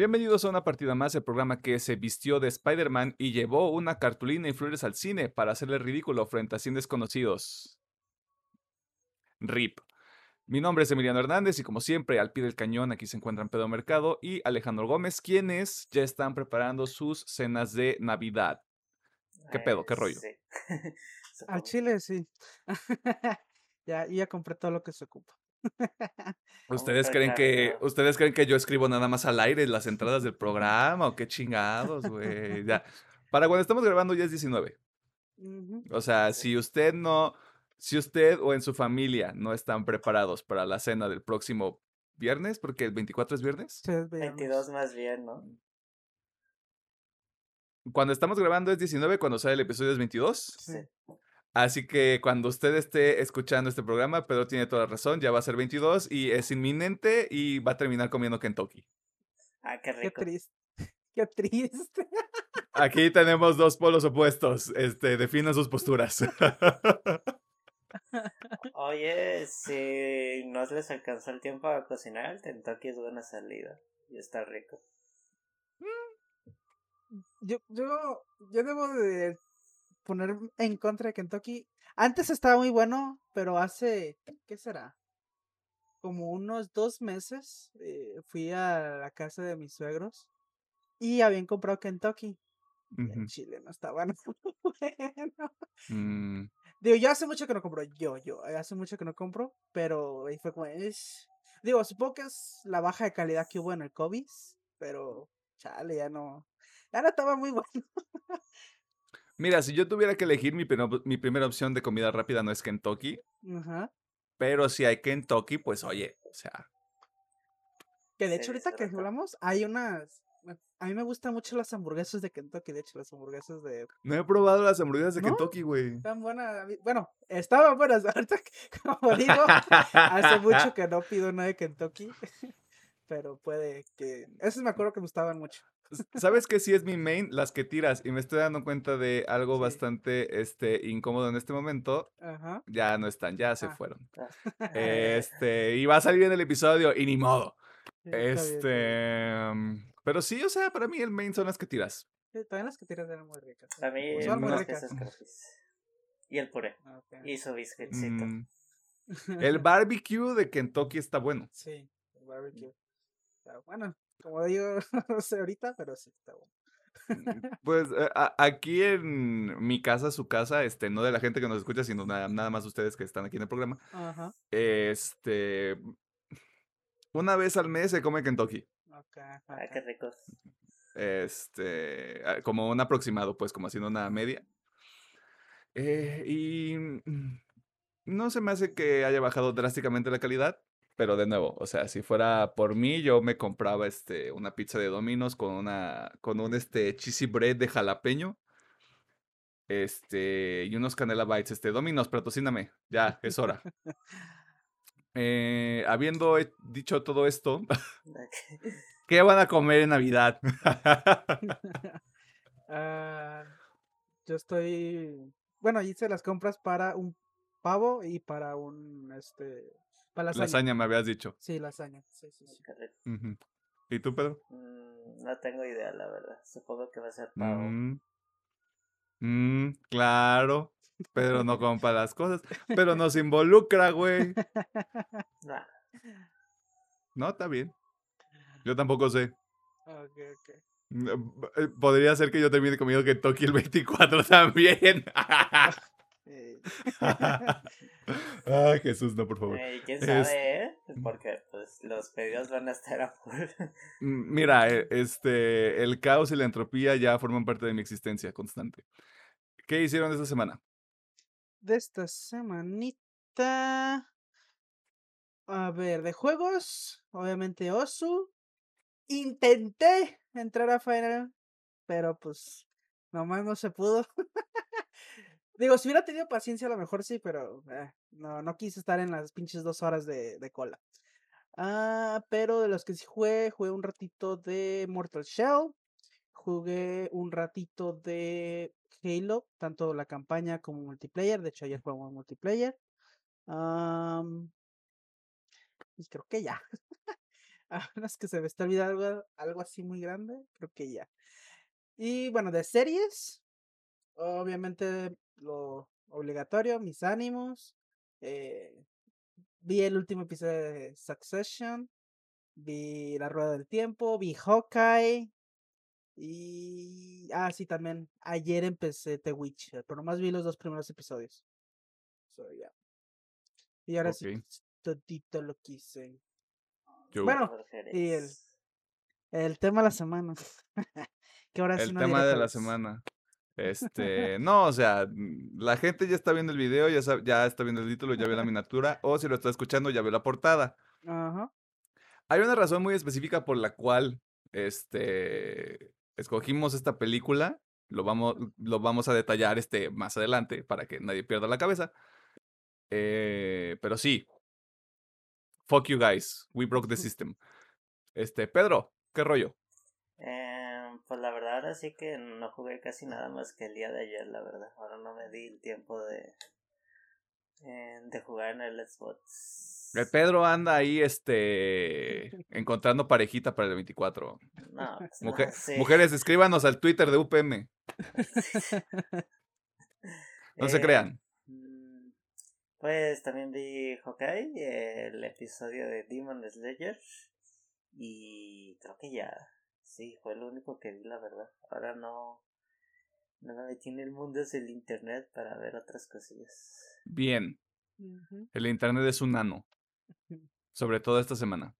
Bienvenidos a una partida más, el programa que se vistió de Spider-Man y llevó una cartulina y flores al cine para hacerle ridículo frente a 100 desconocidos. RIP. Mi nombre es Emiliano Hernández y como siempre, al pie del cañón, aquí se encuentran Pedro Mercado y Alejandro Gómez, quienes ya están preparando sus cenas de Navidad. ¿Qué pedo? ¿Qué rollo? sí. Al chile, sí. ya, ya compré todo lo que se ocupa. ¿Ustedes creen que ustedes creen que yo escribo nada más al aire las entradas del programa o qué chingados, güey? Ya. Para cuando estamos grabando ya es 19. Ujú. O sea, si usted no, si usted o en su familia no están preparados para la cena del próximo viernes, porque el 24 es viernes, Sí, es viernes. 22 más bien, ¿no? cuando estamos grabando es 19, cuando sale el episodio es 22. Sí. Sí. Así que cuando usted esté escuchando este programa, Pedro tiene toda la razón, ya va a ser 22 y es inminente y va a terminar comiendo Kentucky. Ah, qué Qué rico. triste. Qué triste. Aquí tenemos dos polos opuestos, este, definan sus posturas. Oye, si no les alcanzó el tiempo a cocinar, el Kentucky es buena salida. Y está rico. Yo, yo, yo debo de poner en contra de Kentucky. Antes estaba muy bueno, pero hace, ¿qué será? Como unos dos meses eh, fui a la casa de mis suegros y habían comprado Kentucky. En. Chile no estaba nada bueno. Mm, Digo, yo hace mucho que no compro, yo, yo, eh, hace mucho que no compro, pero ahí fue como, es... Digo, supongo que es la baja de calidad que hubo en el COVID, pero chale, ya no, ya no estaba muy bueno. Mira, si yo tuviera que elegir, mi, mi primera opción de comida rápida no es Kentucky, Ajá. pero si hay Kentucky, pues oye, o sea, Que de hecho ahorita que hablamos, hay unas... A mí me gustan mucho las hamburguesas de Kentucky, de hecho, las hamburguesas de... no he probado las hamburguesas de ¿No? Kentucky, güey. Están buenas, bueno, estaban buenas, ahorita, como digo, hace mucho que no pido nada de Kentucky, pero puede que... Esos me acuerdo que me gustaban mucho. ¿Sabes qué sí es mi main? Las que tiras. Y me estoy dando cuenta de algo Sí. bastante este, incómodo en este momento. Ajá. Ya no están, ya se Ah. fueron. Ah. Este, y va a salir en el episodio y ni modo. Sí, está bien, está bien. Este, mm, pero sí, o sea, para mí el main son las que tiras. Sí, también las que tiras eran muy ricas. A mí Pues son muy ricas. Y el puré. Y su biscuitcito. Mm, el barbecue de Kentucky está bueno. Sí, el barbecue. Está bueno, como digo, no sé ahorita, pero sí está bueno. Pues eh, a- aquí en mi casa, su casa, este, no de la gente que nos escucha, sino nada, nada más ustedes que están aquí en el programa. Ajá. Este, una vez al mes se come Kentucky. Ok, Ah, qué ricos. Este, como un aproximado, pues, como haciendo una media. Eh, y mm, no se me hace que haya bajado drásticamente la calidad, pero de nuevo, o sea, si fuera por mí, yo me compraba este, una pizza de Domino's con una, con un este cheesy bread de jalapeño. Este, y unos canela bites, este, Domino's, patrocíname, ya, es hora. Eh, habiendo dicho todo esto, ¿qué van a comer en Navidad? Ah, yo estoy. Bueno, hice las compras para un pavo y para un. Este. Para lasaña. Lasaña me habías dicho. Sí, lasaña. Sí, sí, sí. ¿Y tú, Pedro? Mm, no tengo idea, la verdad. Supongo que va a ser pavo. Mm. Mm, claro. Pedro no compra las cosas, pero nos involucra, güey. Nah. No, está bien. Yo tampoco sé. Ok, ok. Mm, eh, Podría ser que yo termine comiendo Kentucky el 24 también. Ay, Jesús, no, por favor. Eh, ¿Quién Es- sabe, eh? Porque pues los pedidos van a estar a full. Mira, eh, este, el caos y la entropía ya forman parte de mi existencia constante. ¿Qué hicieron esta semana? de esta semanita. A ver, de juegos, obviamente Osu. Intenté entrar a Final, pero pues nomás no se pudo. Digo, si hubiera tenido paciencia a lo mejor sí, pero eh, no, no quise estar en las pinches dos horas de, de cola. Ah, pero de los que sí jugué, jugué un ratito de Mortal Shell. Jugué un ratito de Halo, tanto la campaña como multiplayer. De hecho, ayer jugamos multiplayer. Y creo que ya. A menos que se me esté olvidando algo, algo así muy grande, creo que ya. Y bueno, de series, obviamente lo obligatorio, mis ánimos. Eh, vi el último episodio de Succession. Vi La Rueda del Tiempo. Vi Hawkeye. Y. Ah, sí, también. Ayer empecé The Witcher, pero nomás vi los dos primeros episodios. So, ya. Y ahora sí, todito lo quise. Yo- Bueno, y el-. El tema de la semana. que ahora sí el no tema de la semana. Este, no, o sea, mm, la gente ya está viendo el video, ya, ya está viendo el título, ya vio la miniatura, o si lo está escuchando, ya vio la portada. Ajá. Hay una razón muy específica por la cual, este, escogimos esta película. Lo vamos, lo vamos a detallar este, más adelante para que nadie pierda la cabeza. Eh, pero sí. Fuck you guys. We broke the system. Este, Pedro, ¿qué rollo? Eh, pues la verdad ahora sí que no jugué casi nada más que el día de ayer, la verdad. Ahora no me di el tiempo de, eh, de jugar en el Xbox. El Pedro anda ahí, este, encontrando parejita para el 24. No, pues Mujer- no, sí. Mujeres, escríbanos al Twitter de UPM. No se Eh, crean. mm, Pues también vi Hawkeye, el episodio de Demon Slayer. Y creo que ya. Sí, fue lo único que vi, la verdad. Ahora no. No me metí en el mundo del internet para ver otras cosillas. Bien. El internet es un nano. Sobre todo esta semana.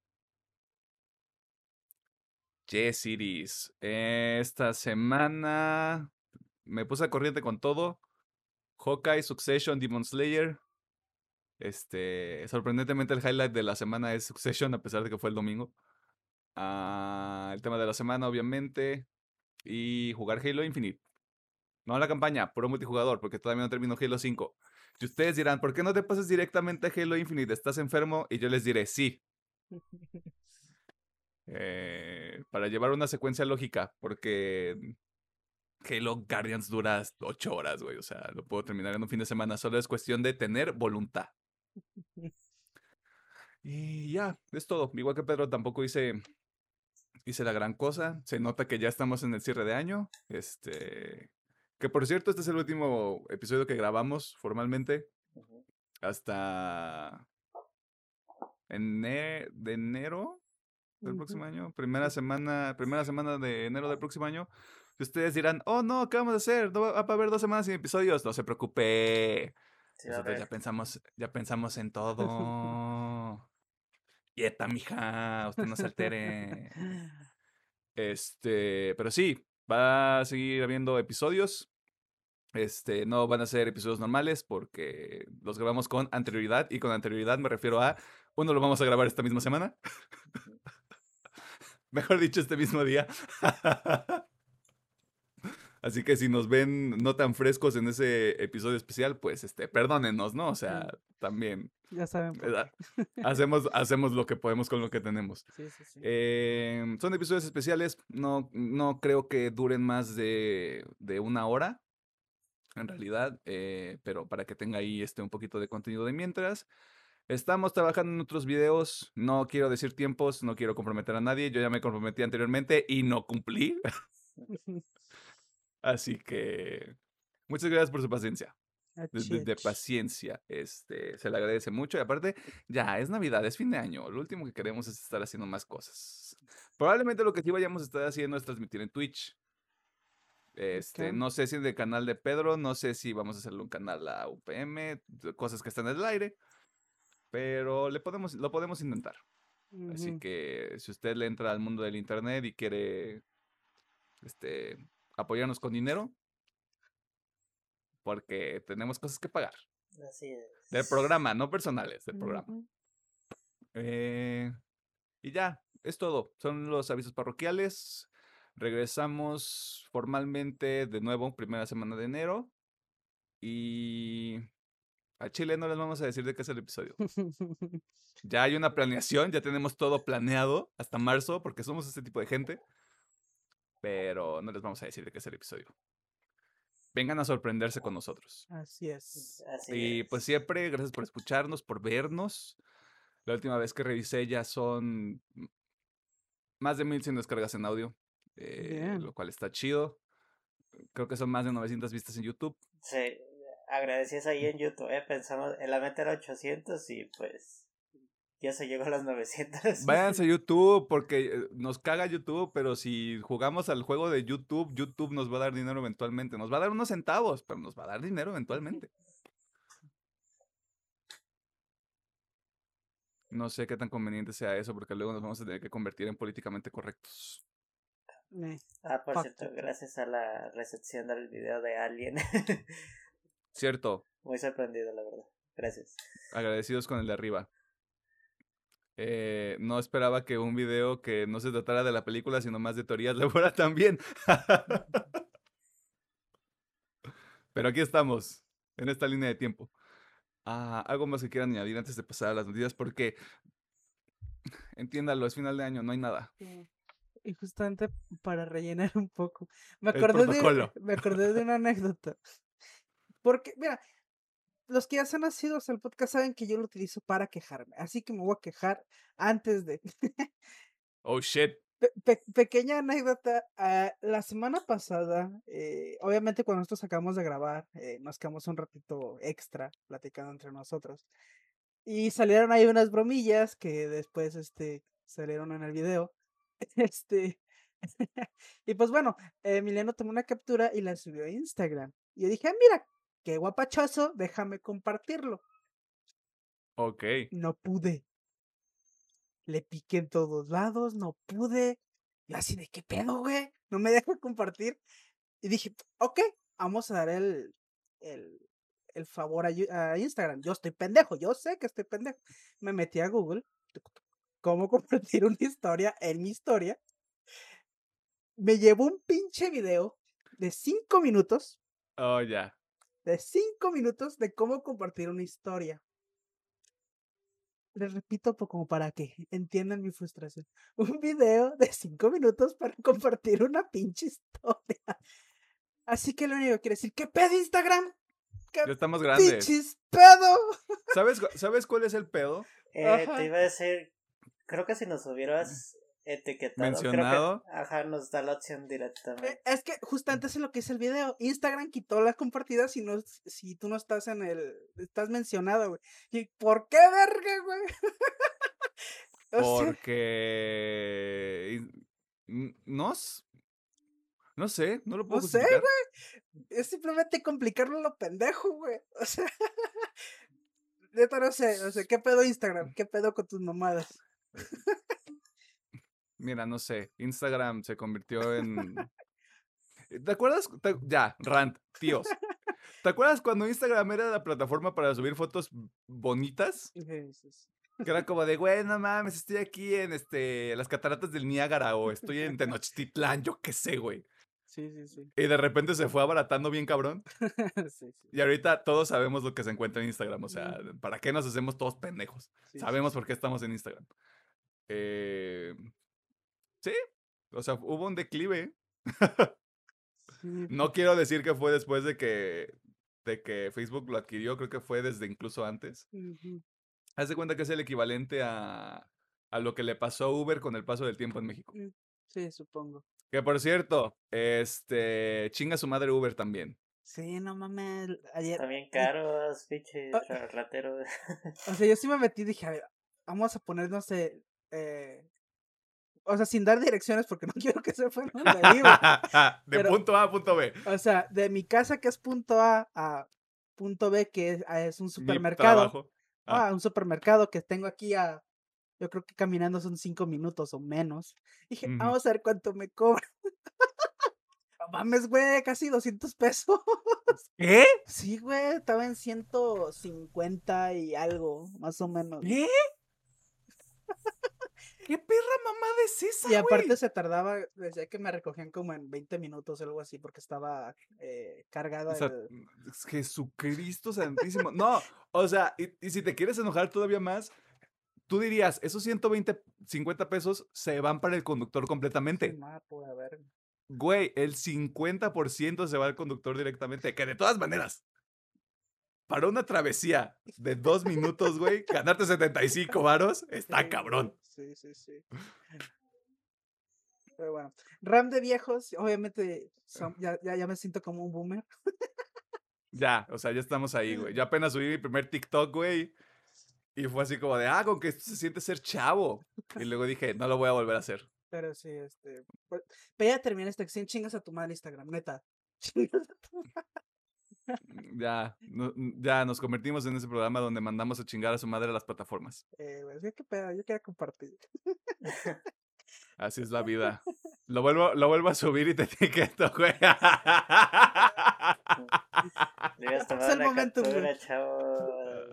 Yes, Cities. Esta semana me puse a corriente con todo. Hawkeye, Succession, Demon Slayer. Este, sorprendentemente el highlight de la semana es Succession, a pesar de que fue el domingo. Ah, el tema de la semana, obviamente. Y jugar Halo Infinite. No la campaña, puro multijugador, porque todavía no termino Halo 5. Y ustedes dirán, ¿por qué no te pasas directamente a Halo Infinite? ¿Estás enfermo? Y yo les diré, sí. Eh, para llevar una secuencia lógica, porque Halo Guardians dura 8 horas, güey. O sea, lo puedo terminar en un fin de semana. Solo es cuestión de tener voluntad. Y ya, es todo. Igual que Pedro, tampoco hice, hice la gran cosa. Se nota que ya estamos en el cierre de año. Este. Que por cierto, este es el último episodio que grabamos formalmente. Hasta. ene- de enero del próximo año. Primera semana, primera semana de enero del próximo año. Y ustedes dirán, oh no, ¿qué vamos a hacer? No va a haber dos semanas sin episodios. No se preocupe. Sí, Nosotros ya pensamos, ya pensamos en todo. Quieta, mija, usted no se altere. Este, pero sí, va a seguir habiendo episodios. Este, no van a ser episodios normales porque los grabamos con anterioridad y con anterioridad me refiero a uno lo vamos a grabar esta misma semana. Mejor dicho, este mismo día. Así que si nos ven no tan frescos en ese episodio especial, pues este, perdónenos, ¿no? O sea, también Ya saben. hacemos, hacemos lo que podemos con lo que tenemos. Sí, sí, sí. Eh, son episodios especiales, no, no creo que duren más de, de una hora, en realidad, eh, pero para que tenga ahí este, un poquito de contenido de mientras. Estamos trabajando en otros videos, no quiero decir tiempos, no quiero comprometer a nadie, yo ya me comprometí anteriormente y no cumplí, así que muchas gracias por su paciencia. De, de- de paciencia, este, se le agradece mucho y aparte, ya es Navidad, es fin de año, lo último que queremos es estar haciendo más cosas. Probablemente lo que sí vayamos a estar haciendo es transmitir en Twitch. Este, Ok. no sé si en el canal de Pedro, no sé si vamos a hacerle un canal a UPM, cosas que están en el aire, pero le podemos, lo podemos intentar. Así que si usted le entra al mundo del internet y quiere este, apoyarnos con dinero, porque tenemos cosas que pagar. Así es. Del programa, no personales, del programa. Eh, y ya, es todo. Son los avisos parroquiales. Regresamos formalmente de nuevo, primera semana de enero. Y a Chile no les vamos a decir de qué es el episodio. Ya hay una planeación, ya tenemos todo planeado hasta marzo, porque somos este tipo de gente. Pero no les vamos a decir de qué es el episodio. Vengan a sorprenderse con nosotros. Así es. Así Y pues es. siempre, gracias por escucharnos, por vernos. La última vez que revisé ya son más de 1100 descargas en audio, eh, lo cual está chido. Creo que son más de 900 vistas en YouTube. Sí, agradecidas ahí en YouTube, eh, pensamos, en la meta era 800 y pues ya se llegó a las 900. Váyanse a YouTube porque eh, nos caga YouTube, pero si jugamos al juego de YouTube, YouTube nos va a dar dinero eventualmente. Nos va a dar unos centavos, pero nos va a dar dinero eventualmente. No sé qué tan conveniente sea eso, porque luego nos vamos a tener que convertir en políticamente correctos. Eh, Ah, por cierto, gracias a la recepción del video de Alien. Cierto, Muy sorprendido, la verdad. Gracias. agradecidos con el de arriba. Eh, no esperaba que un video que no se tratara de la película, sino más de teorías, le fuera tan bien. Pero aquí estamos, en esta línea de tiempo. Ah, algo más que quieran añadir antes de pasar a las noticias, porque entiéndalo, es final de año, no hay nada. Y justamente para rellenar un poco. Me acordé, de, me acordé de una anécdota. Porque, mira, los que ya se han nacido hasta el podcast saben que yo lo utilizo para quejarme. Así que me voy a quejar antes de. Oh shit. Pe- pe- pequeña anécdota. ah, la semana pasada, eh, obviamente cuando nosotros acabamos de grabar, eh, nos quedamos un ratito extra platicando entre nosotros. Y salieron ahí unas bromillas que después este, salieron en el video. Este. y pues bueno, Emiliano tomó una captura y la subió a Instagram. Y yo dije, "Ah, mira, qué guapachoso, déjame compartirlo. Ok. No pude. Le piqué en todos lados, no pude. Yo así de qué pedo, güey. No me deja compartir. Y dije, ok, vamos a dar el, el, el favor a, Instagram. Yo estoy pendejo, yo sé que estoy pendejo. Me metí a Google. ¿Cómo compartir una historia en mi historia? Me llevó un pinche video de cinco minutos Oh, ya. De 5 minutos de cómo compartir una historia. Les repito como para que entiendan mi frustración. Un video de 5 minutos para compartir una pinche historia. Así que lo único que quiero decir, ¿qué pedo Instagram? ¿Qué Ya estamos grandes. pinches pedo? ¿Sabes, ¿Sabes cuál es el pedo? Eh, te iba a decir, creo que si nos hubieras etiquetado, creo que- Mencionado. ajá, nos da la opción directamente. Eh, Es que justamente es lo que es el video. Instagram quitó las compartidas si, no, si tú no estás en el... Estás mencionado, güey. ¿Y por qué verga, güey? Porque. in- n- No, sé, no lo puedo No sé, justificar. es simplemente complicarlo a lo pendejo, güey. O sea, neta no sé, o sea, ¿qué pedo Instagram? ¿Qué pedo con tus mamadas? Mira, no sé. Instagram se convirtió en. ¿Te acuerdas? Te- Ya, rant, tíos. ¿Te acuerdas cuando Instagram era la plataforma para subir fotos bonitas? Que era como de, güey, no mames, estoy aquí en este, las cataratas del Niágara o estoy en Tenochtitlán, yo qué sé, güey. Sí, sí, sí. Y de repente se fue abaratando bien cabrón. sí, sí, Y ahorita todos sabemos lo que se encuentra en Instagram. O sea. ¿para qué nos hacemos todos pendejos? sí, Sabemos por qué estamos en Instagram. Eh, sí, o sea, hubo un declive. sí, No quiero decir que fue después de que, de que Facebook lo adquirió, creo que fue desde incluso antes. ujú. Haz de cuenta que es el equivalente a, a lo que le pasó a Uber con el paso del tiempo en México. Mm, Sí, supongo. Que por cierto, este, chinga su madre Uber también. Sí, no mames. Ayer, También caros, pinches Ah. ra- rateros. o sea, yo sí me metí y dije, a ver, vamos a poner, no sé, eh, o sea, sin dar direcciones porque no quiero que dónde vivo. de Pero- punto A a punto B. O sea, de mi casa que es punto A a punto B que es, es un supermercado. Ah. Ah, un supermercado que tengo aquí a, yo creo que caminando son cinco minutos o menos. Dije, Ujú. vamos a ver cuánto me cobra. No mames, güey, casi 200 pesos. ¿Qué? Sí, güey, estaba en 150 y algo, más o menos. ¿Qué? ¿Qué perra mamada es esa, Y aparte se tardaba, decía que me recogían como en 20 minutos o algo así, porque estaba eh, cargada O sea, el- es Jesucristo santísimo. No, o sea, y, y si te quieres enojar todavía más, tú dirías, esos 120, 50 pesos se van para el conductor completamente. Ah, pura verga. Güey, el 50% se va al conductor directamente, que de todas maneras, para una travesía de dos minutos, güey, ganarte 75 varos, está cabrón. Sí, sí, sí. Pero bueno, RAM de viejos, obviamente son- ya, ya, ya me siento como un boomer. Ya, o sea, ya estamos ahí, güey. Yo apenas subí mi primer TikTok, güey. Y fue así como de, ah, con que esto se siente ser chavo. Y luego dije, no lo voy a volver a hacer. Pero sí, este. pues, Pero ya terminé esta acción, chingas a tu madre Instagram, neta. Chingas a tu Mm, Ya, no- ya nos convertimos en ese programa donde mandamos a chingar a su madre a las plataformas. Eh, güey, sí, qué pedo, yo quería compartir. Así es la vida. Lo vuelvo, lo vuelvo a subir y te etiqueto, güey. Le ibas a tomar el una momento, captura, chavo.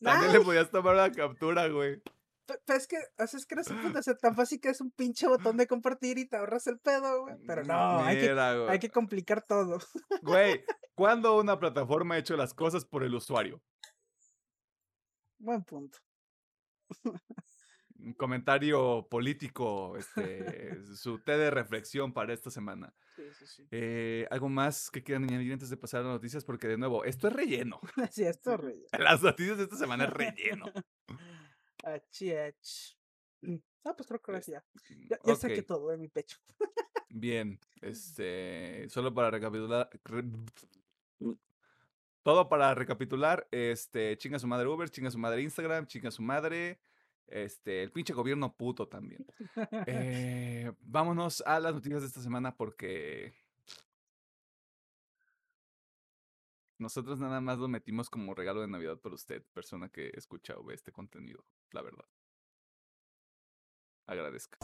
También le podías tomar una captura, güey. Pe- Pero es que, o sea, es que no se puede tan fácil que es un pinche botón de compartir y te ahorras el pedo, güey. Pero no, hay que, Mira, güey. hay que complicar todo. Güey, ¿cuándo una plataforma ha hecho las cosas por el usuario? Buen punto. Un comentario político, este, su té de reflexión para esta semana. Sí, sí, sí. Eh, ¿Algo más que quieran añadir antes de pasar a las noticias? Porque, de nuevo, esto es relleno. Sí, esto es rey. Las noticias de esta semana es relleno. Mm, Ah, pues creo que ahora sí ya. Mm, Ya, ya saqué todo de mi pecho. Bien, este, solo para recapitular. re- Todo para recapitular, este, chinga su madre Uber, chinga su madre Instagram, chinga su madre, este, el pinche gobierno puto también. Eh, vámonos a las noticias de esta semana porque nosotros nada más lo metimos como regalo de Navidad para usted, persona que escucha o ve este contenido, la verdad. Agradezca.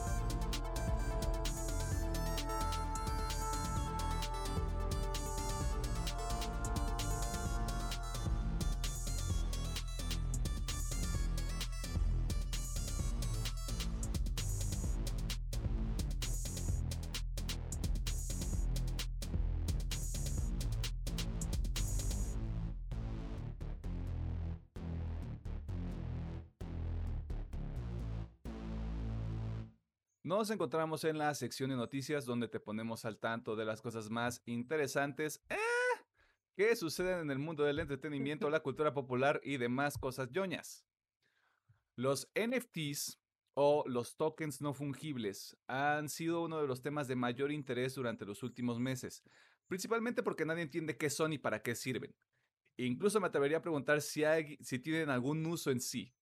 Nos encontramos en la sección de noticias donde te ponemos al tanto de las cosas más interesantes eh, que suceden en el mundo del entretenimiento, la cultura popular y demás cosas ñoñas. Los NFTs o los tokens no fungibles han sido uno de los temas de mayor interés durante los últimos meses, principalmente porque nadie entiende qué son y para qué sirven. Incluso me atrevería a preguntar si tienen algún uso en sí.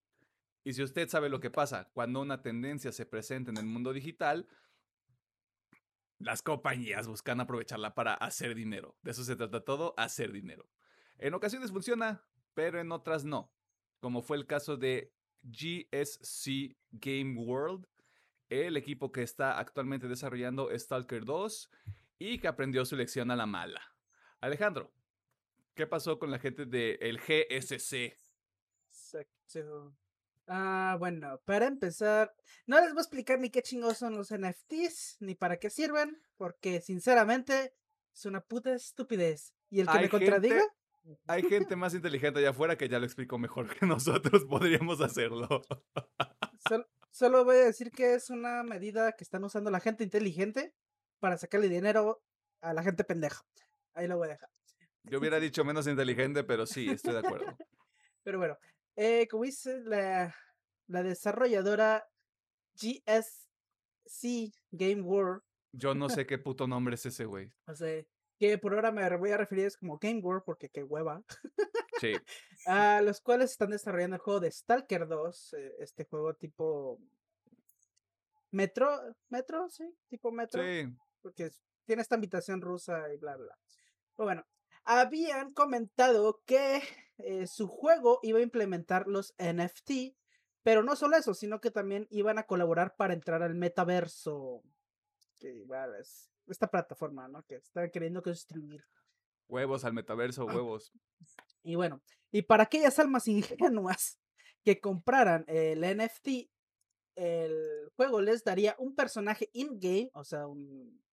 Y si usted sabe lo que pasa cuando una tendencia se presenta en el mundo digital, las compañías buscan aprovecharla para hacer dinero. De eso se trata todo, hacer dinero. En ocasiones funciona, pero en otras no. Como fue el caso de GSC Game World, el equipo que está actualmente desarrollando Stalker 2 y que aprendió su lección a la mala. Alejandro, ¿qué pasó con la gente del GSC? Exacto. Ah, bueno, para empezar, no les voy a explicar ni qué chingados son los NFTs, ni para qué sirven, porque sinceramente es una puta estupidez. Y el que me contradiga, gente- Hay gente más inteligente allá afuera que ya lo explicó mejor que nosotros podríamos hacerlo. sol- solo voy a decir que es una medida que están usando la gente inteligente para sacarle dinero a la gente pendeja. Ahí lo voy a dejar. Yo hubiera dicho menos inteligente, pero sí, estoy de acuerdo. Pero bueno, eh, como dice la, la desarrolladora GSC Game World, Yo no sé qué puto nombre es ese, güey. o sea, que por ahora me voy a referir es como Game World, porque qué hueva, Sí, a los cuales están desarrollando el juego de Stalker 2, eh, este juego tipo Metro, Metro, sí, tipo Metro, sí. porque tiene esta invitación rusa y bla, bla, bla. Pero bueno, habían comentado que eh, su juego iba a implementar los NFT, pero no solo eso, sino que también iban a colaborar para entrar al metaverso. Que igual es esta plataforma, ¿no? Que están queriendo construir. Huevos al metaverso, huevos. Y bueno, y para aquellas almas ingenuas que compraran el NFT, el juego les daría un personaje in-game, o sea, un,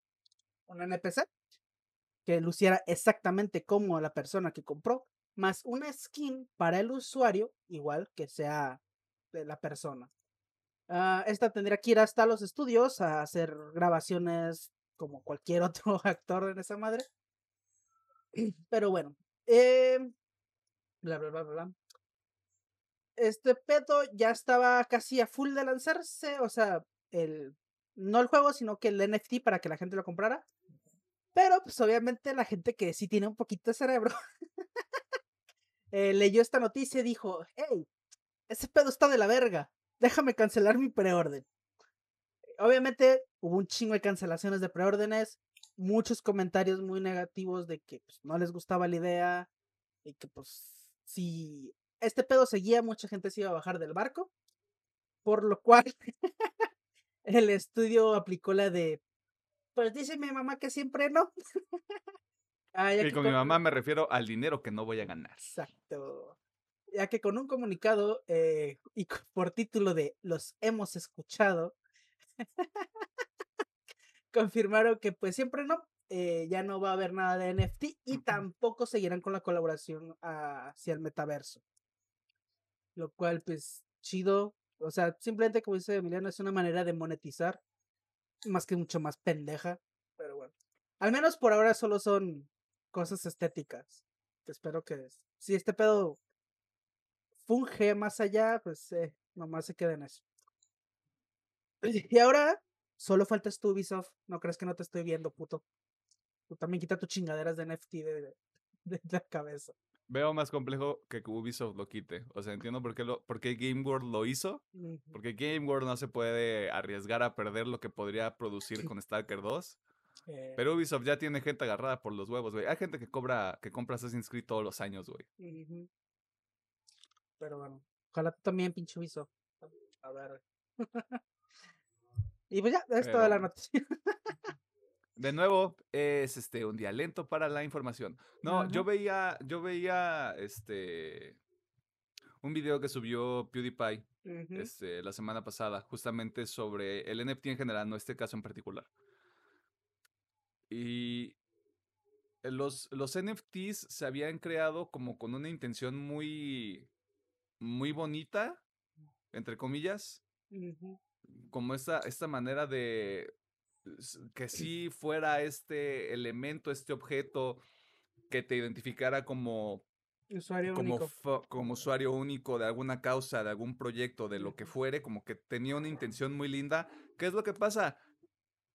un NPC, que luciera exactamente como la persona que compró, más una skin para el usuario, igual que sea de la persona. Ah, esta tendría que ir hasta los estudios a hacer grabaciones como cualquier otro actor en esa madre. Pero bueno, em, bla, bla, bla, bla. Este pedo ya estaba casi a full de lanzarse, o sea, el no el juego, sino que el NFT para que la gente lo comprara. Pero, pues obviamente la gente que sí tiene un poquito de cerebro eh, leyó esta noticia y dijo, hey, ese pedo está de la verga, déjame cancelar mi preorden. Obviamente hubo un chingo de cancelaciones de preórdenes, muchos comentarios muy negativos de que pues, no les gustaba la idea y que pues si este pedo seguía mucha gente se iba a bajar del barco, por lo cual el estudio aplicó la de, pues dice mi mamá que siempre no. Ah, y con mi mamá me refiero al dinero que no voy a ganar. Exacto. Ya que con un comunicado eh, y por título de Los hemos escuchado, confirmaron que pues siempre no, eh, ya no va a haber nada de NFT y tampoco seguirán con la colaboración hacia el metaverso. Lo cual pues chido, o sea, simplemente como dice Emiliano, es una manera de monetizar, más que mucho más pendeja, pero bueno. Al menos por ahora solo son cosas estéticas. Espero que si este pedo funge más allá, pues eh, nomás se quede en eso. Y ahora solo faltas tú, Ubisoft. No crees que no te estoy viendo, puto. Tú también quita tus chingaderas de NFT de, de, la cabeza. Veo más complejo que Ubisoft lo quite. O sea, entiendo por qué, lo, por qué Game World lo hizo. Porque Game World no se puede arriesgar a perder lo que podría producir con Stalker 2. Eh. Pero Ubisoft ya tiene gente agarrada por los huevos, güey. Hay gente que cobra, que compra Assassin's Creed todos los años, güey. Pero bueno, ojalá tú también, pinche Ubisoft. A ver. y pues ya, es toda la noticia. de nuevo, es este un día lento para la información. No, yo veía, yo veía este un video que subió PewDiePie este, la semana pasada, justamente sobre el NFT en general, no este caso en particular. Y los, los NFTs se habían creado como con una intención muy, muy bonita, entre comillas, como esta, esta manera de que sí fuera este elemento, este objeto que te identificara como usuario como, único. como usuario único de alguna causa, de algún proyecto, de lo que fuere, como que tenía una intención muy linda. ¿Qué es lo que pasa?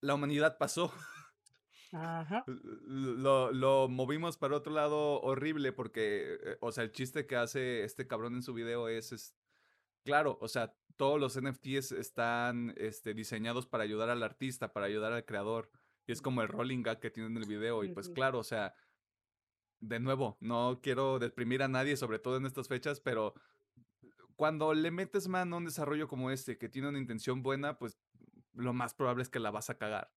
La humanidad pasó. Ajá. Lo, lo, movimos para otro lado horrible porque, eh, o sea, el chiste que hace este cabrón en su video es, es claro, o sea, todos los NFTs están este, diseñados para ayudar al artista, para ayudar al creador. Y es como el rolling gag que tiene en el video. Y pues claro, o sea, de nuevo, no quiero deprimir a nadie, sobre todo en estas fechas, pero cuando le metes mano a un desarrollo como este, que tiene una intención buena, pues lo más probable es que la vas a cagar.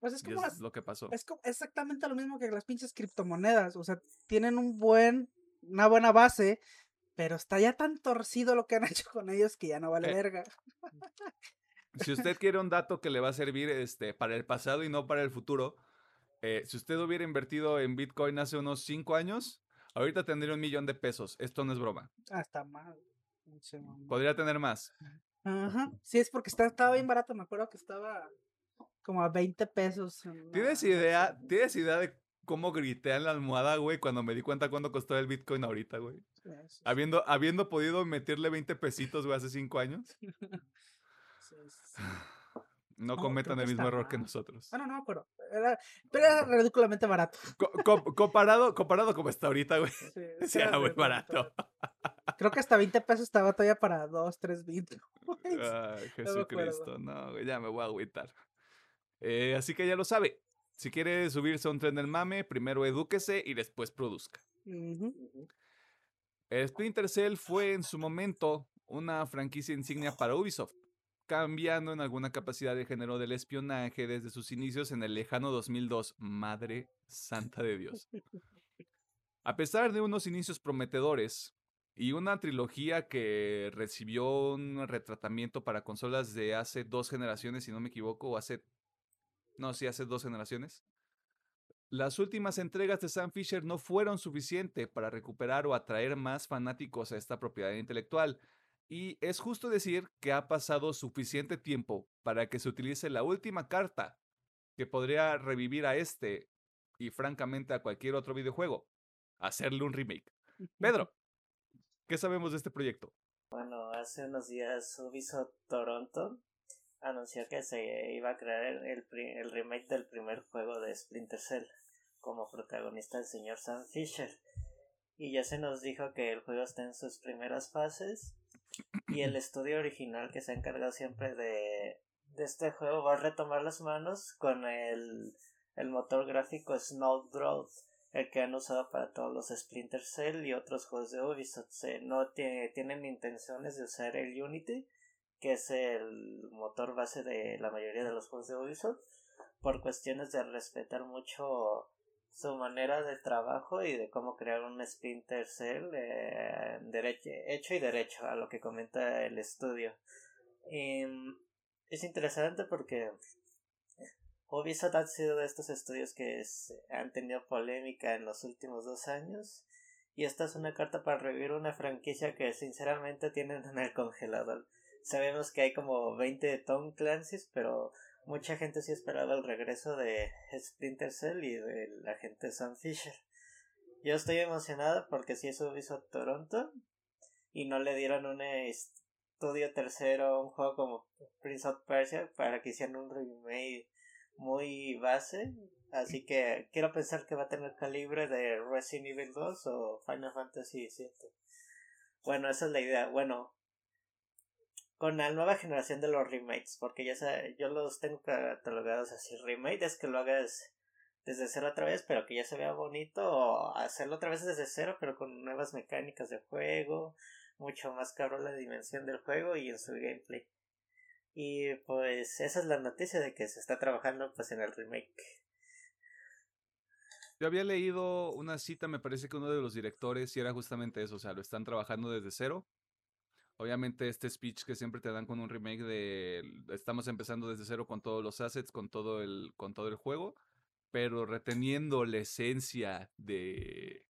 Pues es como lo que pasó. Es exactamente lo mismo que las pinches criptomonedas. O sea, tienen un buen, una buena base, pero está ya tan torcido lo que han hecho con ellos que ya no vale eh, verga. Si usted quiere un dato que le va a servir este, para el pasado y no para el futuro, eh, si usted hubiera invertido en Bitcoin hace unos 5 años, ahorita tendría un millón de pesos. Esto no es broma. Ah, está mal. Podría tener más. Ajá. Sí, es porque estaba bien barato. Me acuerdo que estaba como a 20 pesos. ¿Tienes idea, ¿Tienes idea de cómo grité en la almohada, güey, cuando me di cuenta cuánto costó el Bitcoin ahorita, güey. Habiendo, habiendo podido meterle 20 pesitos, güey, hace 5 años. No cometan el mismo error que nosotros. Ah, no, no me acuerdo. Era, pero era ridículamente barato. comparado, comparado como está ahorita, güey. Sí, era muy barato. Creo que hasta 20 pesos estaba todavía para 2, 3 bits. Ay, Jesucristo. No, güey, ya me voy a agüitar. Eh, así que ya lo sabe. Si quiere subirse a un tren del mame, primero edúquese y después produzca. Splinter Cell fue en su momento una franquicia insignia para Ubisoft, cambiando en alguna capacidad de género del espionaje desde sus inicios en el lejano 2002. Madre santa de Dios. A pesar de unos inicios prometedores y una trilogía que recibió un retratamiento para consolas de hace dos generaciones, si no me equivoco, o hace no, sí, hace dos generaciones. Las últimas entregas de Sam Fisher no fueron suficientes para recuperar o atraer más fanáticos a esta propiedad intelectual, y es justo decir que ha pasado suficiente tiempo para que se utilice la última carta que podría revivir a este y francamente a cualquier otro videojuego, hacerle un remake. Pedro, ¿qué sabemos de este proyecto? Bueno, hace unos días Ubisoft Toronto anunció que se iba a crear el, el remake del primer juego de Splinter Cell como protagonista el señor Sam Fisher. Y ya se nos dijo que el juego está en sus primeras fases y el estudio original que se ha encargado siempre de, de este juego va a retomar las manos con el, el motor gráfico Snowdrop el que han usado para todos los Splinter Cell y otros juegos de Ubisoft. no tiene, tienen intenciones de usar el Unity, que es el motor base de la mayoría de los juegos de Ubisoft, por cuestiones de respetar mucho su manera de trabajo y de cómo crear un Splinter Cell eh, hecho y derecho a lo que comenta el estudio. Y es interesante porque Ubisoft ha sido de estos estudios que han tenido polémica en los últimos dos años. Y esta es una carta para revivir una franquicia que sinceramente tienen en el congelador. Sabemos que hay como 20 Tom Clancy's, pero mucha gente sí esperaba el regreso de Splinter Cell y de la gente Sam Fisher. Yo estoy emocionado porque si eso Ubisoft Toronto y no le dieron un estudio tercero, un juego como Prince of Persia para que hicieran un remake muy base. Así que quiero pensar que va a tener calibre de Resident Evil 2 o Final Fantasy VII. Bueno, esa es la idea. Bueno, con la nueva generación de los remakes, porque ya sé, yo los tengo catalogados así. Remake es que lo hagas desde cero otra vez, pero que ya se vea bonito, o hacerlo otra vez desde cero, pero con nuevas mecánicas de juego, mucho más caro la dimensión del juego y en su gameplay. Y pues esa es la noticia de que se está trabajando pues en el remake. Yo había leído una cita, me parece que uno de los directores y era justamente eso, o sea, lo están trabajando desde cero. Obviamente este speech que siempre te dan con un remake de estamos empezando desde cero con todos los assets, con todo el con todo el juego, pero reteniendo la esencia de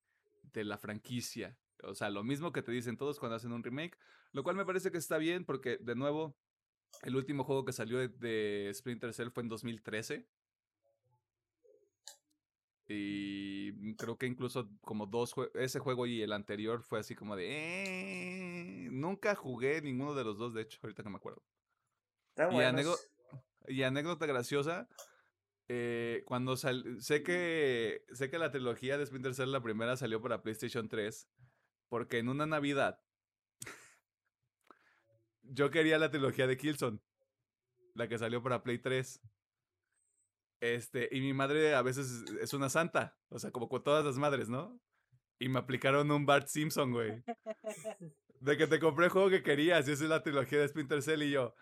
de la franquicia. O sea, lo mismo que te dicen todos cuando hacen un remake, lo cual me parece que está bien porque de nuevo el último juego que salió de, Splinter Cell fue en 2013. Y creo que incluso como dos ese juego y el anterior fue así como de eh, nunca jugué ninguno de los dos, de hecho, ahorita que me acuerdo. y, anécdota graciosa, eh, cuando sal sé que sé que la trilogía de Splinter Cell la primera salió para PlayStation 3 porque en una Navidad yo quería la trilogía de Killzone, la que salió para Play 3. Este, y mi madre a veces es una santa, o sea, como con todas las madres, ¿no? Y me aplicaron un Bart Simpson, güey. De que te compré el juego que querías, y esa es la trilogía de Splinter Cell, y yo.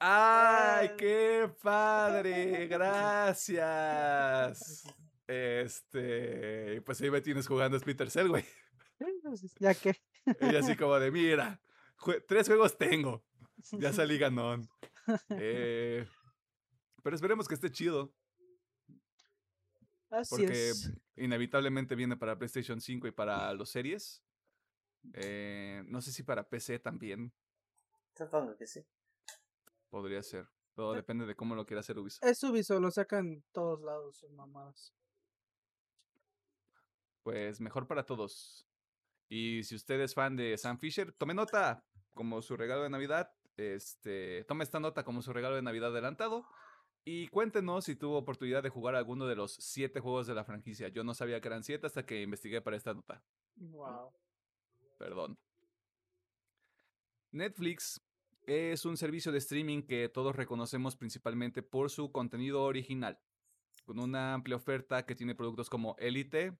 ¡Ay, qué padre! Gracias. Este, pues ahí me tienes jugando Splinter Cell, güey. Pues, ya que. Y así como de, mira, tres juegos tengo. Ya salí ganón. Eh, pero esperemos que esté chido. Así porque inevitablemente viene para PlayStation 5 y para los series. Eh, no sé si para PC también. Supongo que sí. Podría ser. Todo depende de cómo lo quiera hacer Ubisoft. Es Ubisoft, lo sacan todos lados, sus mamadas. Pues mejor para todos. Y si usted es fan de Sam Fisher, tome nota como su regalo de Navidad. Este, tome esta nota como su regalo de Navidad adelantado. Y cuéntenos si tuvo oportunidad de jugar alguno de los siete juegos de la franquicia. Yo no sabía que eran siete hasta que investigué para esta nota. Wow. Perdón. Netflix es un servicio de streaming que todos reconocemos principalmente por su contenido original, con una amplia oferta que tiene productos como Elite,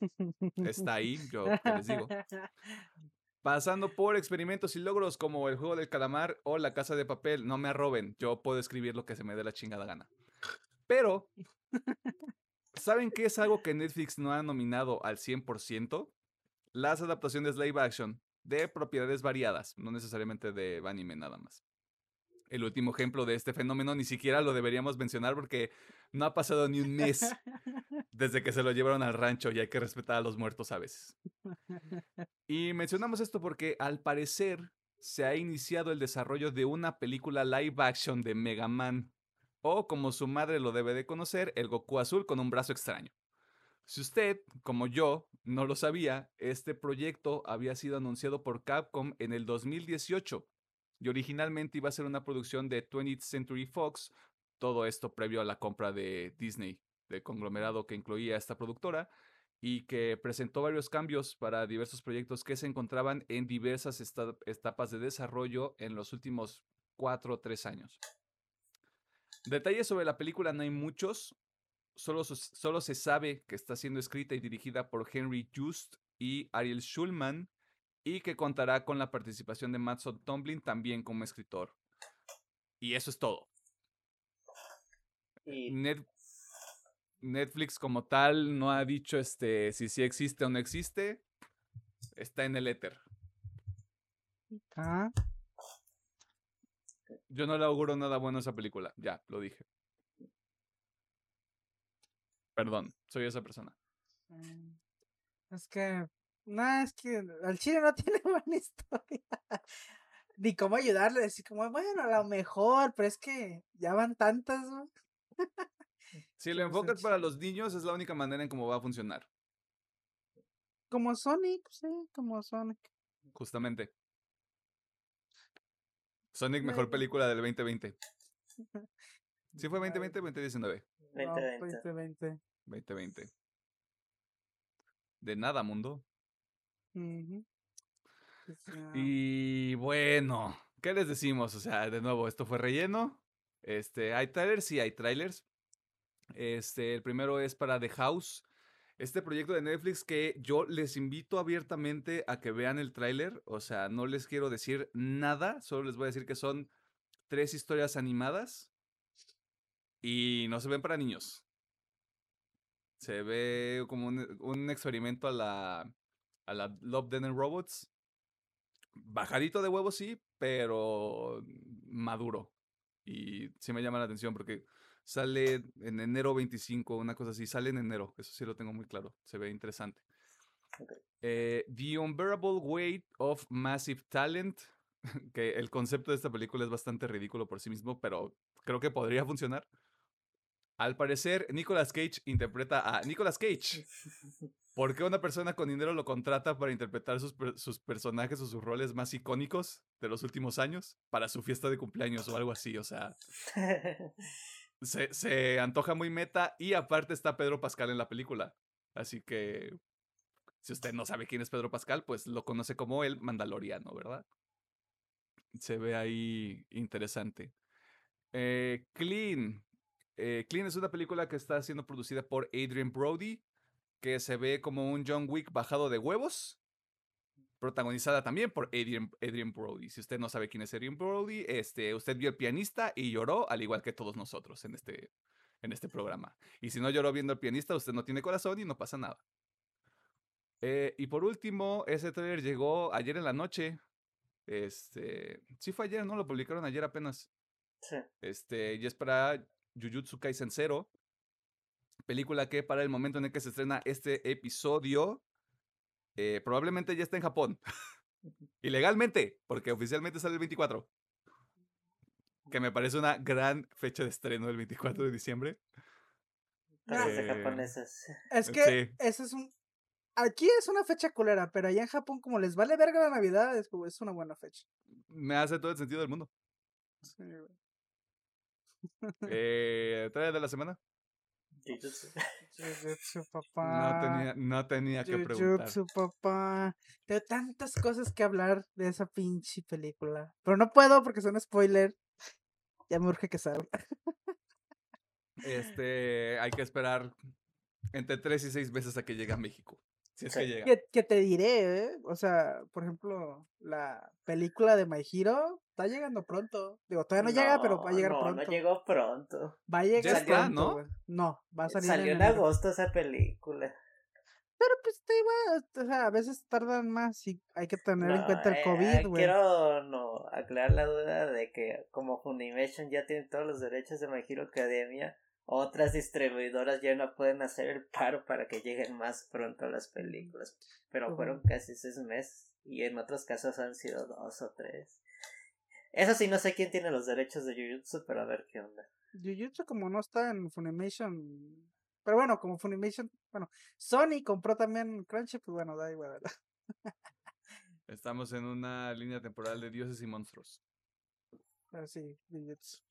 está ahí, yo les digo, pasando por experimentos y logros como el juego del calamar o la casa de papel. No me arroben, yo puedo escribir lo que se me dé la chingada gana. Pero, ¿saben qué es algo que Netflix no ha nominado al 100%? Las adaptaciones live action de propiedades variadas, no necesariamente de anime nada más. El último ejemplo de este fenómeno ni siquiera lo deberíamos mencionar porque no ha pasado ni un mes desde que se lo llevaron al rancho y hay que respetar a los muertos a veces. Y mencionamos esto porque al parecer se ha iniciado el desarrollo de una película live action de Mega Man, o como su madre lo debe de conocer, el Goku azul con un brazo extraño. Si usted, como yo, no lo sabía, este proyecto había sido anunciado por Capcom en el 2018 y originalmente iba a ser una producción de 20th Century Fox, todo esto previo a la compra de Disney, del conglomerado que incluía esta productora, y que presentó varios cambios para diversos proyectos que se encontraban en diversas etapas de desarrollo en los últimos cuatro o tres años. Detalles sobre la película no hay muchos, solo, solo se sabe que está siendo escrita y dirigida por Henry Just y Ariel Schulman, y que contará con la participación de Matson Tomlin también como escritor. Y eso es todo. Netflix como tal no ha dicho este si sí existe o no existe. Está en el éter. Ah. Yo no le auguro nada bueno a esa película. Ya, lo dije. Perdón, soy esa persona. Mm, es que no, es que al chile no tiene buena historia. Ni cómo ayudarle, decir como, bueno, a lo mejor, pero es que ya van tantas, Si lo enfocas para los niños, es la única manera en cómo va a funcionar. Como Sonic, sí, como Sonic. Justamente. Sonic, mejor película del 2020. ¿Sí fue 2020 o 2019? 2020. 2020. De nada, mundo. Y bueno, ¿qué les decimos? O sea, de nuevo, esto fue relleno. Este, ¿hay trailers? Sí, hay trailers. Este, el primero es para The House. Este proyecto de Netflix que yo les invito abiertamente a que vean el tráiler. O sea, no les quiero decir nada, solo les voy a decir que son tres historias animadas y no se ven para niños. Se ve como un, experimento a la a la Love, Dead and Robots. Bajadito de huevo, sí, pero maduro. Y sí me llama la atención porque sale en enero 25, una cosa así. Sale en enero, eso sí lo tengo muy claro. Se ve interesante. Eh, The Unbearable Weight of Massive Talent. Que el concepto de esta película es bastante ridículo por sí mismo, pero creo que podría funcionar. Al parecer, Nicolas Cage interpreta a Nicolas Cage. ¿Por qué una persona con dinero lo contrata para interpretar sus, personajes o sus roles más icónicos de los últimos años para su fiesta de cumpleaños o algo así? O sea, se, se antoja muy meta y aparte está Pedro Pascal en la película. Así que, si usted no sabe quién es Pedro Pascal, pues lo conoce como el Mandaloriano, ¿verdad? Se ve ahí interesante. Eh, Clean. Eh, Clean es una película que está siendo producida por Adrian Brody que se ve como un John Wick bajado de huevos, protagonizada también por Adrian, Adrian, Brody. Si usted no sabe quién es Adrian Brody, este, usted vio el pianista y lloró, al igual que todos nosotros en este, en este programa. Y si no lloró viendo el pianista, usted no tiene corazón y no pasa nada. Eh, y por último, ese trailer llegó ayer en la noche. Este, sí fue ayer, ¿no? Lo publicaron ayer apenas. Sí. Este, y es para Jujutsu Kaisen Zero película que para el momento en el que se estrena este episodio, eh, probablemente ya está en Japón. Ilegalmente, porque oficialmente sale el 24. Que me parece una gran fecha de estreno el 24 de diciembre. Eh, es que ese es un. Aquí es una fecha culera, pero allá en Japón, como les vale verga la Navidad, es, es una buena fecha. Me hace todo el sentido del mundo. eh, de la semana? Jujutsu, papá. No tenía, no tenía que preguntar. Jujutsu, papá. Tengo tantas cosas que hablar de esa pinche película. Pero no puedo porque son spoiler. Ya me urge que salga. Este, hay que esperar entre tres y seis meses a que llegue a México. Si es que llega. Que, te diré, ¿eh? O sea, por ejemplo, la película de My Hero está llegando pronto. Digo, todavía no, llega, pero va a llegar pronto. No, llegó pronto. Va a llegar pronto, ¿no? No, va a salir Salió en, agosto esa película. Pero pues te iba, o sea, a veces tardan más y hay que tener en cuenta el COVID, eh, güey. quiero no, aclarar la duda de que como Funimation ya tiene todos los derechos de My Hero Academia, otras distribuidoras ya no pueden hacer el paro para que lleguen más pronto las películas. Pero fueron casi seis meses y en otros casos han sido dos o tres. Eso sí, no sé quién tiene los derechos de Jujutsu, pero a ver qué onda. Jujutsu como no está en Funimation... Pero bueno, como Funimation... Bueno, Sony compró también Crunchy, pues bueno, da igual. Estamos en una línea temporal de dioses y monstruos. Pero sí, Jujutsu.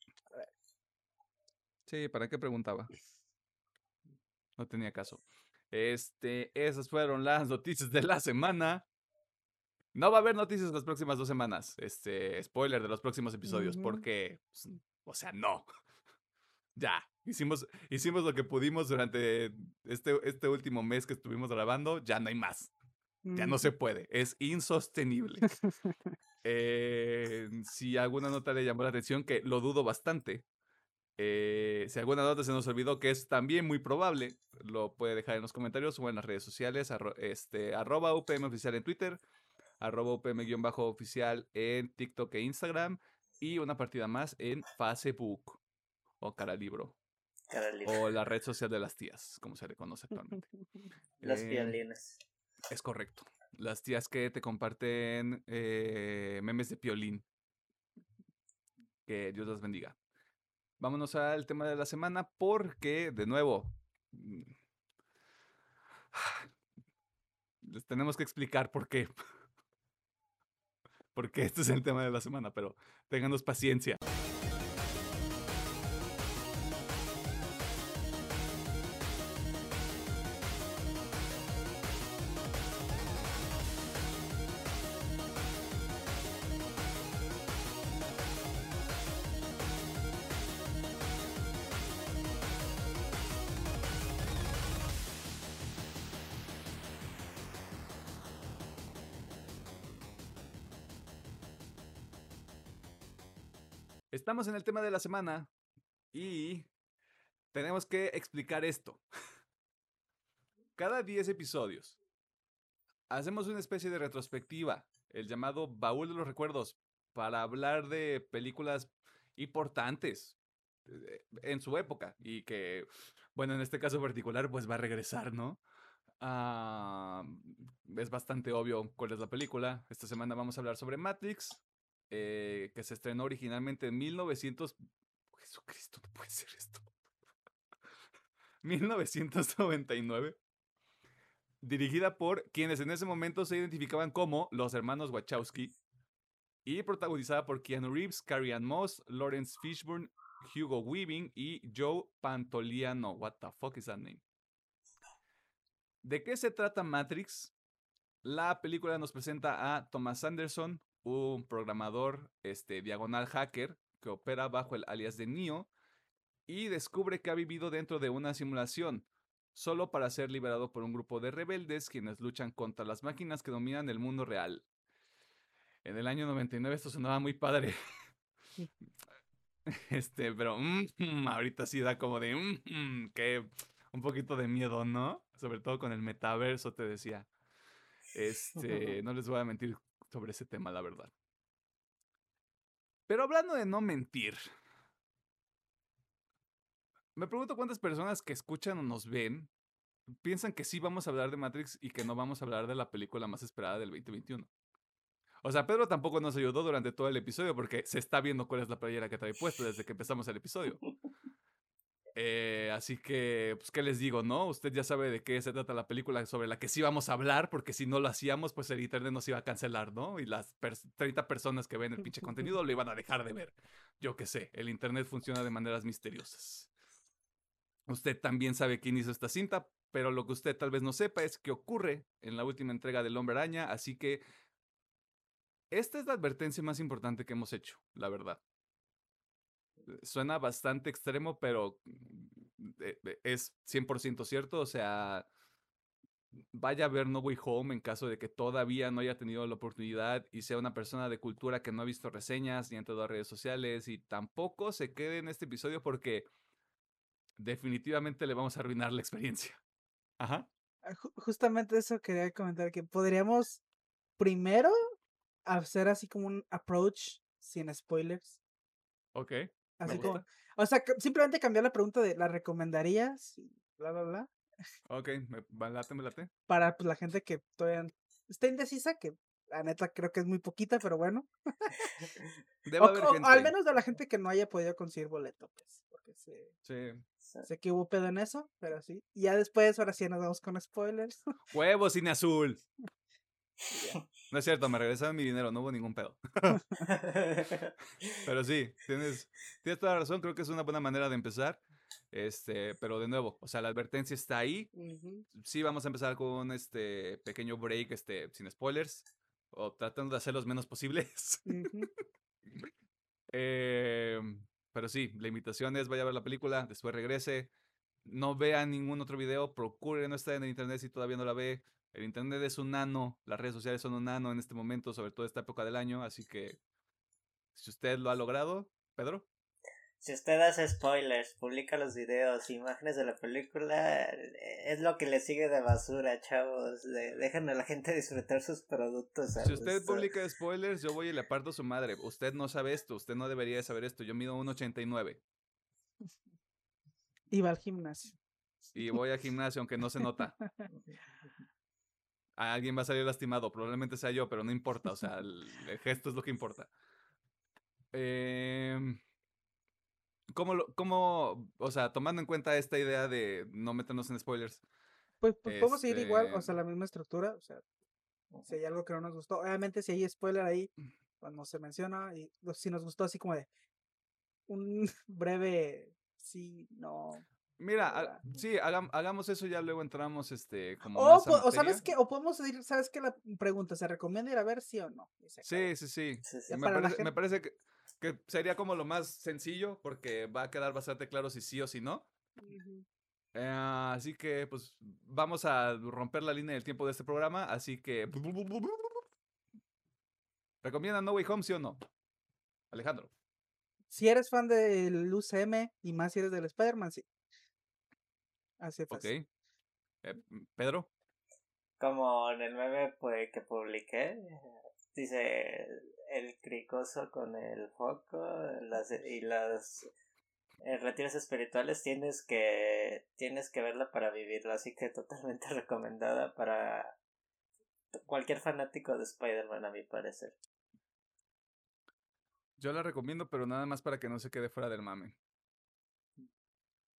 Sí, ¿para qué preguntaba? No tenía caso. Este, esas fueron las noticias de la semana. No va a haber noticias las próximas dos semanas. Este, spoiler de los próximos episodios, Ujú. porque, pues, o sea, no. Ya, hicimos, hicimos lo que pudimos durante este, este último mes que estuvimos grabando, ya no hay más. Ya no se puede, es insostenible. Eh, si alguna nota le llamó la atención, que lo dudo bastante, eh, si alguna nota se nos olvidó, que es también muy probable, lo puede dejar en los comentarios o en las redes sociales, arro- este, arroba UPM oficial en Twitter, arroba UPM-oficial en TikTok e Instagram, y una partida más en Facebook, o Cara Libro, Cara o la red social de las tías, como se le conoce actualmente. Los Eh, es correcto. Las tías que te comparten eh, memes de piolín. Que Dios las bendiga. Vámonos al tema de la semana porque, de nuevo, mm, les tenemos que explicar por qué. Porque este es el tema de la semana, pero ténganos paciencia. Estamos en el tema de la semana y tenemos que explicar esto. Cada 10 episodios hacemos una especie de retrospectiva, el llamado baúl de los recuerdos, para hablar de películas importantes eh, en su época y que, bueno, en este caso particular, pues va a regresar, ¿no? Ah, es bastante obvio cuál es la película. Esta semana vamos a hablar sobre Matrix, eh, que se estrenó originalmente en 1900... Jesucristo, no puede ser esto. 1999. Dirigida por quienes en ese momento se identificaban como los hermanos Wachowski. Y protagonizada por Keanu Reeves, Carrie Ann Moss, Lawrence Fishburne, Hugo Weaving y Joe Pantoliano. What the fuck is that name? ¿De qué se trata Matrix? La película nos presenta a Thomas Anderson, un programador este, diagonal hacker que opera bajo el alias de Neo y descubre que ha vivido dentro de una simulación, solo para ser liberado por un grupo de rebeldes quienes luchan contra las máquinas que dominan el mundo real. En el año 99 esto sonaba muy padre. Este, pero mm, ahorita sí da como de mm, que un poquito de miedo, ¿no? Sobre todo con el metaverso, te decía. Este, no les voy a mentir sobre ese tema, la verdad. Pero hablando de no mentir, me pregunto cuántas personas que escuchan o nos ven piensan que sí vamos a hablar de Matrix y que no vamos a hablar de la película más esperada del 2021. O sea, Pedro tampoco nos ayudó durante todo el episodio porque se está viendo cuál es la playera que trae puesta desde que empezamos el episodio. Eh, así que, pues, ¿qué les digo, no? Usted ya sabe de qué se trata la película sobre la que sí vamos a hablar, porque si no lo hacíamos, pues el internet nos iba a cancelar, ¿no? Y las pers- 30 personas que ven el pinche contenido lo iban a dejar de ver. Yo qué sé, el internet funciona de maneras misteriosas. Usted también sabe quién hizo esta cinta, pero lo que usted tal vez no sepa es que ocurre en la última entrega del Hombre Araña, así que esta es la advertencia más importante que hemos hecho, la verdad. Suena bastante extremo, pero mm, eh, eh, es 100% cierto. O sea, vaya a ver No Way Home en caso de que todavía no haya tenido la oportunidad y sea una persona de cultura que no ha visto reseñas ni ha entrado a redes sociales y tampoco se quede en este episodio porque definitivamente le vamos a arruinar la experiencia. Ajá. Ah, ju- Justamente eso quería comentar, que podríamos primero hacer así como un approach sin spoilers. Ok. Así como, o sea, simplemente cambiar la pregunta de ¿la recomendarías? Bla, bla, bla. Ok, me, late, me late. Para pues, la gente que todavía está indecisa, que la neta creo que es muy poquita, pero bueno. Debe O, haber o gente. al menos de la gente que no haya podido conseguir boleto, pues. Porque sé, Sí. sé que hubo pedo en eso, pero sí. Y ya después, ahora sí nos vamos con spoilers. Huevo cine azul. No es cierto, me regresaron mi dinero, no hubo ningún pedo. pero sí, tienes, tienes toda la razón, creo que es una buena manera de empezar. Este, pero de nuevo, o sea, la advertencia está ahí. Ujú. Sí, vamos a empezar con este pequeño break, este, sin spoilers. O tratando de hacer los menos posibles. Eh, pero sí, la invitación es vaya a ver la película, después regrese. No vea ningún otro video, procure no estar en el internet si todavía no la ve. El internet es un nano, las redes sociales son un nano en este momento, sobre todo esta época del año, así que si usted lo ha logrado, Pedro, Si usted hace spoilers, publica los videos, imágenes de la película, eh, es lo que le sigue de basura, chavos. De- dejan a la gente disfrutar sus productos. si usted gusto. publica spoilers, yo voy y le parto a su madre. Usted no sabe esto, usted no debería de saber esto. Yo mido 1.89 Iba al gimnasio. y voy al gimnasio aunque no se nota. Alguien va a salir lastimado, probablemente sea yo, pero no importa, o sea, el, el gesto es lo que importa. Em, ¿cómo, lo- cómo, o sea, tomando en cuenta esta idea de no meternos en spoilers? Pues, pues podemos seguir igual, o Este- sea, la misma estructura, o sea, si hay algo que no nos gustó, obviamente si hay spoiler ahí, pues no se menciona, y si nos gustó así como de un breve sí, no. Mira, sí, hagam- hagamos eso, ya luego entramos, este, como O, sabes qué, o podemos decir, ¿sabes qué? La pregunta, ¿se recomienda ir a ver sí o no? Sí, sí, sí. Sí, sí. Ya Me parece, me gente- parece que, que sería como lo más sencillo porque va a quedar bastante claro si sí o si no. Eh, así que, pues, vamos a romper la línea del tiempo de este programa. Así que. ¿Recomienda No Way Home, sí o no? Alejandro. Si eres fan del UCM y más si eres del Spider-Man, sí. Así es. Ok. Eh, Pedro. Como en el meme pues, que publiqué, dice el cricoso con el foco las, y las eh, retiros espirituales tienes que tienes que verla para vivirla, así que totalmente recomendada para cualquier fanático de Spider-Man a mi parecer. Yo la recomiendo, pero nada más para que no se quede fuera del mame.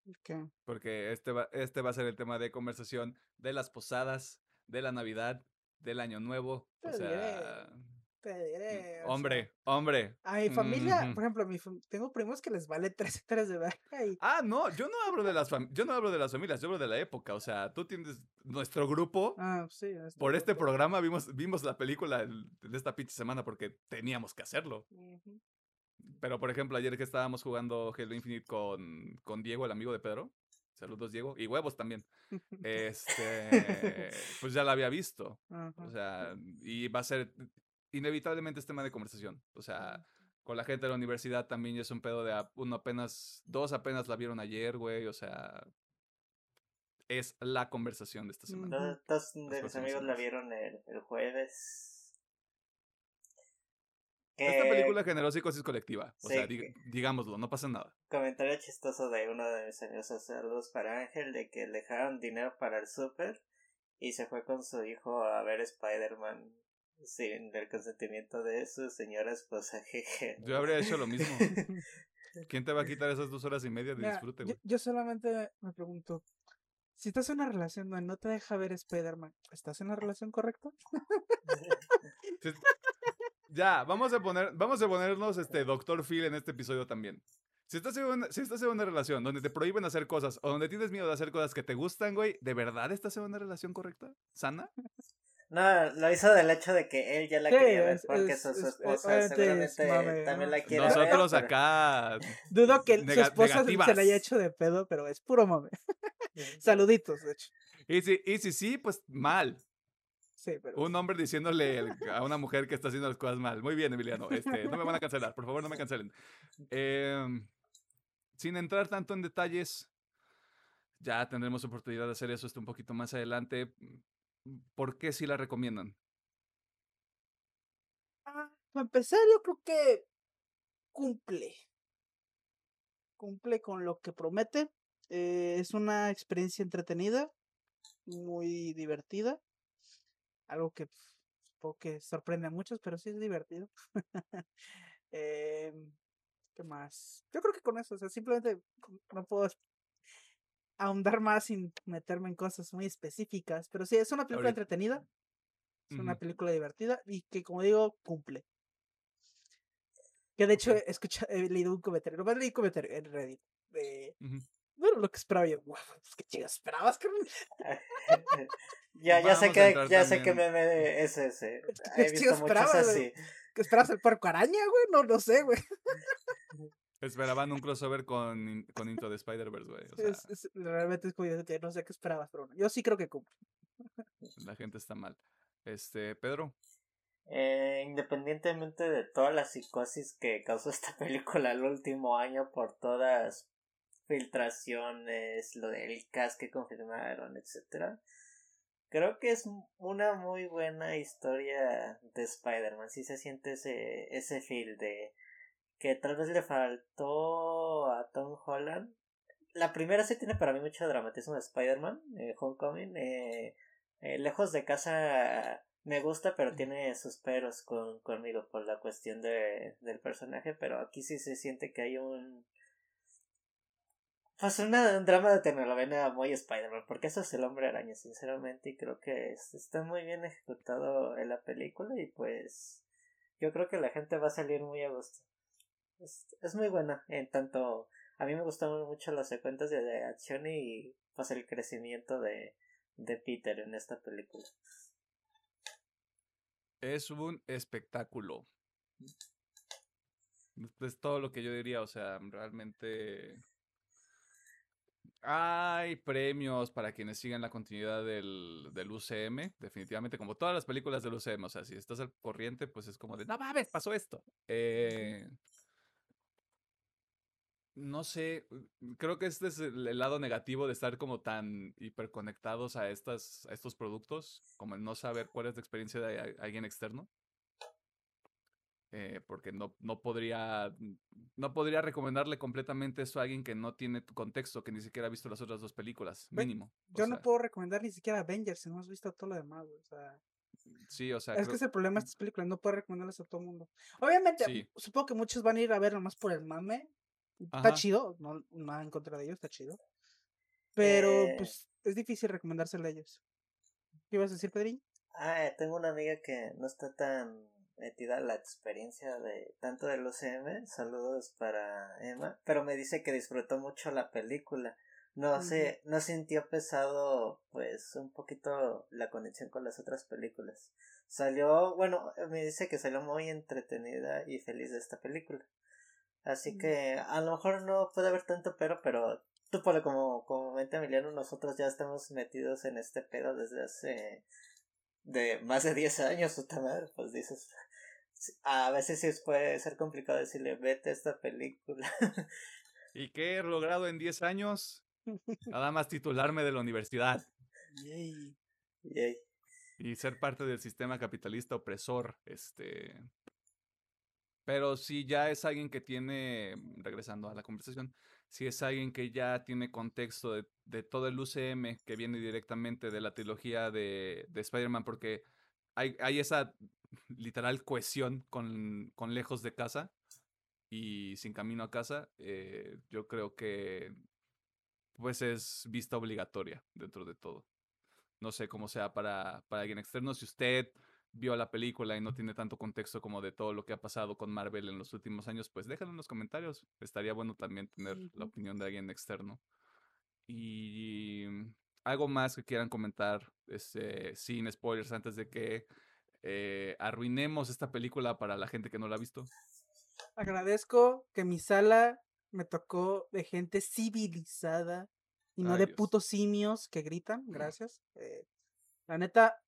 Ok. Porque este va, este va a ser el tema de conversación de las posadas, de la Navidad, del Año Nuevo. O Te diré, sea. Te diré, o sea, Hombre, hombre. A mi familia, Ujú. por ejemplo, mi tengo primos que les vale tres hectáreas de verga y Ah, no, yo no hablo de las yo no hablo de las familias, yo hablo de la época. O sea, tú tienes nuestro grupo. Ah, sí. Por este programa vimos, vimos la película el- de esta pinche semana porque teníamos que hacerlo. Ujú. Pero, por ejemplo, ayer que estábamos jugando Halo Infinite con, con Diego, el amigo de Pedro. Saludos, Diego. Y huevos también. Este, pues ya la había visto. O sea, y va a ser inevitablemente es tema de conversación. O sea, con la gente de la universidad también ya es un pedo de a- uno apenas, dos apenas la vieron ayer, güey. O sea, es la conversación de esta semana. Dos, dos de mis amigos la vieron el, el jueves. Esta Que- película generó psicosis colectiva. O sí, sea, diga- digámoslo, no pasa nada. comentario chistoso de uno de mis amigos, saludos para Ángel, de que le dejaron dinero para el súper y se fue con su hijo a ver Spider-Man sin el consentimiento de su señora esposa. jeje. Yo habría hecho lo mismo. ¿Quién te va a quitar esas dos horas y media de Mira, disfrute, yo, güey? yo solamente me pregunto, si estás en una relación donde no te deja ver Spider-Man, ¿estás en la relación correcta? Sí, Ya, vamos a poner, vamos a ponernos este Doctor Phil en este episodio también. Si estás, en una, si estás en una relación donde te prohíben hacer cosas o donde tienes miedo de hacer cosas que te gustan, güey, ¿de verdad estás en una relación correcta? ¿Sana? No, lo hizo del hecho de que él ya la Sí, quería ver es- porque es- su, su es- esposa es seguramente mame, también la quiere ver. Nosotros pero- acá. Dudo que su esposa se- le haya hecho de pedo, pero es puro mame. Saluditos, de hecho. Y si, y si sí, pues mal. Sí, pero Un hombre diciéndole a una mujer que está haciendo las cosas mal. Muy bien, Emiliano. Este, no me van a cancelar, por favor, no me cancelen. Em, sin entrar tanto en detalles, ya tendremos oportunidad de hacer eso esto un poquito más adelante. ¿Por qué sí la recomiendan? Ah, para empezar, yo creo que cumple. Cumple con lo que promete. Eh, es una experiencia entretenida, muy divertida. Algo que pf, supongo que sorprende a muchos, pero sí es divertido. Em, ¿Qué más? Yo creo que con eso, o sea, simplemente no puedo ahondar más sin meterme en cosas muy específicas, pero sí, es una película Ahorita- entretenida. Es una película divertida y que, como digo, cumple. Que de hecho he, escuchado, he leído un comentario, nomás leí un comentario en Reddit. De. No era lo que esperaba yo. "Guau, Pues qué chingas esperabas, carnal?". ya, ya sé que, ya sé que meme de- es ese. ¿Qué He visto chingas muchos esperabas, así. ¿Qué esperabas el puerco araña, güey? No, no sé, güey. Esperaban un crossover con, con Into the Spider-Verse, güey. O sea, Es- es- realmente es como que no sé qué esperabas, pero bueno, yo sí creo que cumple. la gente está mal. Este, Pedro. Eh, independientemente de toda la psicosis que causó esta película el último año por todas filtraciones, lo del cast que confirmaron, etcétera, creo que es una muy buena historia de Spider-Man. Sí se siente ese, ese feel de que tal vez le faltó a Tom Holland. La primera sí tiene para mí mucho dramatismo de Spider-Man, eh, Homecoming. eh, eh, lejos de casa me gusta, pero tiene sus peros con, conmigo por la cuestión de, del personaje. Pero aquí sí se siente que hay un. Pues una, un drama de telenovela muy Spider-Man, porque eso es el hombre araña, sinceramente, y creo que es- está muy bien ejecutado en la película, y pues yo creo que la gente va a salir muy a gusto. Es, es muy buena, en tanto a mí me gustaron mucho las secuencias de, de acción y pues el crecimiento de, de Peter en esta película. Es un espectáculo. Es todo lo que yo diría, o sea, realmente hay premios para quienes sigan la continuidad del, del UCM, definitivamente, como todas las películas del UCM, o sea, si estás al corriente, pues es como de, no mames, pasó esto. Eh, no sé, creo que este es el, el lado negativo de estar como tan hiperconectados a, estas, a estos productos, como el no saber cuál es la experiencia de a- alguien externo. Eh, porque no, no podría no podría recomendarle completamente eso a alguien que no tiene tu contexto, que ni siquiera ha visto las otras dos películas, mínimo. O Yo no sea, puedo recomendar ni siquiera Avengers si no has visto todo lo demás. O sea, Sí, o sea, es que es el problema de estas películas, no puedo recomendarlas a todo el mundo. Obviamente, Sí. supongo que muchos van a ir a ver nomás por el mame. Está chido, no nada en contra de ellos, está chido. Pero, Eh. pues, es difícil recomendárselo a ellos. ¿Qué ibas a decir, Pedrín? Ah, tengo una amiga que no está tan metida la experiencia de tanto del UCM. Saludos para Emma. Pero me dice que disfrutó mucho la película. No sé, no sintió pesado, pues, un poquito la conexión con las otras películas. Salió, bueno, me dice que salió muy entretenida y feliz de esta película. Así Mm. que a lo mejor no puede haber tanto pero, pero tú por como, como comenta Emiliano, nosotros ya estamos metidos en este pedo desde hace de más de 10 años, puta madre, pues dices, a veces sí puede ser complicado decirle, vete a esta película. ¿Y qué he logrado en 10 años? Nada más titularme de la universidad Yay. Yay. y ser parte del sistema capitalista opresor, este... Pero si ya es alguien que tiene, regresando a la conversación, si es alguien que ya tiene contexto de, de todo el UCM que viene directamente de la trilogía de, de Spider-Man, porque hay, hay esa literal cohesión con, con lejos de casa y sin camino a casa, eh, yo creo que pues es vista obligatoria dentro de todo. No sé cómo sea para, para alguien externo. Si usted vio la película y no tiene tanto contexto como de todo lo que ha pasado con Marvel en los últimos años, pues déjenlo en los comentarios. Estaría bueno también tener la opinión de alguien externo. Y algo más que quieran comentar, este, sin spoilers, antes de que eh, arruinemos esta película para la gente que no la ha visto. Agradezco que mi sala me tocó de gente civilizada y no Ay, de Dios. putos simios que gritan. Gracias. Eh, la neta,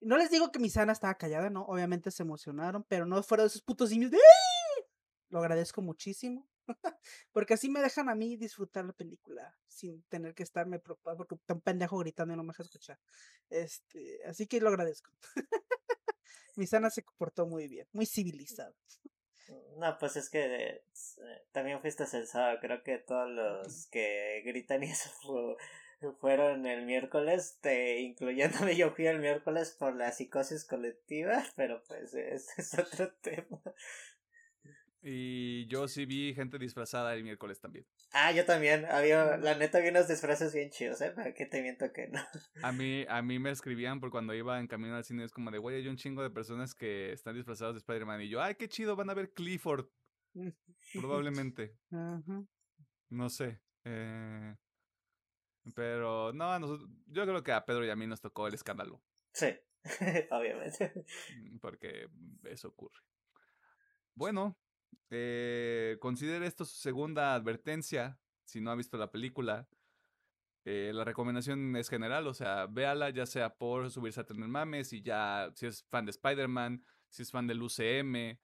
no les digo que mi sana estaba callada, ¿no? Obviamente se emocionaron, pero no fueron esos putos simios de. Lo agradezco muchísimo. porque así me dejan a mí disfrutar la película sin tener que estarme preocupado porque un pendejo gritando y no me deja escuchar. Este, así que lo agradezco. mi sana se comportó muy bien, muy civilizada. No, pues es que eh, también fuiste censado. Creo que todos los que gritan y eso fu- fueron el miércoles, te, incluyéndome. Yo fui el miércoles por la psicosis colectiva, pero pues ese es otro tema. Y yo sí vi gente disfrazada el miércoles también. Ah, yo también. Había, la neta, vi unos disfraces bien chidos, ¿eh? ¿Para qué te miento que no? A mí, a mí me escribían por cuando iba en camino al cine, es como de, güey, hay un chingo de personas que están disfrazadas de Spider-Man. Y yo, ay, qué chido, van a ver Clifford. Probablemente. No sé. Eh, pero no, nosotros, yo creo que a Pedro y a mí nos tocó el escándalo. Sí, obviamente. Mm, porque eso ocurre. Bueno, eh, considere esto su segunda advertencia. Si no ha visto la película, eh, la recomendación es general, o sea, véala ya sea por subirse a tener mames, y ya, si es fan de Spider-Man, si es fan del UCM,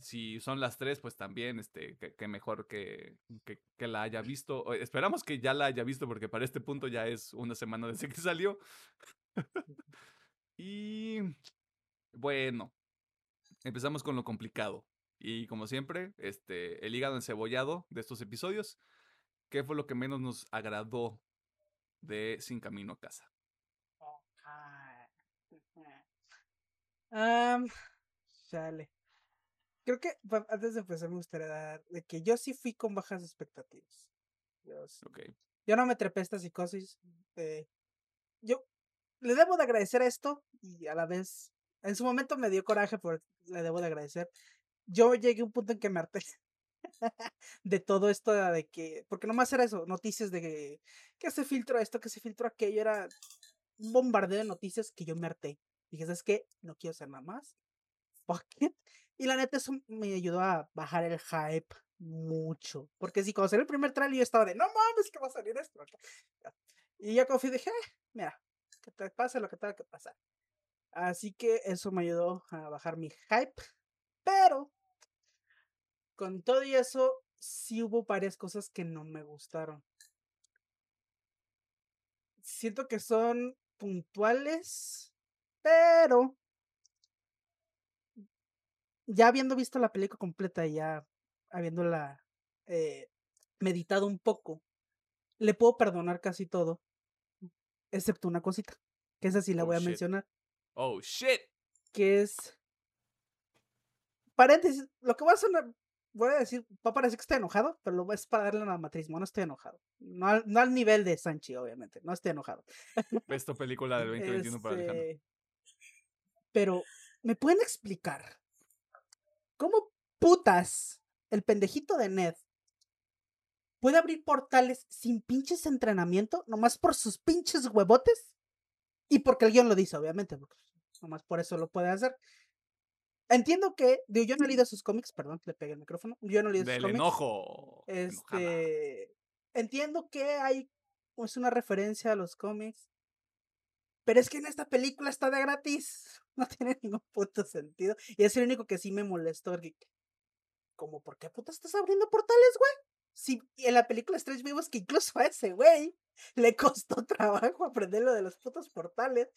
si son las tres, pues también, este, que, mejor que, que, la haya visto. Esperamos que ya la haya visto, porque para este punto ya es una semana desde que salió. y bueno, empezamos con lo complicado. Y como siempre, este, el hígado encebollado de estos episodios. ¿Qué fue lo que menos nos agradó de Sin Camino a Casa? Um, sale creo que antes de empezar me gustaría dar de que yo sí fui con bajas expectativas. Yo, yo no me trepé esta psicosis. yo le debo de agradecer esto y a la vez, en su momento me dio coraje, pero le debo de agradecer. Yo llegué a un punto en que me harté de todo esto de que, porque nomás era eso, noticias de que, que se filtró esto, que se filtró aquello, era un bombardeo de noticias que yo me harté. Dije, ¿sabes qué? No quiero hacer nada más. Fuck it. Y la neta, eso me ayudó a bajar el hype mucho. Porque si cuando salió el primer trailer yo estaba de, no mames, que va a salir esto. Y ya confío dije, eh, mira, que te pase lo que tenga que pasar. Así que eso me ayudó a bajar mi hype. Pero, con todo y eso, sí hubo varias cosas que no me gustaron. Siento que son puntuales, pero ya habiendo visto la película completa y ya habiéndola eh, meditado un poco, le puedo perdonar casi todo, excepto una cosita, que esa sí la oh, voy a mencionar. Oh, shit. Que es... Paréntesis, lo que voy a hacer, voy a decir, va a parecer que estoy enojado, pero lo es para darle una matriz, no estoy enojado. No al, nivel de Sanchi, obviamente, no estoy enojado. Esta película del 2021 para Alejandro. Este, pero, ¿me pueden explicar ¿Cómo putas el pendejito de Ned puede abrir portales sin pinches entrenamiento, nomás por sus pinches huevotes? Y porque el guion lo dice, obviamente, porque nomás por eso lo puede hacer. Entiendo que, digo, yo no he leído sus cómics, perdón, le pegué el micrófono. Yo no he leído sus cómics. enojo. Este, entiendo que hay pues una referencia a los cómics. Pero es que en esta película está de gratis. No tiene ningún puto sentido. Y es el único que sí me molestó. Como, ¿por qué puta estás abriendo portales, güey? Si en la película Strange Vivos que incluso a ese güey le costó trabajo aprender lo de los putos portales.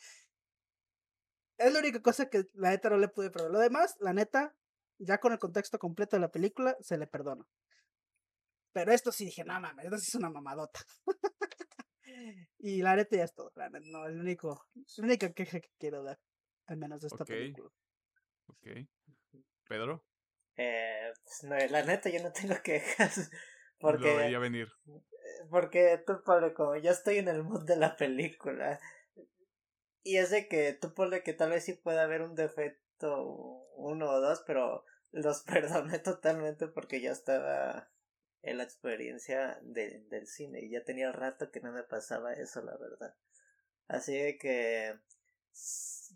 Es la única cosa que la neta no le pude perdonar. Lo demás, la neta, ya con el contexto completo de la película, se le perdona. Pero esto sí dije, no mames, esto sí es una mamadota. y la neta ya es todo. La neta, no, el único, la única queja que quiero dar al menos de esta película. Ok. ¿Pedro? Eh, pues no, la neta yo no tengo quejas. Porque, Lo veía venir. Eh, porque tú, Pablo, como ya estoy en el mood de la película. Y es de que tú, Pablo, que tal vez sí pueda haber un defecto, uno o dos, pero los perdoné totalmente porque ya estaba en la experiencia de, del cine y ya tenía rato que no me pasaba eso, la verdad. Así que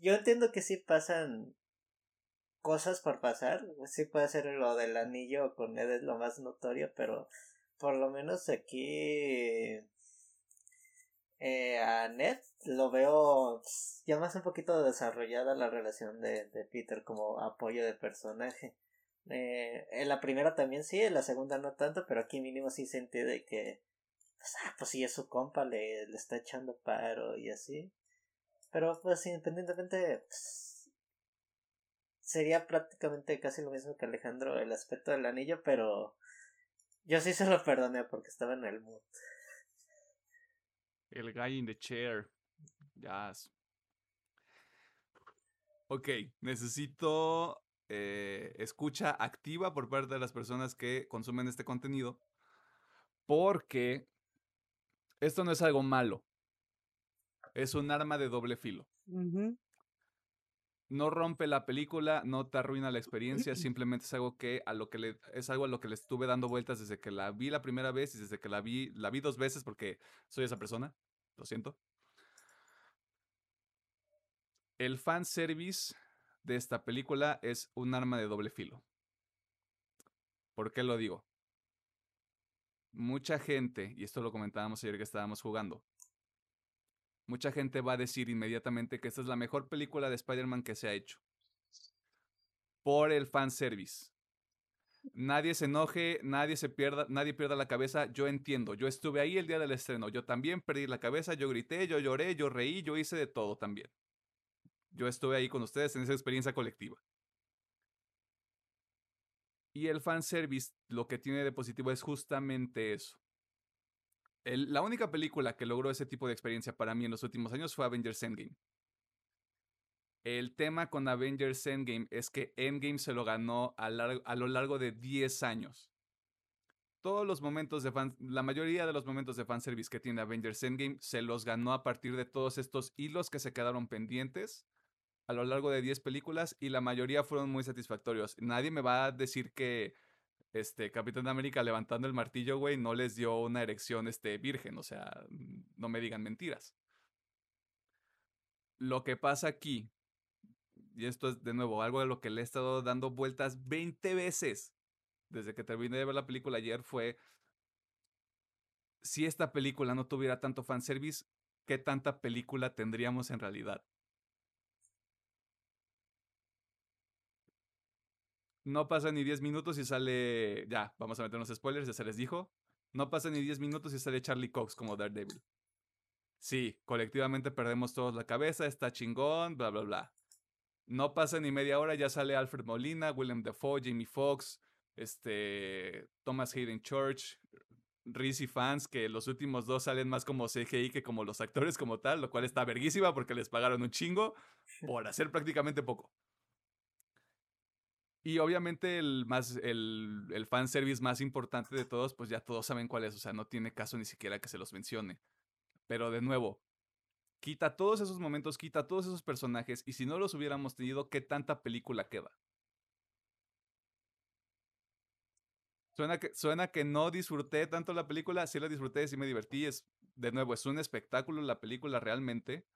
yo entiendo que sí pasan cosas por pasar. Sí puede ser lo del anillo con Ed es lo más notorio, pero por lo menos aquí eh, a Ned lo veo ya más un poquito desarrollada la relación de, de Peter como apoyo de personaje. Eh, en la primera también sí, en la segunda no tanto, pero aquí mínimo sí sentí de que pues, ah, pues sí es su compa, le, le está echando paro y así. Pero pues independientemente pues, sería prácticamente casi lo mismo que Alejandro el aspecto del anillo, pero yo sí se lo perdoné porque estaba en el mood. El guy in the chair. Yes. Ok, necesito eh, escucha activa por parte de las personas que consumen este contenido, porque esto no es algo malo, es un arma de doble filo. No rompe la película, no te arruina la experiencia, simplemente es algo que a lo que le, es algo a lo que le estuve dando vueltas desde que la vi la primera vez y desde que la vi, la vi dos veces porque soy esa persona, lo siento. El fan service de esta película es un arma de doble filo. ¿Por qué lo digo? Mucha gente, y esto lo comentábamos ayer que estábamos jugando, mucha gente va a decir inmediatamente que esta es la mejor película de Spider-Man que se ha hecho. Por el fanservice. Nadie se enoje, nadie se pierda, nadie pierda la cabeza. Yo entiendo, yo estuve ahí el día del estreno. Yo también perdí la cabeza, yo grité, yo lloré, yo reí, yo hice de todo también. Yo estuve ahí con ustedes en esa experiencia colectiva. Y el fanservice lo que tiene de positivo es justamente eso la única película que logró ese tipo de experiencia para mí en los últimos años fue Avengers Endgame. El tema con Avengers Endgame es que Endgame se lo ganó a, a lo largo de 10 años. Todos los momentos de la mayoría de los momentos de fanservice que tiene Avengers Endgame se los ganó a partir de todos estos hilos que se quedaron pendientes a lo largo de 10 películas y la mayoría fueron muy satisfactorios. Nadie me va a decir que este, Capitán América levantando el martillo, güey, no les dio una erección, este, virgen, o sea, no me digan mentiras. Lo que pasa aquí, y esto es de nuevo algo de lo que le he estado dando vueltas 20 veces desde que terminé de ver la película ayer, fue si esta película no tuviera tanto fanservice, ¿qué tanta película tendríamos en realidad? No pasa ni 10 minutos y sale. Ya, vamos a meternos spoilers, ya se les dijo. No pasa ni 10 minutos y sale Charlie Cox como Daredevil. Sí, colectivamente perdemos todos la cabeza, está chingón, bla, bla, bla. No pasa ni media hora, ya sale Alfred Molina, William Defoe, Jamie Foxx, este, Thomas Hayden Church, Reese fans, que los últimos dos salen más como CGI que como los actores como tal, lo cual está verguísima porque les pagaron un chingo por hacer prácticamente poco. Y obviamente el, más, el, el fanservice más importante de todos, pues ya todos saben cuál es, o sea, no tiene caso ni siquiera que se los mencione. Pero de nuevo, quita todos esos momentos, quita todos esos personajes, y si no los hubiéramos tenido, ¿qué tanta película queda? Suena que, suena que no disfruté tanto la película, sí la disfruté, sí me divertí, es, de nuevo, es un espectáculo la película realmente,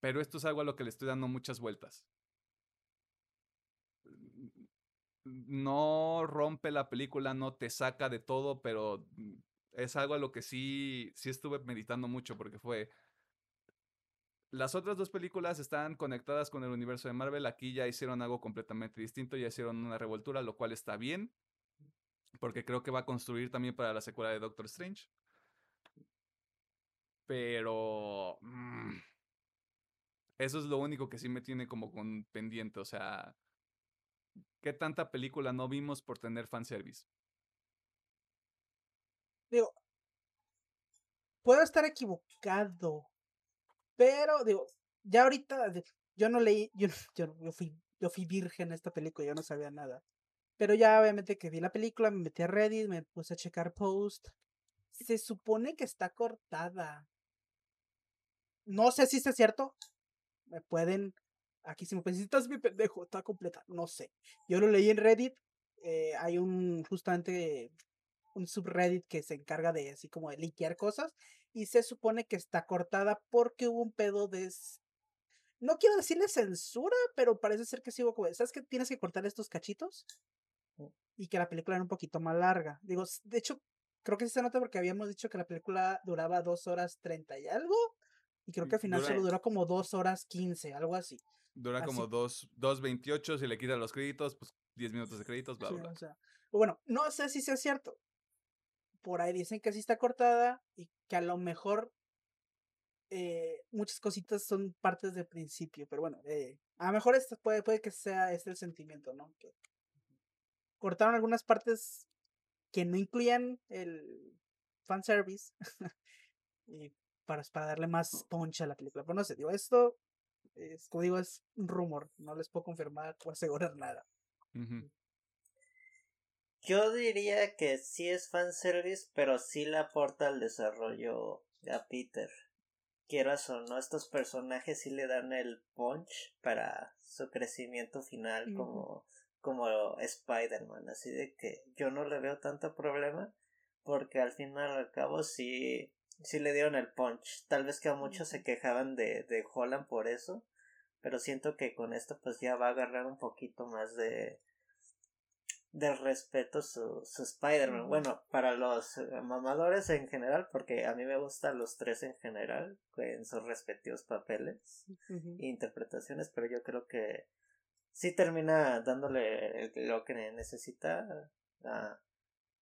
pero esto es algo a lo que le estoy dando muchas vueltas no rompe la película, no te saca de todo, pero mm, es algo a lo que sí, sí estuve meditando mucho porque fue... Las otras dos películas están conectadas con el universo de Marvel, aquí ya hicieron algo completamente distinto, ya hicieron una revoltura, lo cual está bien, porque creo que va a construir también para la secuela de Doctor Strange. Pero... Mm, eso es lo único que sí me tiene como con pendiente, o sea ¿Qué tanta película no vimos por tener fanservice? Digo, puedo estar equivocado, pero digo, ya ahorita yo no leí, yo, yo, fui, yo fui virgen en esta película, yo no sabía nada. Pero ya obviamente que vi la película, me metí a Reddit, me puse a checar post. Se supone que está cortada. No sé si es cierto. Me pueden Aquí si me necesitas mi pendejo, está completa. No sé. Yo lo leí en Reddit. Eh, hay un justamente un subreddit que se encarga de así como de liquear cosas. Y se supone que está cortada porque hubo un pedo de. No quiero decirle censura, pero parece ser que sí hubo como. ¿Sabes que tienes que cortar estos cachitos? Mm. Y que la película era un poquito más larga. Digo, de hecho, creo que sí se nota porque habíamos dicho que la película duraba dos horas treinta y algo. Y creo que al final solo duró como dos horas quince, algo así. Dura como 2.28, si le quitan los créditos, pues 10 minutos de créditos, bla, bla. bueno, no sé si sea cierto. Por ahí dicen que sí está cortada y que a lo mejor eh, muchas cositas son partes del principio, pero bueno, eh, a lo mejor esto puede, puede que sea este el sentimiento, ¿no? Que cortaron algunas partes que no incluían el fanservice y para, para darle más punch a la película. Pero no sé, digo, esto Es, como digo, es un rumor. No les puedo confirmar o asegurar nada. Yo diría que sí es fanservice, pero sí le aporta al desarrollo a Peter. Quieras o no, estos personajes sí le dan el punch para su crecimiento final como, como Spider-Man. Así de que yo no le veo tanto problema porque al fin y al cabo sí, sí le dieron el punch. Tal vez que a muchos se quejaban de, de Holland por eso, pero siento que con esto pues ya va a agarrar un poquito más de, respeto su, su Spider-Man. Bueno, para los eh, mamadores en general, porque a mí me gustan los tres en general, en sus respectivos papeles e interpretaciones, pero yo creo que sí termina dándole lo que necesita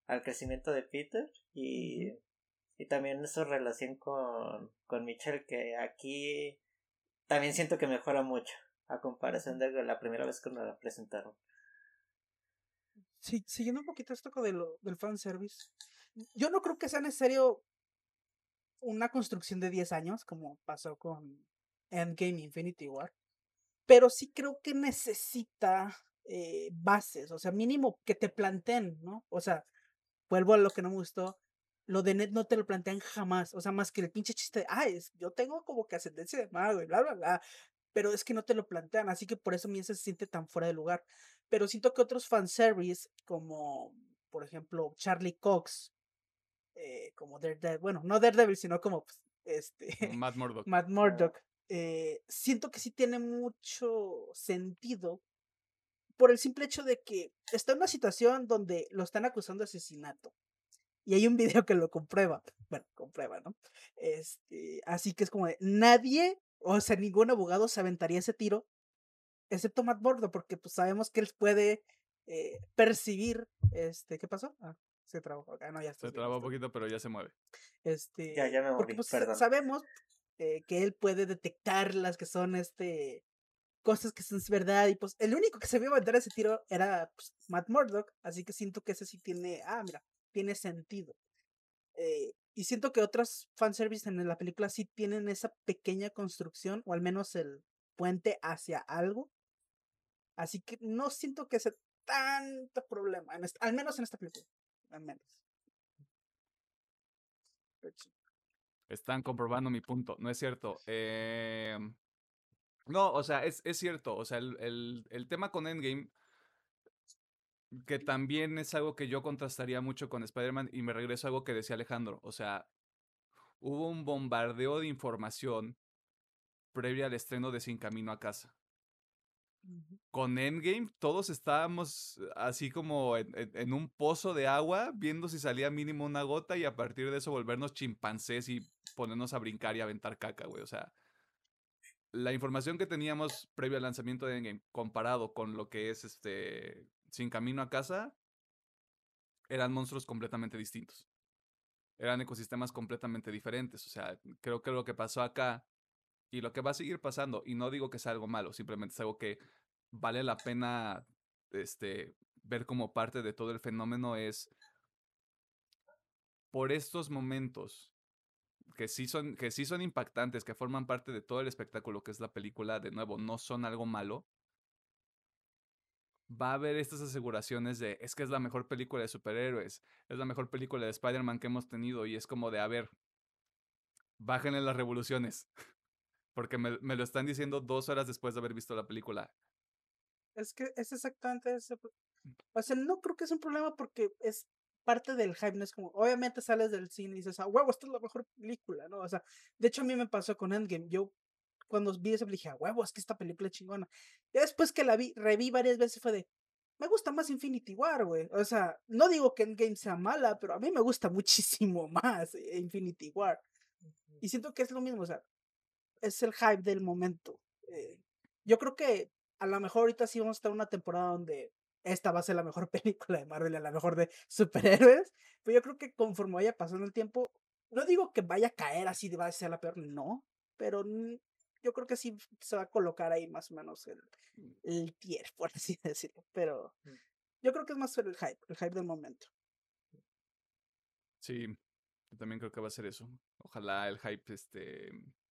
al crecimiento de Peter y, y también su relación con, con Michelle, que aquí también siento que mejora mucho a comparación de la primera vez que nos la presentaron. Sí, siguiendo un poquito esto de lo, del fanservice, yo no creo que sea necesario una construcción de 10 años, como pasó con Endgame Infinity War, pero sí creo que necesita eh, bases, o sea, mínimo que te planteen, ¿no? O sea, vuelvo a lo que no me gustó, lo de Ned no te lo plantean jamás, o sea, más que el pinche chiste de, ah, es, yo tengo como que ascendencia de mago y bla, bla, bla, pero es que no te lo plantean, así que por eso a mí se siente tan fuera de lugar. Pero siento que otros fanservice, como por ejemplo Charlie Cox, eh, como Daredevil, bueno, no Daredevil, sino como pues, este, Matt Murdock. Matt Murdock, eh, siento que sí tiene mucho sentido por el simple hecho de que está en una situación donde lo están acusando de asesinato. Y hay un video que lo comprueba. Bueno, comprueba, ¿no? Este, así que es como de nadie, o sea, ningún abogado se aventaría ese tiro excepto Matt Bordo, porque pues sabemos que él puede eh, percibir, este, ¿qué pasó? Ah, se trabó, ah, no, ya Se trabó un poquito, pero ya se mueve. Este, ya, ya me moví, porque pues, perdón. sabemos eh, que él puede detectar las que son, este, cosas que son verdad, y pues el único que se vio aventar ese tiro era pues, Matt Murdock, así que siento que ese sí tiene, ah, mira, tiene sentido. Eh, y siento que otros fanservice en la película sí tienen esa pequeña construcción, o al menos el puente hacia algo, Así que no siento que sea tanto problema, al menos en esta película. Al menos. Están comprobando mi punto, no es cierto. Em, no, o sea, es, es cierto. O sea, el, el, el, tema con Endgame, que también es algo que yo contrastaría mucho con Spider-Man, y me regreso a algo que decía Alejandro. O sea, hubo un bombardeo de información previo al estreno de Sin Camino a Casa con Endgame todos estábamos así como en, un pozo de agua, viendo si salía mínimo una gota y a partir de eso volvernos chimpancés y ponernos a brincar y aventar caca, güey. O sea, la información que teníamos previo al lanzamiento de Endgame comparado con lo que es este Sin Camino a Casa, eran monstruos completamente distintos. Eran ecosistemas completamente diferentes. O sea, creo que lo que pasó acá y lo que va a seguir pasando, y no digo que sea algo malo, simplemente es algo que vale la pena este, ver como parte de todo el fenómeno, es por estos momentos que sí, son, que sí son impactantes, que forman parte de todo el espectáculo que es la película, de nuevo, no son algo malo, va a haber estas aseguraciones de, es que es la mejor película de superhéroes, es la mejor película de Spider-Man que hemos tenido, y es como de, a ver, bájenle las revoluciones. Porque me, lo están diciendo dos horas después de haber visto la película. Es que es exactamente ese. O sea, no creo que es un problema porque es parte del hype, es como, obviamente sales del cine y dices, ah, huevo, esta es la mejor película, ¿no? O sea, de hecho a mí me pasó con Endgame, yo cuando vi película dije, ah, huevo, es que esta película es chingona. Y después que la vi, reví varias veces fue de, me gusta más Infinity War, güey. O sea, no digo que Endgame sea mala, pero a mí me gusta muchísimo más Infinity War. Y siento que es lo mismo, o sea, es el hype del momento. Eh, yo creo que a lo mejor ahorita sí vamos a estar en una temporada donde esta va a ser la mejor película de Marvel, la mejor de superhéroes, pero yo creo que conforme vaya pasando el tiempo, no digo que vaya a caer así, va a ser la peor, no, pero yo creo que sí se va a colocar ahí más o menos el, el tier, por así decirlo, pero mm. yo creo que es más el hype, el hype del momento. Sí, yo también creo que va a ser eso. Ojalá el hype este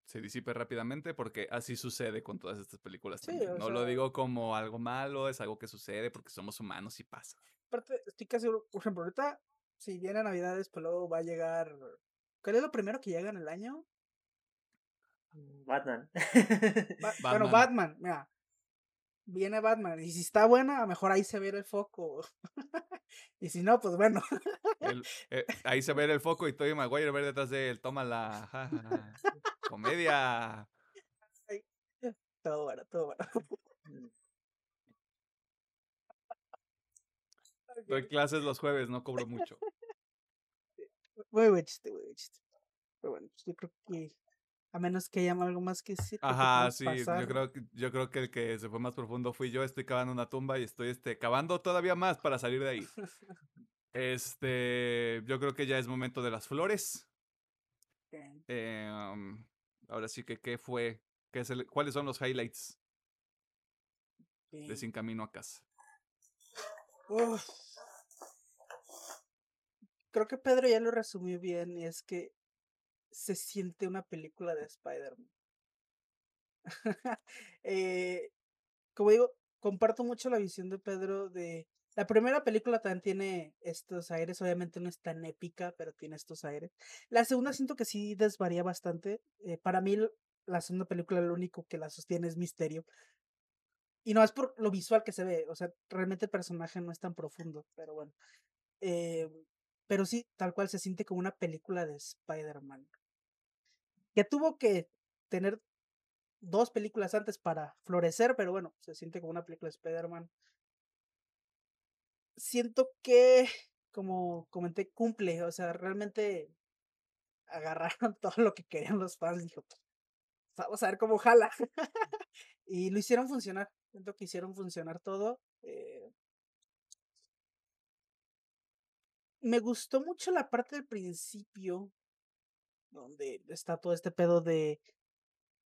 se disipe rápidamente porque así sucede con todas estas películas. Sí, No lo digo como algo malo, es algo que sucede porque somos humanos y pasa. Aparte, estoy casi por ejemplo, ahorita, si viene Navidades, pues luego va a llegar. ¿Cuál es lo primero que llega en el año? Batman. Ba- Bueno, Batman. Batman, mira. Viene Batman. Y si está buena, a lo mejor ahí se ve el foco. y si no, pues bueno. El- eh, ahí se ve el foco y Tobey Maguire ver detrás de él. Tómala. ja, ja, ja. Comedia. todo bueno, todo bueno. Doy clases los jueves, no cobro mucho. Muy buen chiste, muy buen chiste. Pero bueno, pues yo creo que. A menos que haya algo más que decir. Ajá, sí, pasar. yo creo, que, yo creo que el que se fue más profundo fui yo. Estoy cavando una tumba y estoy este, cavando todavía más para salir de ahí. Este, yo creo que ya es momento de las flores. Eh, um, ahora sí que, ¿qué fue? ¿Qué es el- ¿Cuáles son los highlights de. Sin Camino a Casa? Uf. Creo que Pedro ya lo resumió bien y es que se siente una película de Spider-Man. Eh, como digo, comparto mucho la visión de Pedro de... La primera película también tiene estos aires, obviamente no es tan épica, pero tiene estos aires. La segunda siento que sí desvaría bastante. eh, para mí la segunda película lo único que la sostiene es misterio. Y no es por lo visual que se ve, o sea, realmente el personaje no es tan profundo, pero bueno. Eh, pero sí, tal cual se siente como una película de Spider-Man. Que tuvo que tener dos películas antes para florecer, pero bueno, se siente como una película de Spider-Man. Siento que, como comenté, cumple, o sea, realmente agarraron todo lo que querían los fans, dijo, "Pues, vamos a ver cómo jala. y lo hicieron funcionar, siento que hicieron funcionar todo. eh, me gustó mucho la parte del principio, donde está todo este pedo de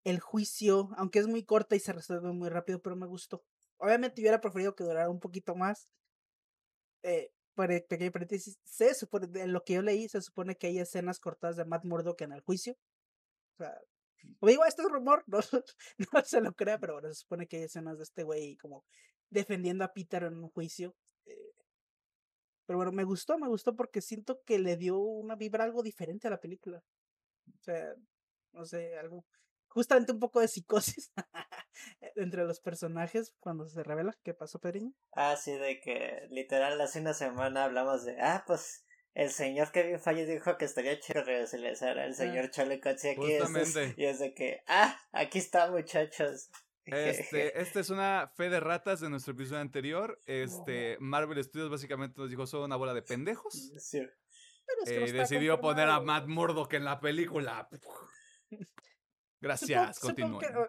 el juicio, aunque es muy corta y se resuelve muy rápido, pero me gustó. Obviamente hubiera preferido que durara un poquito más. Eh, para pequeño paréntesis, se supone, de lo que yo leí, se supone que hay escenas cortadas de Matt Murdock en el juicio. O sea, como digo, esto es rumor, no, no se lo crea, pero bueno, se supone que hay escenas de este güey como defendiendo a Peter en un juicio. eh, pero bueno, me gustó, me gustó porque siento que le dio una vibra algo diferente a la película. O sea, no sé, algo, justamente un poco de psicosis entre los personajes cuando se revela qué pasó, Pedriño. Ah, sí, de que literal hace una semana hablamos de, ah, pues el señor Kevin Feige dijo que estaría chido regresar al señor Charlie Cox y aquí es, Justamente. y es de que, ah, aquí está muchachos. Este, esta es una fe de ratas de nuestro episodio anterior. Este, Marvel Studios básicamente nos dijo, son una bola de pendejos. Sí. Pero es que no Eh, decidió poner a. Matt Murdock en la película. Gracias, o-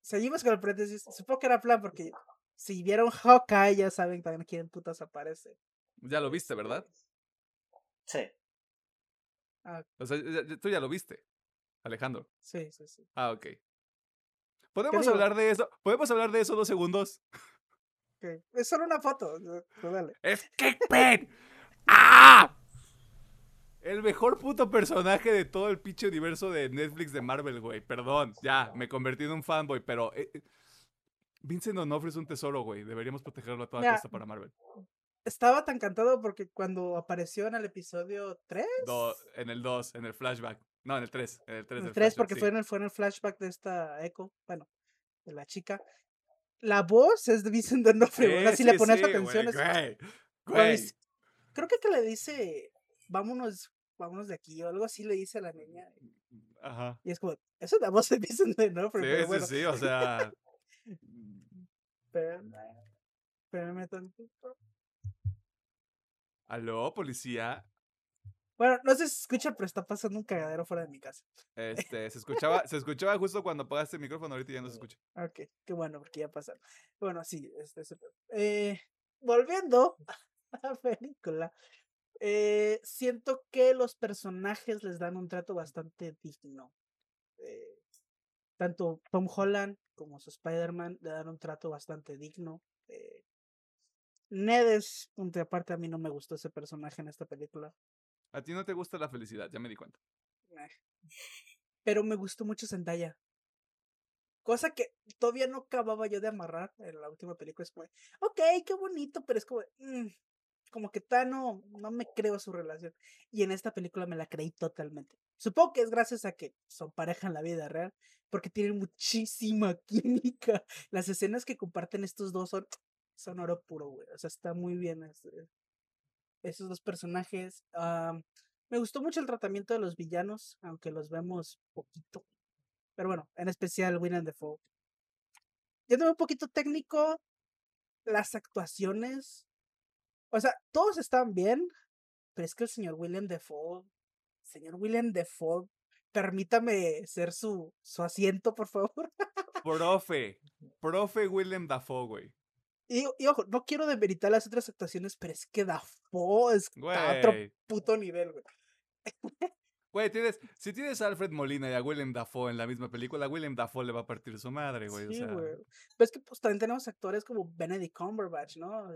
seguimos con el paréntesis. Supongo que era plan porque si vieron Hawkeye ya saben también quién putas aparece. Ya lo viste, ¿verdad? Sí. O sea, ya- ya- tú ya lo viste, Alejandro. Sí, sí, sí. Ah, ok. ¿Podemos digo? hablar de eso? ¿Podemos hablar de eso dos segundos? ok. Es solo una foto. pues dale. ¡Es Kingpin! ¡Ah! El mejor puto personaje de todo el pinche universo de Netflix de Marvel, güey. Perdón, ya, me convertí en un fanboy, pero... eh, eh, Vincent D'Onofrio es un tesoro, güey. Deberíamos protegerlo a toda Mira, costa para Marvel. Estaba tan cantado porque cuando apareció en el episodio 3, Do- en el 2, en el flashback. No, en el 3. En el 3 en el 3 flashback, porque sí. fue, en el, fue en el flashback de esta Echo, bueno, de la chica. La voz es de Vincent Sí, sí, sí, le pones sí, atención. güey, es- güey, güey. creo que, que le dice, vámonos, vámonos de aquí, o algo así le dice a la niña. Ajá. Y es como, eso es la voz de Vincent D'Onofrio, Sí, pero sí, bueno. sí, o sea... Espérame, espérame tantito. ¿Aló, policía? Bueno, no sé si se escucha, pero está pasando un cagadero fuera de mi casa. Este, se escuchaba, se escuchaba justo cuando apagaste el micrófono, ahorita ya no se escucha. Ok, qué bueno, porque ya pasaron. Bueno, sí, este, pedo. eh, volviendo a la película, eh, siento que los personajes les dan un trato bastante digno. Eh, tanto Tom Holland como su Spider-Man le dan un trato bastante digno. Eh, Ned es, punto aparte, a mí no me gustó ese personaje en esta película. A ti no te gusta la felicidad, ya me di cuenta. Pero me gustó mucho Zendaya. Cosa que todavía no acababa yo de amarrar en la última película. Es como, ok, qué bonito, pero es como, mm, como que Tano, no me creo su relación. Y en esta película me la creí totalmente. Supongo que es gracias a que son pareja en la vida real, porque tienen muchísima química. Las escenas que comparten estos dos son, son oro puro, güey. O sea, está muy bien esos dos personajes. me gustó mucho el tratamiento de los villanos, aunque los vemos poquito. Pero bueno, en especial William Defoe. Yéndome un poquito técnico, las actuaciones. O sea, todos están bien, pero es que el señor William Defoe, señor William Defoe, permítame ser su, su asiento, por favor. Profe. Profe Willem Dafoe, güey. Y, y ojo, no quiero demeritar las otras actuaciones, pero es que Dafoe está a otro puto nivel, güey. Güey, tienes, si tienes a Alfred Molina y a Willem Dafoe en la misma película, a Willem Dafoe le va a partir su madre, güey. Sí, o sea, güey. Pero es que pues también tenemos actores como Benedict Cumberbatch, ¿no?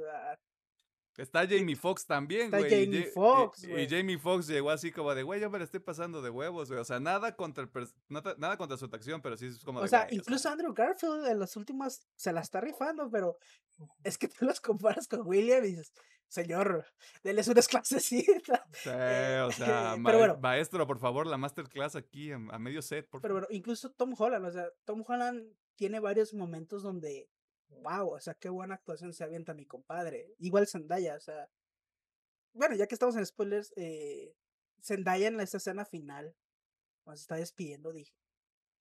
Está Jamie Foxx también, Está güey. y Jamie Ja- y- Foxx, y, güey. Jamie Foxx llegó así como de, güey, yo me la estoy pasando de huevos, güey. O sea, nada contra el nada, nada contra su actuación, pero sí es como O de, sea, incluso Andrew Garfield en las últimas se la está rifando, pero es que tú los comparas con William y dices, señor, déles unas clasecitas. Sí, o sea, ma- bueno. maestro, por favor, la masterclass aquí a, a medio set, por Pero favor. bueno, incluso Tom Holland, o sea, Tom Holland tiene varios momentos donde, wow, o sea, qué buena actuación se avienta mi compadre. Igual Zendaya, o sea, bueno, ya que estamos en spoilers, eh, Zendaya en esa escena final, cuando se está despidiendo, dije,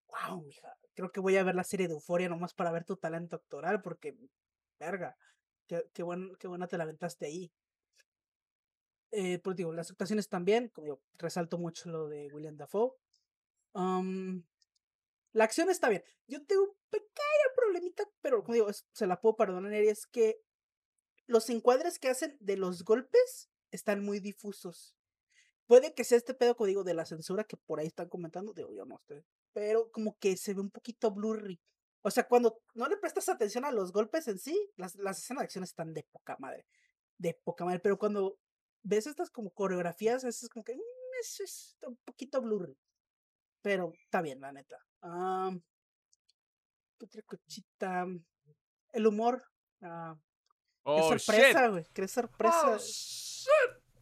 wow, mija, creo que voy a ver la serie de Euforia nomás para ver tu talento actoral, porque, verga, qué, qué, buen- qué buena te la aventaste ahí. Eh, pues digo, las actuaciones también, como digo, resalto mucho lo de William Dafoe. La acción está bien. Yo tengo un pequeño problemita, pero como digo, se la puedo perdonar, y es que los encuadres que hacen de los golpes están muy difusos. Puede que sea este pedo, como digo, de la censura que por ahí están comentando, digo, yo no estoy, pero como que se ve un poquito blurry. O sea, cuando no le prestas atención a los golpes en sí, las, las escenas de acción están de poca madre. De poca madre. Pero cuando ves estas como coreografías, es como que mm, es un poquito blurry. Pero está bien, la neta. ¿Qué otra cochita? El humor. ah, qué Oh, sorpresa, güey. Qué sorpresa. Oh, shit.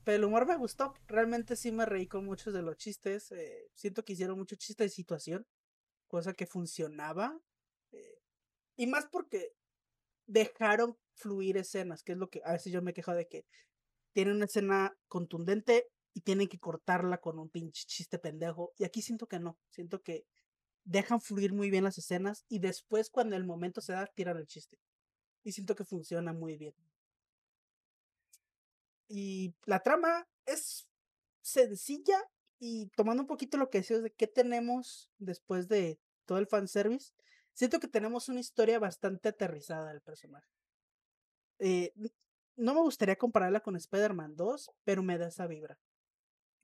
Pero el humor me gustó. Realmente sí me reí con muchos de los chistes. eh, siento que hicieron mucho chiste de situación. Cosa que funcionaba. eh, y más porque dejaron fluir escenas, que es lo que a veces yo me quejo de que tienen una escena contundente y tienen que cortarla con un pinche chiste pendejo. Y aquí siento que no. Siento que dejan fluir muy bien las escenas y después cuando el momento se da, tiran el chiste. Y siento que funciona muy bien. Y la trama es sencilla y tomando un poquito lo que decías de qué tenemos después de todo el fanservice, siento que tenemos una historia bastante aterrizada del personaje. Eh, no me gustaría compararla con Spider-Man 2, pero me da esa vibra.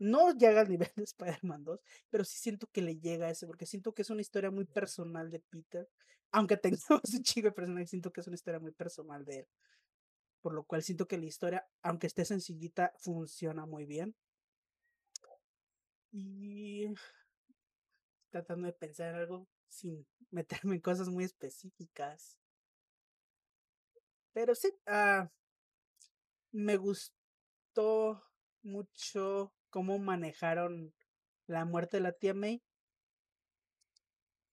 No llega al nivel de Spider-Man 2, pero sí siento que le llega a ese, porque siento que es una historia muy personal de Peter. Aunque tengamos un chico de personaje, siento que es una historia muy personal de él. Por lo cual siento que la historia, aunque esté sencillita, funciona muy bien. Y tratando de pensar en algo sin meterme en cosas muy específicas. Pero sí, ah, me gustó mucho cómo manejaron la muerte de la tía May.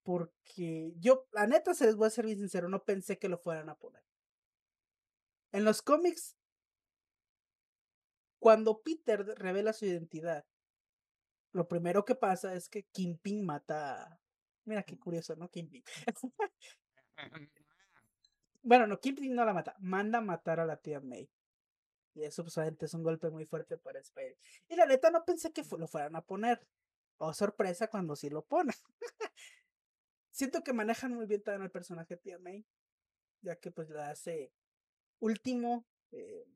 Porque yo, la neta, se les voy a ser bien sincero, no pensé que lo fueran a poner. En los cómics, cuando Peter revela su identidad, lo primero que pasa es que Kingpin mata. a- Mira qué curioso, ¿no? Kingpin. bueno, no, Kingpin no la mata, manda a matar a la tía May. Y eso, pues, obviamente es un golpe muy fuerte para Spider. Y la neta, no pensé que lo fueran a poner. Oh, sorpresa cuando sí lo ponen. Siento que manejan muy bien también al personaje tía May, ya que pues le hace último eh,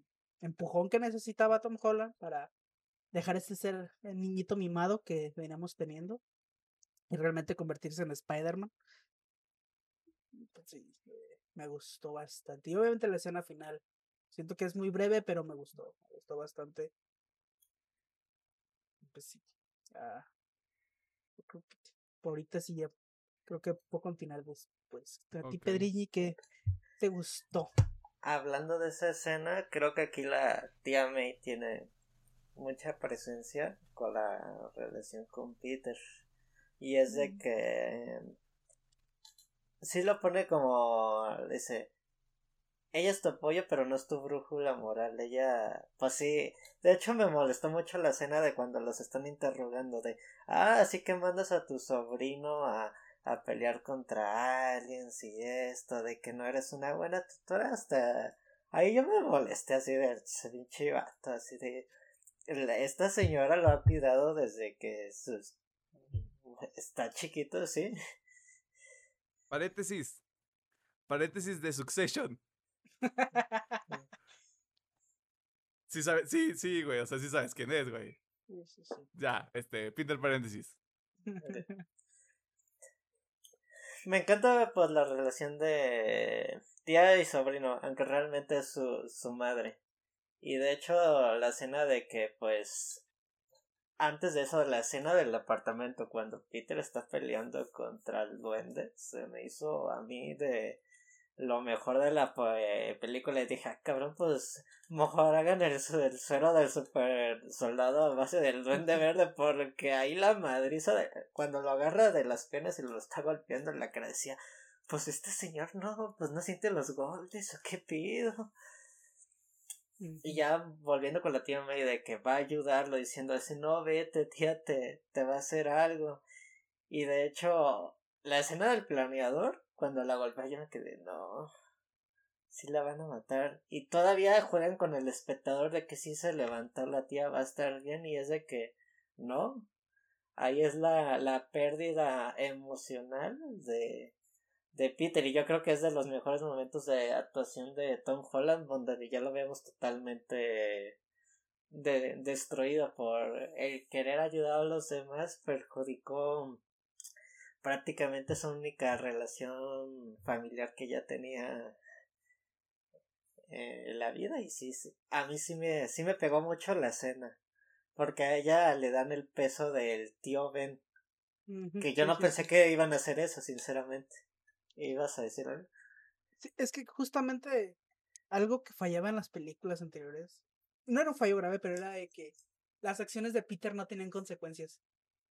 empujón que necesitaba Tom Holland para dejar ese ser el niñito mimado que veníamos teniendo y realmente convertirse en Spider-Man. Pues sí, me gustó bastante. Y obviamente la escena final. Siento que es muy breve, pero me gustó. Me gustó bastante. Pues sí. ah, yo creo que por ahorita sí ya creo que puedo continuar después. A ti, Ok. Pedriñi, ¿qué te gustó? Hablando de esa escena, creo que aquí la tía May tiene mucha presencia con la relación con Peter. Y es de Mm. que sí lo pone como dice ella es tu apoyo pero no es tu brújula moral ella pues sí de hecho me molestó mucho la escena de cuando los están interrogando de ah así que mandas a tu sobrino a a pelear contra aliens y esto de que no eres una buena tutora hasta ahí yo me molesté así de ese pinche vato así de esta señora lo ha cuidado desde que sus está chiquito sí Paréntesis. Paréntesis de Succession. Sí, sabe, sí, sí, güey. O sea, sí sabes quién es, güey. Sí, sí, sí. Ya, este, Peter paréntesis. Me encanta pues la relación de tía y sobrino, aunque realmente es su, su madre. Y de hecho la escena de que pues antes de eso, la escena del apartamento cuando Peter está peleando contra el duende, se me hizo a mí de lo mejor de la eh, película y dije, ah, cabrón, pues mejor hagan el, el suero del super soldado a base del duende verde porque ahí la madriza de- cuando lo agarra de las piernas y lo está golpeando en la cara decía, pues este señor no, pues no siente los golpes o qué pido. Y ya volviendo con la tía May de que va a ayudarlo diciendo así, no vete tía, te, te va a hacer algo. Y de hecho, la escena del planeador, cuando la golpea yo me quedé, no, sí la van a matar. Y todavía juegan con el espectador de que si se levanta la tía va a estar bien y es de que no. Ahí es la, la pérdida emocional de, de Peter y yo creo que es de los mejores momentos de actuación de Tom Holland donde ya lo vemos totalmente de, destruido por el querer ayudar a los demás perjudicó prácticamente su única relación familiar que ya tenía eh, en la vida y sí, sí, a mí sí me, sí me pegó mucho la escena porque a ella le dan el peso del tío Ben que yo no pensé que iban a hacer eso sinceramente ibas a decir algo Sí, es que justamente algo que fallaba en las películas anteriores, no era un fallo grave, pero era de que las acciones de Peter no tenían consecuencias.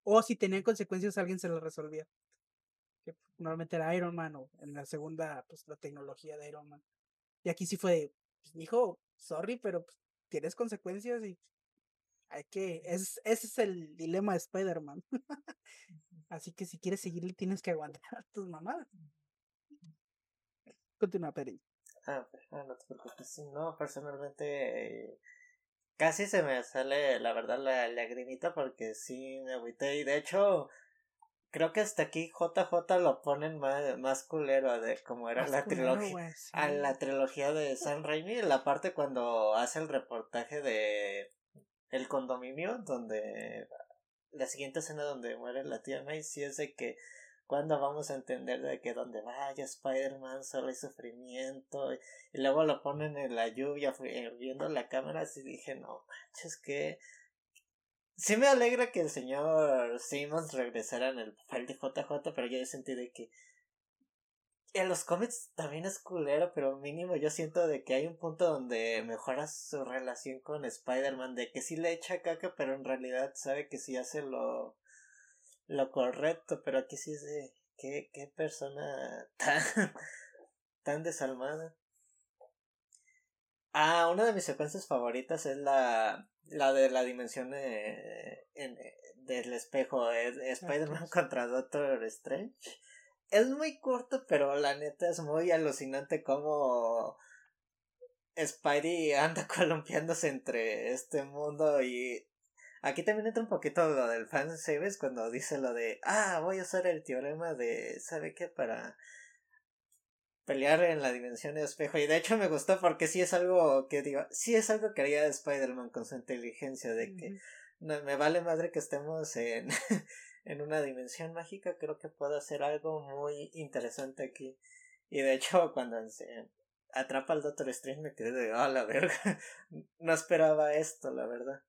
O si tenían consecuencias, alguien se las resolvía. Que normalmente era Iron Man o en la segunda, pues la tecnología de Iron Man. Y aquí sí fue pues, hijo, sorry, pero pues, tienes consecuencias y hay que, es, ese es el dilema de Spider-Man. Así que si quieres seguirle tienes que aguantar tus mamadas. Continúa, Peri. Ah, ah, no te preocupes. Sí, no, personalmente eh, casi se me sale, la verdad, la lagrimita porque sí me agüité. Y de hecho, creo que hasta aquí JJ lo ponen más, más culero de como era Más la trilogía. A la trilogía de Sam Raimi, la parte cuando hace el reportaje de el condominio, donde la siguiente escena donde muere la tía May, sí es de que cuando vamos a entender de que donde vaya Spider-Man solo hay sufrimiento y, y luego lo ponen en la lluvia eh, viendo la cámara así dije no manches que sí me alegra que el señor Simmons regresara en el papel de JJ pero yo sentí de que en los cómics también es culero, pero mínimo yo siento de que hay un punto donde mejora su relación con Spider-Man, de que sí le echa caca, pero en realidad sabe que sí hace lo, lo correcto, pero aquí sí es de qué, qué persona tan, tan desalmada. Ah, una de mis secuencias favoritas es la, la de la dimensión eh, en, del espejo, es Spider-Man contra Doctor Strange. Es muy corto, pero la neta es muy alucinante como Spidey anda columpiándose entre este mundo y aquí también entra un poquito lo del fanservice cuando dice lo de ah voy a usar el teorema de ¿sabe qué? para pelear en la dimensión de espejo y de hecho me gustó porque sí es algo que digo sí es algo que haría Spider-Man con su inteligencia de que no, me vale madre que estemos en, en una dimensión mágica, creo que puedo hacer algo muy interesante aquí. Y de hecho, cuando se atrapa al Doctor Strange me quedé de, ah, la verga, no esperaba esto, la verdad.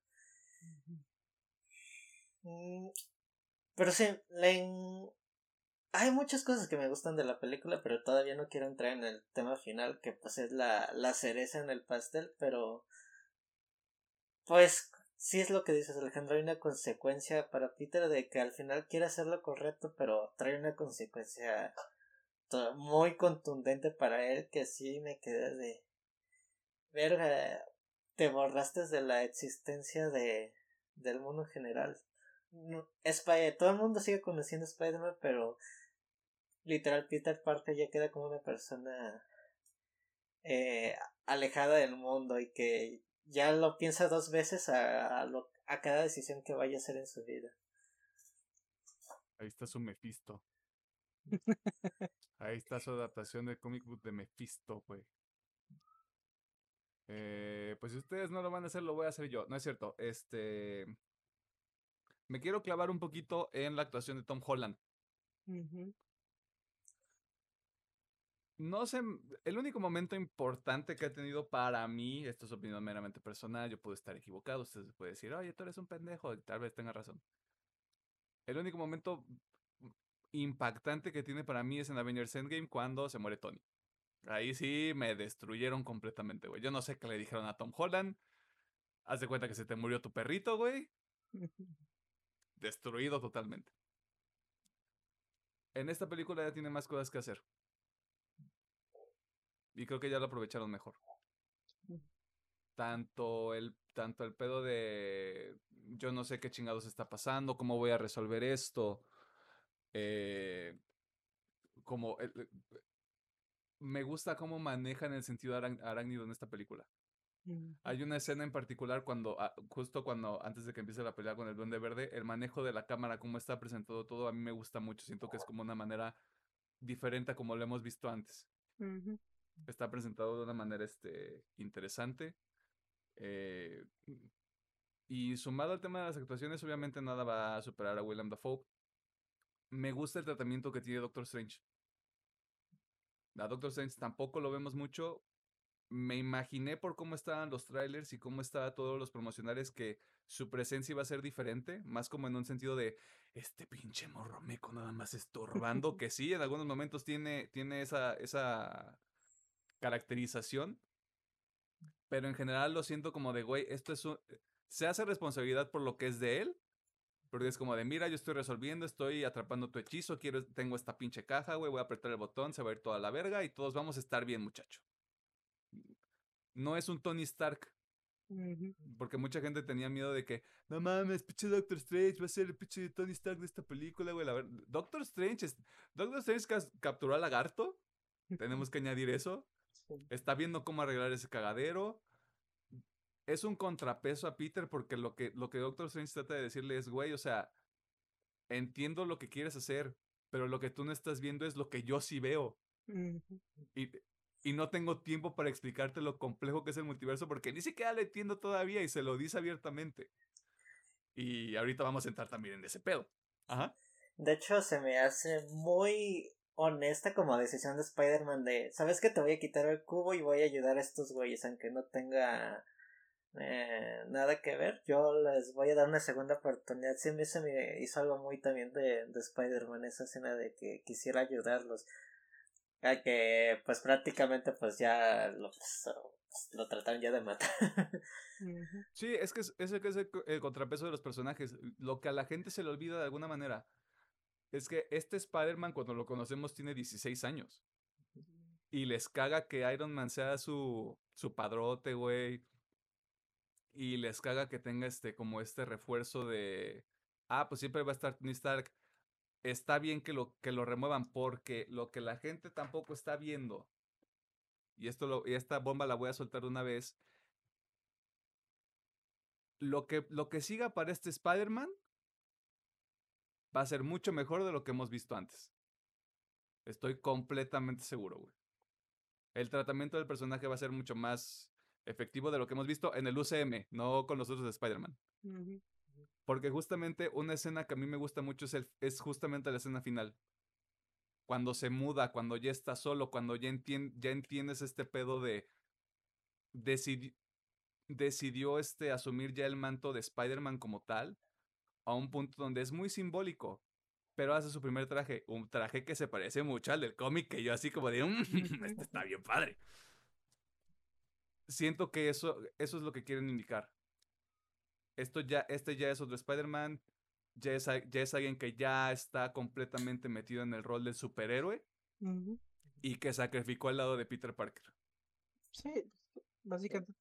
Mm, Pero sí, hay muchas cosas que me gustan de la película, pero todavía no quiero entrar en el tema final, que pues es la, la cereza en el pastel, pero pues sí es lo que dices Alejandro, hay una consecuencia para Peter de que al final quiere hacer lo correcto, pero trae una consecuencia muy contundente para él que sí me quedé de verga te borraste de la existencia de del mundo en general. Spider todo el mundo sigue conociendo a Spider-Man pero literal Peter Parker ya queda como una persona eh, alejada del mundo y que ya lo piensa dos veces a, a, lo, a cada decisión que vaya a hacer en su vida. Ahí está su Mephisto. Ahí está su adaptación de comic book de Mephisto, güey. Eh, pues si ustedes no lo van a hacer, lo voy a hacer yo. No es cierto. Este. Me quiero clavar un poquito en la actuación de Tom Holland. No sé, el único momento importante que ha tenido para mí, esto es opinión meramente personal, yo puedo estar equivocado, ustedes pueden decir, oye, tú eres un pendejo, y tal vez tenga razón. El único momento impactante que tiene para mí es en Avengers Endgame cuando se muere Tony. Ahí sí me destruyeron completamente, güey. Yo no sé qué le dijeron a Tom Holland. Haz de cuenta que se te murió tu perrito, güey. Destruido totalmente. En esta película ya tiene más cosas que hacer. Y creo que ya lo aprovecharon mejor. Tanto el, tanto el pedo de yo no sé qué chingados está pasando, cómo voy a resolver esto. Eh, como me gusta cómo manejan el sentido arácnido en esta película. Hay una escena en particular cuando, ah, justo cuando, antes de que empiece la pelea con el Duende Verde, el manejo de la cámara, cómo está presentado todo, a mí me gusta mucho. Siento que es como una manera diferente a como lo hemos visto antes. Está presentado de una manera este, interesante. Eh, y sumado al tema de las actuaciones, obviamente nada va a superar a William Dafoe. Me gusta el tratamiento que tiene Doctor Strange. A Doctor Strange tampoco lo vemos mucho. Me imaginé por cómo estaban los trailers y cómo estaban todos los promocionales que su presencia iba a ser diferente, más como en un sentido de este pinche morro meco nada más estorbando, que sí, en algunos momentos tiene, tiene esa, esa caracterización, pero en general lo siento como de, güey, esto es un, se hace responsabilidad por lo que es de él, porque es como de, mira, yo estoy resolviendo, estoy atrapando tu hechizo, quiero, tengo esta pinche caja, güey, voy a apretar el botón, se va a ir toda la verga y todos vamos a estar bien, muchacho. No es un Tony Stark. Porque mucha gente tenía miedo de que, no mames, pinche Doctor Strange va a ser el pinche Tony Stark de esta película, güey. La Doctor Strange, es, Doctor Strange capturó al lagarto. Tenemos que añadir eso. Está viendo cómo arreglar ese cagadero es un contrapeso a Peter porque lo que, lo que Doctor Strange trata de decirle es, güey, o sea, entiendo lo que quieres hacer, pero lo que tú no estás viendo es lo que yo sí veo. y, y, no tengo tiempo para explicarte lo complejo que es el multiverso porque ni siquiera le entiendo todavía y se lo dice abiertamente. Y ahorita vamos a entrar también en ese pedo. Ajá. De hecho, se me hace muy honesta como decisión de Spider-Man de, ¿sabes que te voy a quitar el cubo y voy a ayudar a estos güeyes aunque no tenga eh, nada que ver. Yo les voy a dar una segunda oportunidad. Sí, me hizo algo muy también de, de Spider-Man, esa escena de que quisiera ayudarlos. A que pues prácticamente pues ya lo, pues, lo trataron ya de matar. sí, es que es, ese que es el, contrapeso de los personajes. Lo que a la gente se le olvida de alguna manera es que este Spider-Man cuando lo conocemos tiene 16 años. Y les caga que Iron Man sea su, su padrote, güey y les caga que tenga este como este refuerzo de ah, pues siempre va a estar Tony Stark. Está bien que lo que lo remuevan porque lo que la gente tampoco está viendo y esto lo, y esta bomba la voy a soltar una vez. Lo que, lo que siga para este Spider-Man va a ser mucho mejor de lo que hemos visto antes. Estoy completamente seguro, güey. El tratamiento del personaje va a ser mucho más efectivo de lo que hemos visto en el UCM, no con los otros de Spider-Man. Porque justamente una escena que a mí me gusta mucho es, el, es justamente la escena final. Cuando se muda, cuando ya está solo, cuando ya, ya entiendes este pedo de... decidió este, asumir ya el manto de Spider-Man como tal, a un punto donde es muy simbólico. pero hace su primer traje, un traje que se parece mucho al del cómic, que yo así como de, "Mm, este está bien padre. Siento que eso, eso es lo que quieren indicar. Esto ya, este ya es otro Spider-Man, ya es, ya es alguien que ya está completamente metido en el rol del superhéroe y que sacrificó al lado de Peter Parker. Sí, básicamente.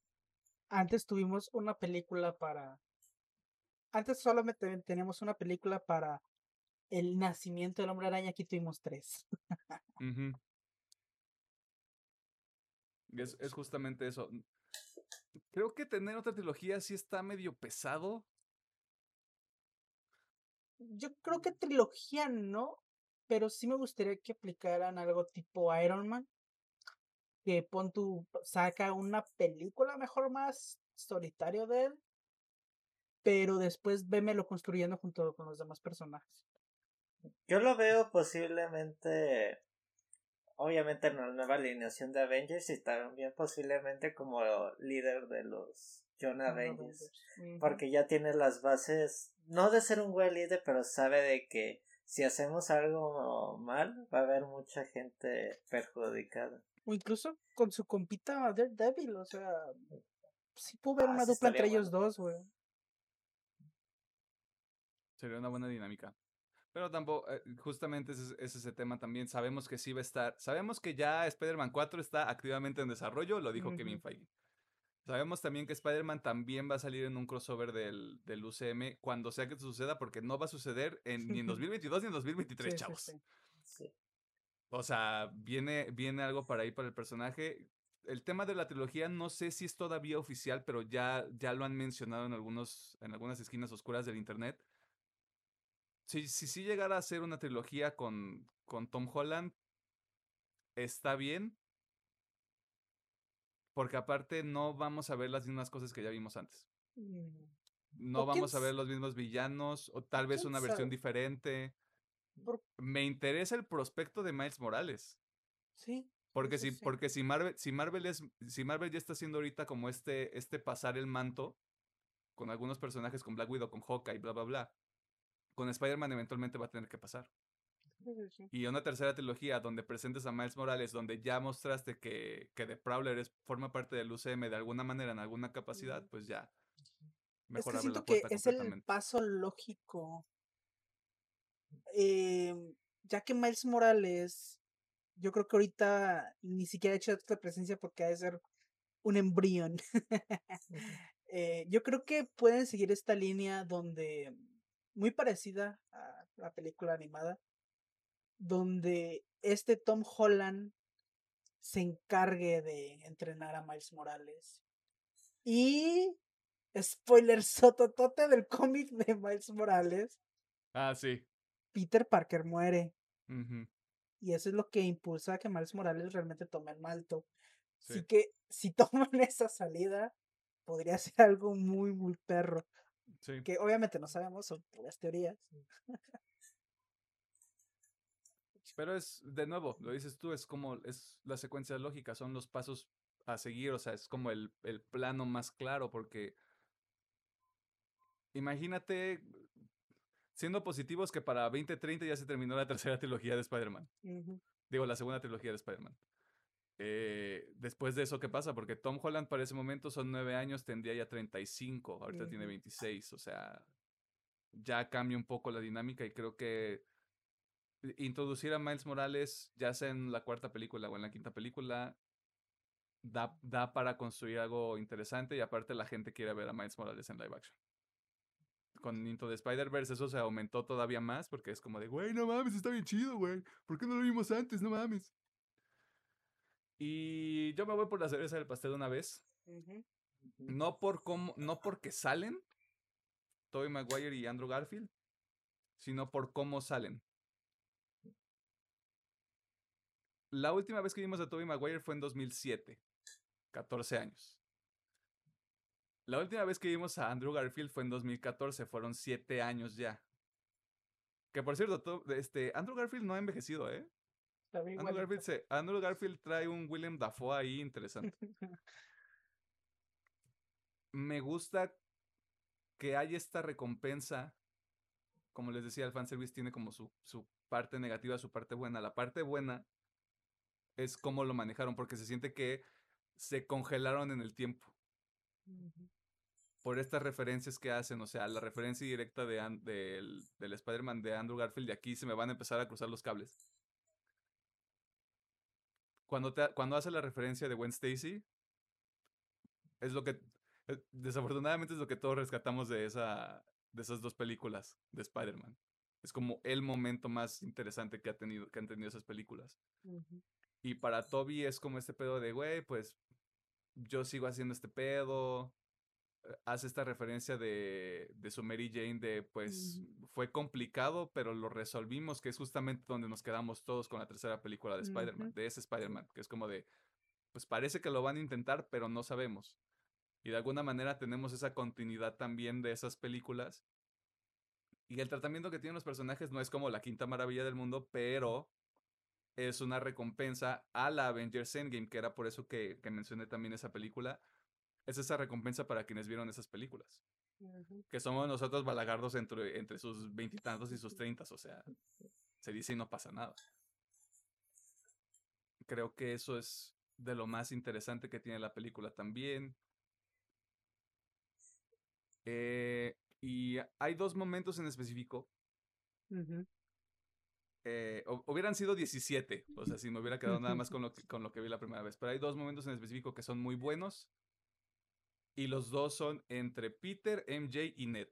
Antes tuvimos una película para. Antes solamente teníamos una película para el nacimiento del hombre araña, aquí tuvimos tres. Es, es justamente eso. Creo que tener otra trilogía sí está medio pesado. Yo creo que trilogía no, pero sí me gustaría que aplicaran algo tipo Iron Man. Que pon tu, saca una película mejor más solitario de él, pero después vémelo construyendo junto con los demás personajes. Yo lo veo posiblemente, obviamente en la nueva alineación de Avengers y también posiblemente como líder de los John Avengers. Porque ya tiene las bases, no de ser un buen líder, pero sabe de que si hacemos algo mal va a haber mucha gente perjudicada. O incluso con su compita Daredevil, o sea, sí puedo ver Ah, una dupla entre ellos dos, güey. Sería una buena dinámica. Pero tampoco, eh, justamente ese, es- es ese tema también. Sabemos que sí va a estar. Sabemos que ya Spider-Man 4 está activamente en desarrollo, lo dijo Kevin Ujú. Feige. Sabemos también que Spider-Man también va a salir en un crossover del, del UCM cuando sea que suceda, porque no va a suceder en, ni en 2022 ni en 2023, Sí, sí, chavos. sí. Sí. O sea, viene, viene algo para ahí para el personaje. El tema de la trilogía no sé si es todavía oficial, pero ya, ya lo han mencionado en, algunos, en algunas esquinas oscuras del internet. Si sí si, llegara a ser una trilogía con, con Tom Holland, está bien. Porque aparte no vamos a ver las mismas cosas que ya vimos antes. Mm, No vamos a ver los mismos villanos, o tal vez una versión diferente. Me interesa el prospecto de Miles Morales. Sí. Porque si, sí. porque si Marvel, si Marvel es, si Marvel ya está haciendo ahorita como este, este pasar el manto con algunos personajes, con Black Widow, con Hawkeye, bla bla bla, con Spider-Man eventualmente va a tener que pasar. Y una tercera trilogía donde presentes a Miles Morales, donde ya mostraste que, que The Prowler es, forma parte del UCM de alguna manera, en alguna capacidad, pues ya. Es Mejor que abre siento la que es el paso lógico. Em, ya que Miles Morales, yo creo que ahorita ni siquiera ha hecho esta presencia porque ha de ser un embrión. Eh, yo creo que pueden seguir esta línea donde, muy parecida a la película animada, donde este Tom Holland se encargue de entrenar a Miles Morales. Y spoiler sototote del cómic de Miles Morales, Ah, sí. Peter Parker muere. Y eso es lo que impulsa a que Miles Morales realmente tome el malto. Así Sí. que si toman esa salida, podría ser algo muy, muy perro. Sí. Que obviamente no sabemos, son puras teorías. Pero es, de nuevo, lo dices tú, es como, es la secuencia lógica, son los pasos a seguir, o sea, es como el, el plano más claro, porque imagínate, siendo positivos, que para 2030 ya se terminó la tercera trilogía de Spider-Man. Digo, la segunda trilogía de Spider-Man. Eh, después de eso, ¿qué pasa? Porque Tom Holland para ese momento son nueve años, tendría ya 35, ahorita tiene Ujú. 26, o sea, ya cambia un poco la dinámica y creo que introducir a Miles Morales, ya sea en la cuarta película o en la quinta película, da, da para construir algo interesante y aparte la gente quiere ver a Miles Morales en live action. Con Into the Spider-Verse eso se aumentó todavía más porque es como de, güey, no mames, está bien chido, güey. ¿Por qué no lo vimos antes? No mames. Y yo me voy por la cereza del pastel de una vez. No, por cómo, no porque salen Tobey Maguire y Andrew Garfield, sino por cómo salen. La última vez que vimos a Tobey Maguire fue en 2007, 14 años. La última vez que vimos a Andrew Garfield fue en 2014, fueron 7 años ya. Que por cierto, to- este, Andrew Garfield no ha envejecido, ¿eh? Andrew. Garfield, se- Andrew Garfield trae un William Dafoe ahí interesante. Me gusta que hay esta recompensa como les decía, el fanservice tiene como su, su parte negativa, su parte buena. La parte buena es cómo lo manejaron, porque se siente que se congelaron en el tiempo. Por estas referencias que hacen, o sea, la referencia directa de del, del Spider-Man de Andrew Garfield, y aquí se me van a empezar a cruzar los cables. Cuando, te, cuando hace la referencia de Gwen Stacy, es lo que, eh, desafortunadamente es lo que todos rescatamos de, esa, de esas dos películas de Spider-Man. Es como el momento más interesante que, ha tenido, que han tenido esas películas. Y para Toby es como este pedo de, güey, pues yo sigo haciendo este pedo. Hace esta referencia de, de su Mary Jane de, pues, fue complicado, pero lo resolvimos, que es justamente donde nos quedamos todos con la tercera película de Spider-Man, de ese Spider-Man, que es como de, pues parece que lo van a intentar, pero no sabemos. Y de alguna manera tenemos esa continuidad también de esas películas. Y el tratamiento que tienen los personajes no es como la quinta maravilla del mundo, pero es una recompensa a la Avengers Endgame, que era por eso que, mencioné también esa película. Es esa recompensa para quienes vieron esas películas. Que somos nosotros balagardos entre, entre sus veintitantos y, sus treintas, o sea, se dice y no pasa nada. Creo que eso es de lo más interesante que tiene la película también. Eh, y hay dos momentos en específico. Eh, hubieran sido 17, o sea, si me hubiera quedado nada más con lo, que, con lo que vi la primera vez. Pero hay dos momentos en específico que son muy buenos. Y los dos son entre Peter, MJ y Ned.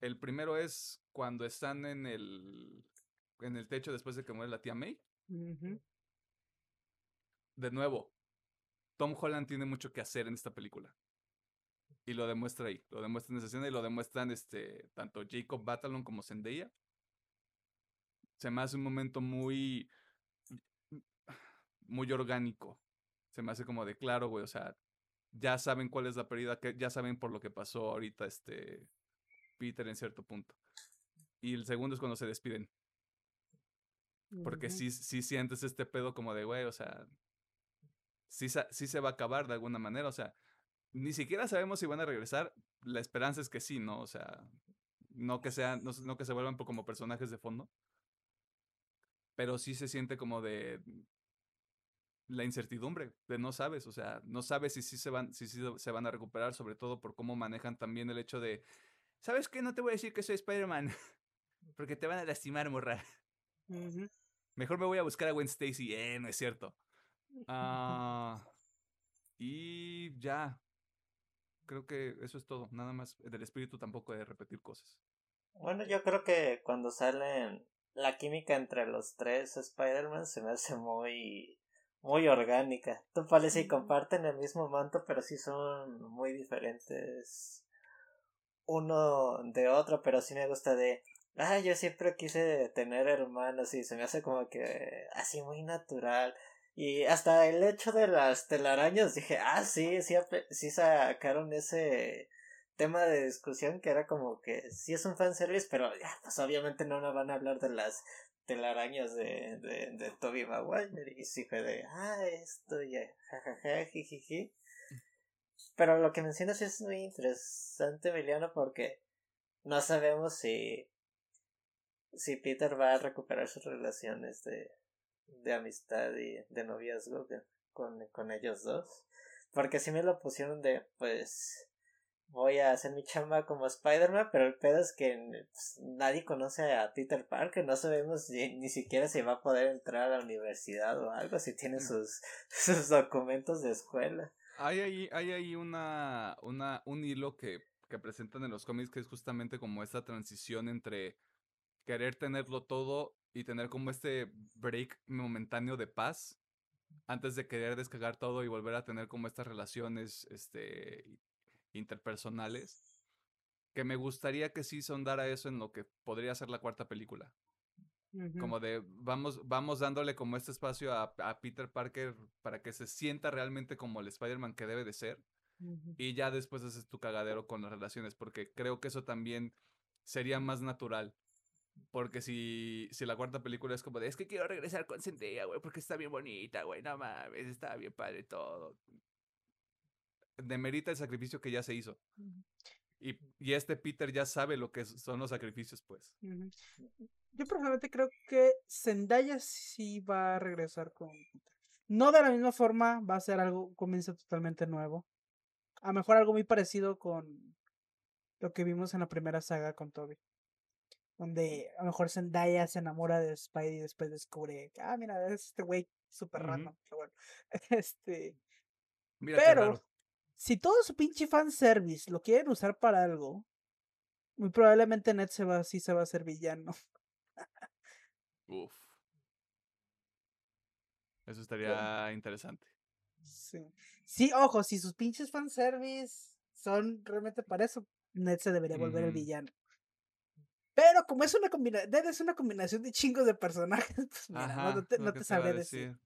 El primero es cuando están en el, en el techo después de que muere la tía May. De nuevo, Tom Holland tiene mucho que hacer en esta película. Y lo demuestra ahí. Lo demuestra en esa escena y lo demuestran este, tanto Jacob Batalon como Zendaya. Se me hace un momento muy. muy orgánico. Se me hace como de claro, güey. O sea, ya saben cuál es la pérdida, que ya saben por lo que pasó ahorita este Peter en cierto punto. Y el segundo es cuando se despiden. Porque sí, sí sientes este pedo como de, güey, o sea, sí, sí se va a acabar de alguna manera. O sea, ni siquiera sabemos si van a regresar. La esperanza es que sí, ¿no? O sea, no que sean, no, que se vuelvan como personajes de fondo. Pero sí se siente como de la incertidumbre, de no sabes, o sea, no sabes si sí se van, si se van a recuperar, sobre todo por cómo manejan también el hecho de, ¿sabes qué? No te voy a decir que soy Spider-Man, porque te van a lastimar, morra. Mejor me voy a buscar a Gwen Stacy, eh, no es cierto. Ah, y ya, creo que eso es todo. Nada más del espíritu tampoco de repetir cosas. Bueno, yo creo que cuando salen la química entre los tres Spider-Man se me hace muy muy orgánica. Tú parece y comparten el mismo manto, pero sí son muy diferentes uno de otro, pero sí me gusta de ah, yo siempre quise tener hermanos y se me hace como que así muy natural. Y hasta el hecho de las telarañas dije, ah, sí, sí, sí sacaron ese tema de discusión que era como que sí es un fanservice, pero ya, pues obviamente no nos van a hablar de las telarañas de, de, de Toby Maguire. Y sí fue de, ah, esto ya, jajaja, jijiji. Pero lo que mencionas es muy interesante, Emiliano, porque no sabemos si, si Peter va a recuperar sus relaciones de, de amistad y de noviazgo con, con ellos dos. Porque si me lo pusieron de, pues, voy a hacer mi chamba como Spider-Man, pero el pedo es que pues, nadie conoce a Peter Parker, no sabemos ni, siquiera si va a poder entrar a la universidad o algo, si tiene mm. sus, sus documentos de escuela. Hay ahí, hay ahí una, una, un hilo que, que presentan en los cómics que es justamente como esta transición entre querer tenerlo todo y tener como este break momentáneo de paz antes de querer descargar todo y volver a tener como estas relaciones este, interpersonales, que me gustaría que sí sondara eso en lo que podría ser la cuarta película. Como de, vamos, vamos dándole como este espacio a, a, Peter Parker para que se sienta realmente como el Spider-Man que debe de ser. Y ya después haces tu cagadero con las relaciones, porque creo que eso también sería más natural porque si, si la cuarta película es como de, es que quiero regresar con Zendaya, güey, porque está bien bonita, güey, no mames, está bien padre todo. Demerita el sacrificio que ya se hizo. Y, y este Peter ya sabe lo que son los sacrificios, pues. Yo personalmente creo que Zendaya sí va a regresar con Peter. No de la misma forma, va a ser algo, un comienzo totalmente nuevo. A lo mejor algo muy parecido con lo que vimos en la primera saga con Toby. Donde a lo mejor Zendaya se enamora de Spidey y después descubre que, ah, mira, es este güey súper Ujú. random. Pero bueno. Este, Mira pero. Si todo su pinche fanservice lo quieren usar para algo, muy probablemente Ned se va, sí se va a hacer villano. Uf. Eso estaría interesante. Sí. Sí, ojo, si sus pinches fanservice son realmente para eso, Ned se debería volver el villano. Pero como es una combinación, Ned es una combinación de chingos de personajes, pues mira, no, Ajá, no te, no te sabré decir.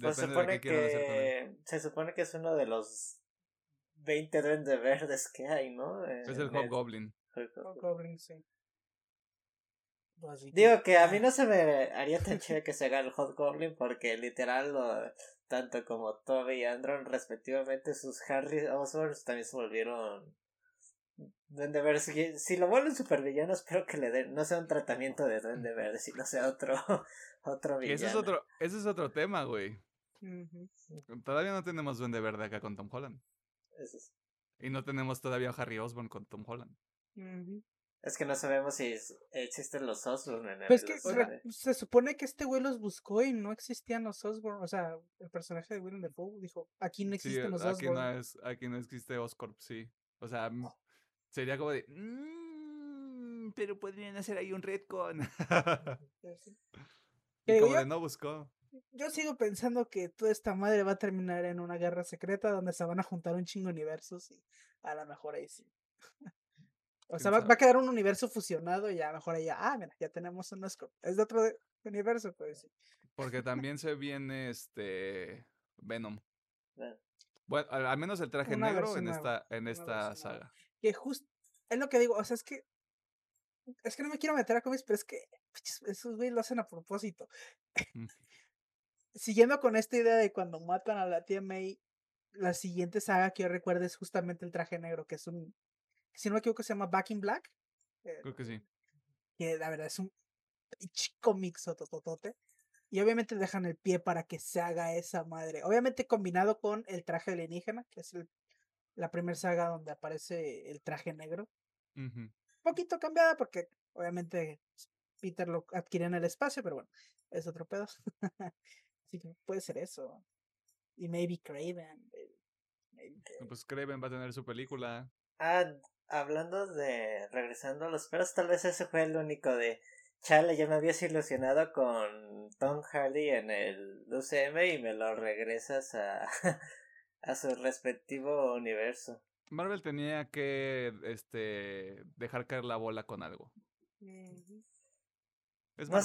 Pues se de supone qué quieran hacer con él. que. Se supone que es uno de los 20 duendes verdes que hay, ¿no? Es En el el- Hobgoblin. Goblin, sí. Que, Digo que a mí ah, no se me haría tan chévere que se haga el Hot Goblin porque literal lo- tanto como Toby y Andron respectivamente sus Harry Osborns también se volvieron Duende Verde. Si, si lo vuelven supervillano espero que le den, no sea un tratamiento de Duende Verde, sino sea otro, otro Que villano. ese es otro, ese es otro tema, güey. Todavía no tenemos Duende Verde acá con Tom Holland. Ese es, Y no tenemos todavía a Harry Osborn con Tom Holland. Es que no sabemos si es- existen los Osborn en el Pues que los- re- se supone que este güey los buscó y no existían los Osborn. O sea, el personaje de Willem Dafoe dijo: aquí no Sí, existen los aquí Osborn. no, es, aquí no existe Oscorp, sí. O sea, sería como de... "Mm, pero podrían hacer ahí un retcon. Y como yo, de no buscó. yo sigo pensando que toda esta madre va a terminar en una guerra secreta donde se van a juntar un chingo de universos y a lo mejor ahí sí. O sea, ¿Quién va, va a quedar un universo fusionado y a lo mejor ahí ya, ah, mira, ya tenemos un Oscorp. Es de otro universo, pues sí. Porque también se viene este Venom. Bueno, al, menos el traje Una negro en esta, en esta saga. Que justo, es lo que digo, o sea, es que, es que no me quiero meter a cómics, pero es que esos güeyes lo hacen a propósito. Mm. Siguiendo con esta idea de cuando matan a la tía May, la siguiente saga que yo recuerdo es justamente el traje negro, que es un, si no me equivoco, se llama Back in Black. eh, Creo que sí. que la verdad es un cómic sotototote. Y obviamente dejan el pie para que se haga esa madre. Obviamente combinado con el traje alienígena, que es el- la primera saga donde aparece el traje negro. Ujú. poquito cambiada porque obviamente Peter lo adquiere en el espacio, pero bueno, es otro pedo. Así que puede ser eso. Y maybe Craven. maybe- Pues Kraven va a tener su película. Ah, hablando de regresando a los perros, tal vez ese fue el único de Chale, ya me habías ilusionado con Tom Hardy en el UCM y me lo regresas a, a su respectivo universo. Marvel tenía que este dejar caer la bola con algo. Es No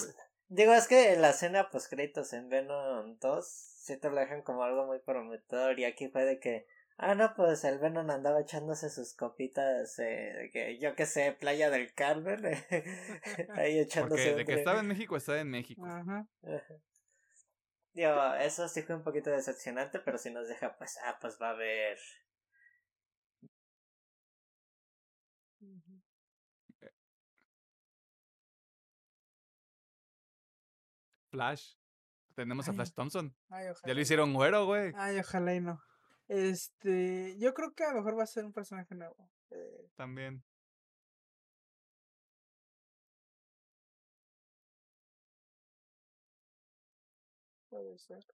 digo, es que en la escena post créditos en Venom 2 sí te lo dejan como algo muy prometedor y aquí fue de que Ah, no, pues el Venom andaba echándose sus copitas, eh, de que yo qué sé, Playa del Carmen, ahí echándose Porque de que estaba en México, estaba en México. Ajá. Ajá. Digo, eso sí fue un poquito decepcionante, pero si nos deja, pues, ah, pues va a haber. Flash. Tenemos a Ay. Flash Thompson. Ay, ojalá. Ya lo hicieron güero, güey. Ay, ojalá y no. Este, yo creo que a lo mejor va a ser un personaje nuevo. Eh, También. Puede ser.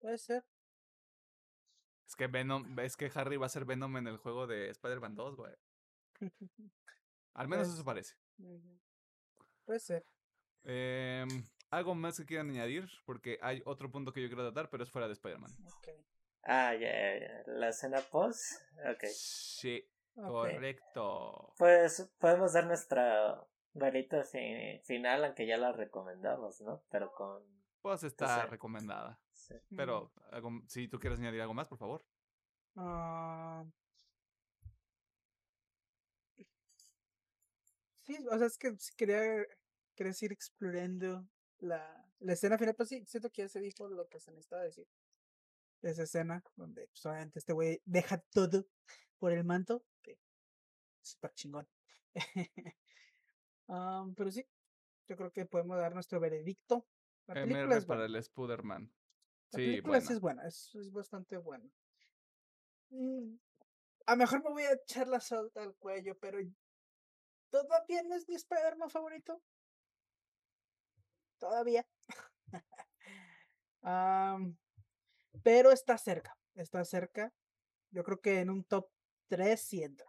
Puede ser. Es que Venom, es que Harry va a ser Venom en el juego de Spider-Man 2, güey. Al menos Pues- eso parece. Ujú. Puede ser. Em, ¿Algo más que quieran añadir? Porque hay otro punto que yo quiero tratar, pero es fuera de Spider-Man. Ah, ya, ya, ya. La escena post. Ok. Sí, correcto. Pues podemos dar nuestra varita fi- final, aunque ya la recomendamos, ¿no? Pero con. Pues está recomendada. sí. Pero algo- si tú quieres añadir algo más, por favor. Ah. Sí, o sea, es que quería, quería ir explorando la, la escena final, pues sí, siento que ya se dijo lo que se necesitaba decir. esa escena donde pues, obviamente este güey deja todo por el manto, que súper chingón. Pero sí, yo creo que podemos dar nuestro veredicto. La película MR es para buena. el Spider-Man. La Sí, película buena. es buena, es, es bastante buena. Mm, A lo mejor me voy a echar la salta al cuello, pero todavía no es mi Spider-Man favorito. Todavía. Am, pero está cerca, está cerca. Yo creo que en un top 3 sí entra.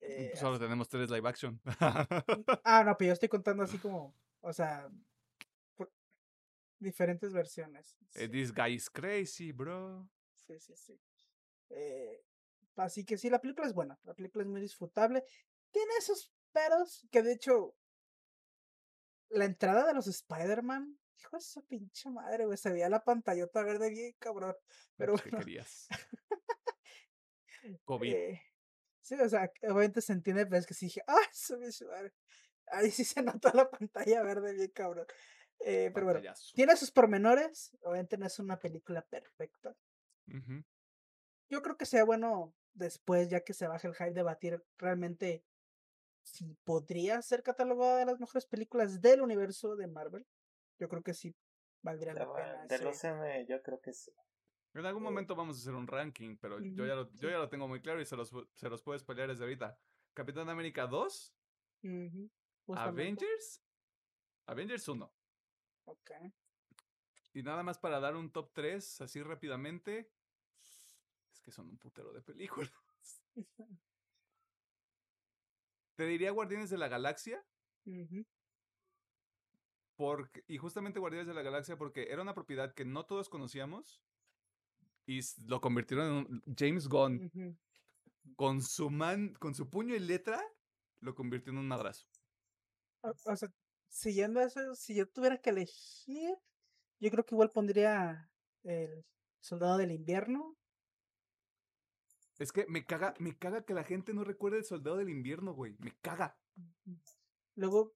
Eh, Pues Solo tenemos tres live action. ah, no, pero yo estoy contando así como, o sea, diferentes versiones. Eh, sí. This guy is crazy, bro. Sí, sí, sí. Eh, así que sí, la película es buena. La película es muy disfrutable. Tiene esos peros que de hecho la entrada de los Spider-Man, hijo de su pinche madre, güey, se veía la pantallota verde bien cabrón. Pero Pues, ¿Qué bueno, querías? COVID. eh, sí, o sea, obviamente se entiende, pero es que sí dije, ¡ah, su madre! Ahí sí se notó la pantalla verde bien cabrón. Eh, pero bueno, tiene sus pormenores. Obviamente no es una película perfecta. Yo creo que sea bueno después, ya que se baje el hype, debatir realmente si podría ser catalogada de las mejores películas del universo de Marvel. Yo creo que sí valdría De, la pena. del ese- UCM yo creo que sí. En algún Eh, momento vamos a hacer un ranking, pero yo, ya lo, yo ya lo tengo muy claro y se los, se los puedo spoilear desde ahorita. Capitán América 2, Ujú, justamente. Avengers, Avengers 1. Ok. Y nada más para dar un top 3 así rápidamente. Es que son un putero de películas. Te diría Guardianes de la Galaxia. Porque, y justamente Guardianes de la Galaxia porque era una propiedad que no todos conocíamos. Y lo convirtieron en un James Gunn con su man, con su puño y letra, lo convirtió en un madrazo. O, o sea, siguiendo eso, si yo tuviera que elegir, yo creo que igual pondría el Soldado del Invierno. Es que me caga, me caga que la gente no recuerde el soldado del invierno, güey. Me caga. Luego,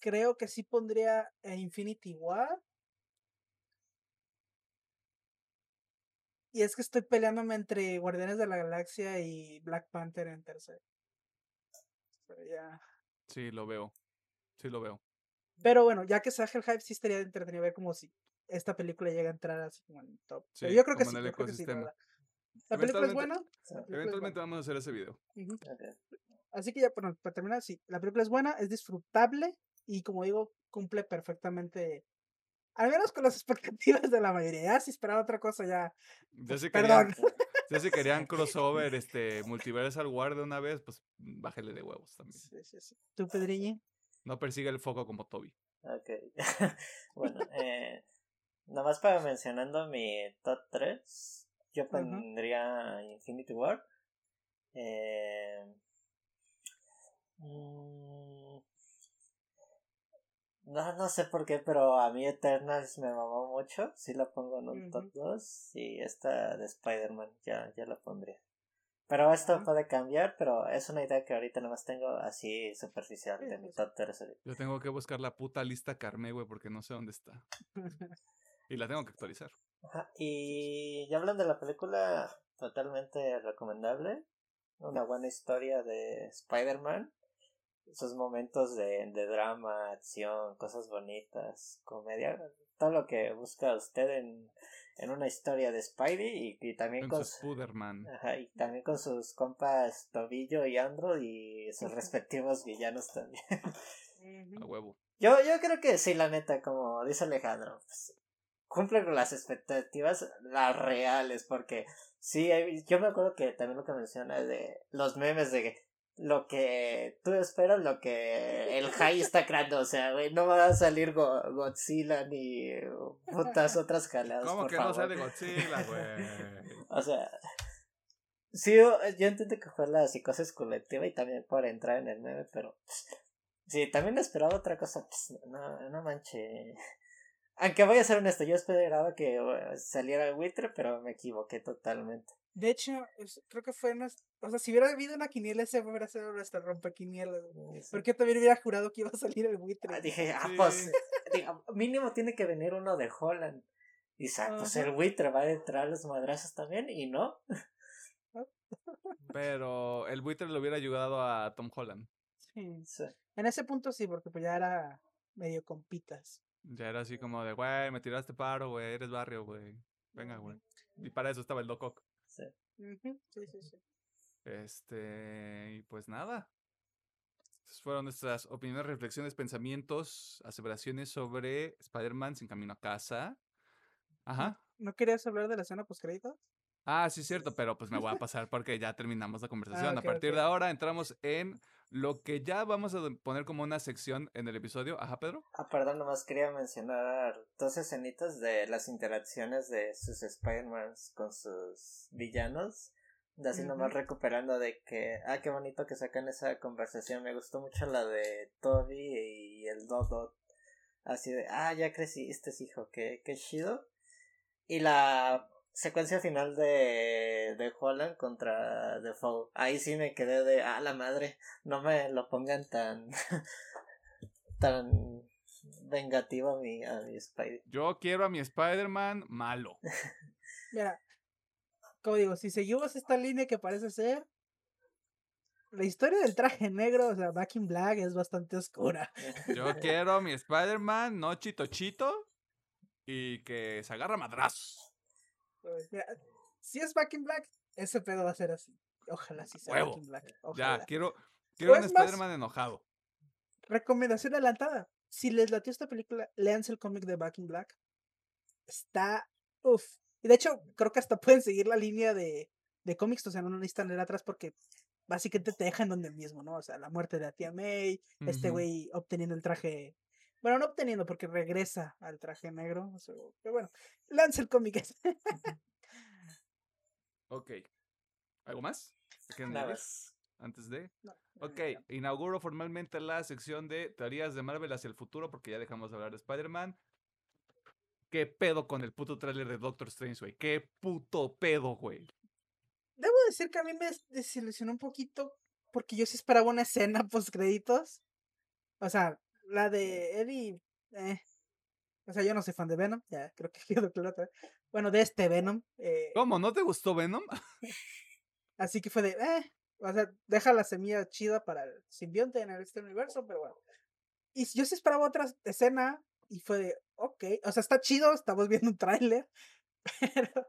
creo que sí pondría Infinity War. Y es que estoy peleándome entre Guardianes de la Galaxia y Black Panther en tercero. Pero ya. Sí, lo veo. Sí, lo veo. Pero bueno, ya que se baje el hype, sí estaría entretenido ver como si esta película llega a entrar así como en el top. Pero Sí, yo creo que sí, creo que sí, la ecosistema. verdad. La película es buena. Sí. la película es Eventualmente buena. vamos a hacer ese video. Ujú. Ok. Así que ya, bueno, para terminar, sí, la película es buena, es disfrutable y como digo, cumple perfectamente, al menos con las expectativas de la mayoría. Ya si esperaba otra cosa, ya, Ya si perdón. querían, ya si querían crossover, este, Multiversal War de una vez, pues bájele de huevos también. Sí, sí, sí. ¿Tú, Pedriñi? No persiga el foco como Toby. Ok. bueno, eh, nomás para mencionando mi top 3, yo pondría Infinity War. Eh, mm, no, no sé por qué, pero a mí Eternals me mamó mucho. Sí la pongo en un top Ujú. 2. Y esta de Spider-Man ya, ya la pondría. Pero esto puede cambiar, pero es una idea que ahorita nomás tengo así superficial de mi top 3 ahorita. Yo tengo que buscar la puta lista Carme, güey, porque no sé dónde está. Y la tengo que actualizar. Ajá, Y ya hablando de la película, totalmente recomendable. Una buena historia de Spider-Man. Esos momentos de, de drama, acción, cosas bonitas, comedia. Todo lo que busca usted en, en una historia de Spidey y, y también Con con, su ajá, y también con sus compas Tobillo y Andrew y sus respectivos villanos también. A huevo. Yo, yo creo que sí, la neta, como dice Alejandro, pues, cumple con las expectativas las reales, porque sí, hay- yo me acuerdo que también lo que menciona de los memes de lo que tú esperas, lo que el high está creando, o sea, güey, no va a salir Go- Godzilla ni putas otras jaladas, ¿Cómo por que favor. no sale Godzilla, güey? O sea, sí, yo, yo entiendo que fue la psicosis colectiva y también por entrar en el meme, pero sí, también esperaba otra cosa, pues, no, no manche. Aunque voy a ser honesto, yo esperaba que eh, saliera el buitre, pero me equivoqué totalmente. De hecho, creo que fue nues- O sea, si hubiera habido una quiniela, ese hubiera sido nuestra rompequinielas. güey. Sí. Porque yo también hubiera jurado que iba a salir el buitre. Ah, dije, ah, Sí. pues, mínimo tiene que venir uno de Holland. Y pues el buitre va a entrar a los madrazos también, y no. Pero el buitre le hubiera ayudado a Tom Holland. Sí. Sí. En ese punto sí, porque pues ya era medio compitas. Ya era así como de, güey, me tiraste paro, güey, eres barrio, güey. Venga, güey. Y para eso estaba el Doc Ock. sí. Sí, sí, sí. Este, y pues nada. Estas fueron nuestras opiniones, reflexiones, pensamientos, aseveraciones sobre Spider-Man sin camino a casa. Ajá. ¿No querías hablar de la escena post créditos? Ah, sí, cierto, pero pues me voy a pasar porque ya terminamos la conversación. ok, a partir de ahora entramos en lo que ya vamos a poner como una sección en el episodio. Ajá, Pedro. Ah, perdón, nomás quería mencionar dos escenitas de las interacciones de sus Spider-Mans con sus villanos. De así nomás recuperando de que, ah, qué bonito que sacan esa conversación. Me gustó mucho la de Toby y el Dodo. Así de, ah, ya creciste, hijo, qué, qué chido. Y la secuencia final de, de Holland contra Defoe. Ahí sí me quedé de, ah, la madre, no me lo pongan tan, tan vengativo a mi, a mi Spidey. Yo quiero a mi Spider-Man malo. Mira, como digo, si seguimos esta línea que parece ser, la historia del traje negro, o sea, Back in Black, es bastante oscura. Yo quiero a mi Spider-Man no chito chito y que se agarra madrazos. Mira, si es Back in Black, ese pedo va a ser así. Ojalá sí sea Huevo. Back in Black. Ya, quiero, quiero un Spider-Man enojado. Recomendación adelantada. Si les latió esta película, léanse el cómic de Back in Black. Está. Uf. Y de hecho, creo que hasta pueden seguir la línea de, de cómics, o sea, no necesitan leer atrás porque básicamente te dejan donde mismo, ¿no? O sea, la muerte de la tía May, este güey obteniendo el traje. Bueno, no obteniendo porque regresa al traje negro. o sea, pero bueno, lance el cómic. Ok. ¿Algo más? ¿Qué quieren Nada. Antes de. No, Ok, ya. inauguro formalmente la sección de teorías de Marvel hacia el futuro porque ya dejamos de hablar de Spider-Man. ¿Qué pedo con el puto tráiler de Doctor Strange, güey? ¿Qué puto pedo, güey? Debo decir que a mí me des- desilusionó un poquito porque yo sí esperaba una escena post créditos. O sea, la de Eddie. eh, O sea, yo no soy fan de Venom, ya creo que quedó claro. otra vez. Bueno, de este Venom. eh, ¿Cómo? ¿No te gustó Venom? así que fue de. Eh, o sea, deja la semilla chida para el simbionte en este universo, pero bueno. Y yo sí esperaba otra escena y fue de. Ok, o sea, está chido, estamos viendo un tráiler. Pero,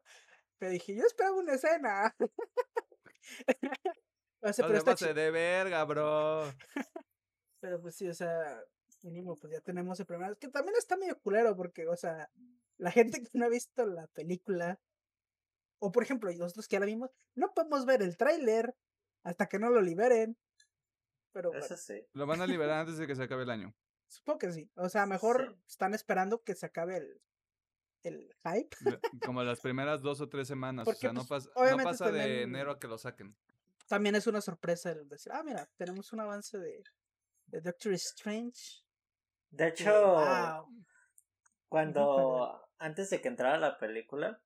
pero dije, yo esperaba una escena. o sea, No pero está de verga, bro. Pero pues sí, o sea, mínimo, pues ya tenemos el primer. Que también está medio culero, porque, o sea, la gente que no ha visto la película, o por ejemplo, nosotros que ya la vimos, no podemos ver el tráiler hasta que no lo liberen. Pero bueno, sí. Lo van a liberar antes de que se acabe el año. supongo que sí. O sea, mejor Sí. están esperando que se acabe el, el hype. Como las primeras dos o tres semanas. Porque, o sea, no, pues, pas- no obviamente pasa de enero a que lo saquen. También es una sorpresa el decir, ah, mira, tenemos un avance de, de Doctor Strange. De hecho, wow, cuando antes de que entrara la película,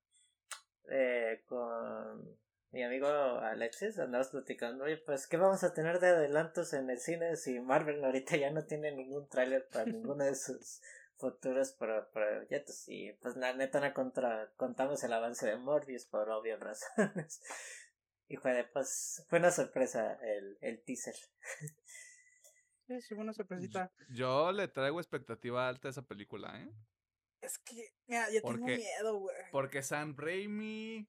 eh, con mi amigo Alexis andabas platicando, oye, pues, ¿qué vamos a tener de adelantos en el cine si Marvel ahorita ya no tiene ningún tráiler para ninguno de sus futuros pro- proyectos? Y pues la neta no contra, contamos el avance de Morbius por obvias razones. Y fue de, pues, fue una sorpresa el, el teaser. sí, sí, una sorpresita. Yo le traigo expectativa alta a esa película, ¿eh? Es que, mira, yo tengo miedo, güey. Porque Sam Raimi,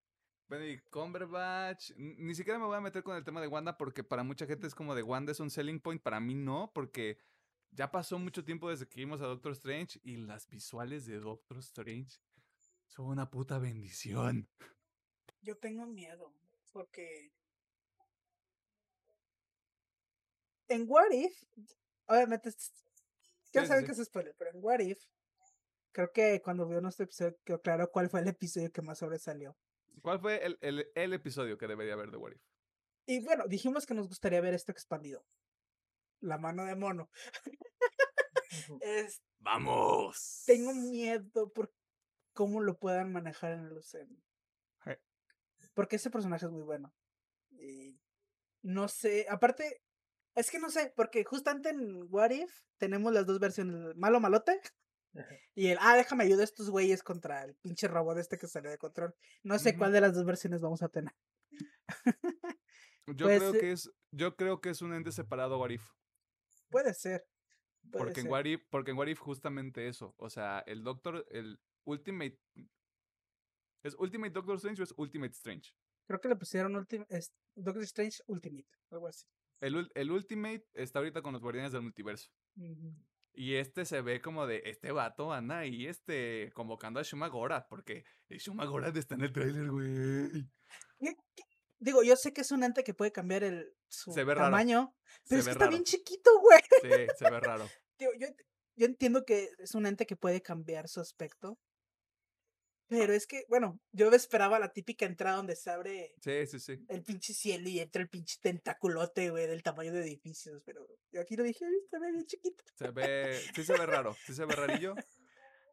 Benedict Cumberbatch, ni siquiera me voy a meter con el tema de Wanda porque para mucha gente es como de Wanda es un selling point, para mí no, porque ya pasó mucho tiempo desde que vimos a Doctor Strange y las visuales de Doctor Strange son una puta bendición. Yo tengo miedo, porque en What If, obviamente, ya Sí, saben sí. que es spoiler, pero en What If, creo que cuando vio nuestro episodio quedó claro cuál fue el episodio que más sobresalió. ¿Cuál fue el, el- el episodio que debería haber de What If? Y bueno, dijimos que nos gustaría ver esto expandido. La mano de mono. Es, ¡Vamos! tengo miedo por cómo lo puedan manejar en el UCM. Porque ese personaje es muy bueno. Y no sé, aparte, es que no sé, porque justamente en What If tenemos las dos versiones, malo malote Y el, ah, déjame ayudar a estos güeyes contra el pinche robot este que salió de control. No sé cuál de las dos versiones vamos a tener. Yo Pues, creo eh, que es, yo creo que es un ente separado What If. Puede ser. puede Porque en. What If, porque en What If justamente eso. O sea, el Doctor, el Ultimate. ¿Es Ultimate Doctor Strange o es Ultimate Strange? Creo que le pusieron ultim- es Doctor Strange Ultimate, algo así. El, el Ultimate está ahorita con los Guardianes del Multiverso. Y este se ve como de este vato anda ahí este, convocando a Shumagora. Porque el Shumagora está en el trailer, güey. Digo, yo sé que es un ente que puede cambiar el su raro. tamaño, Se pero es que está raro. bien chiquito, güey. Sí, se ve raro. Digo, yo, yo entiendo que es un ente que puede cambiar su aspecto. Pero es que, bueno, yo esperaba la típica entrada donde se abre Sí, sí, sí. el pinche cielo y entra el pinche tentaculote, güey, del tamaño de edificios. Pero yo aquí lo dije, "Ay, está bien chiquito. Se ve, sí se ve raro, sí se ve rarillo.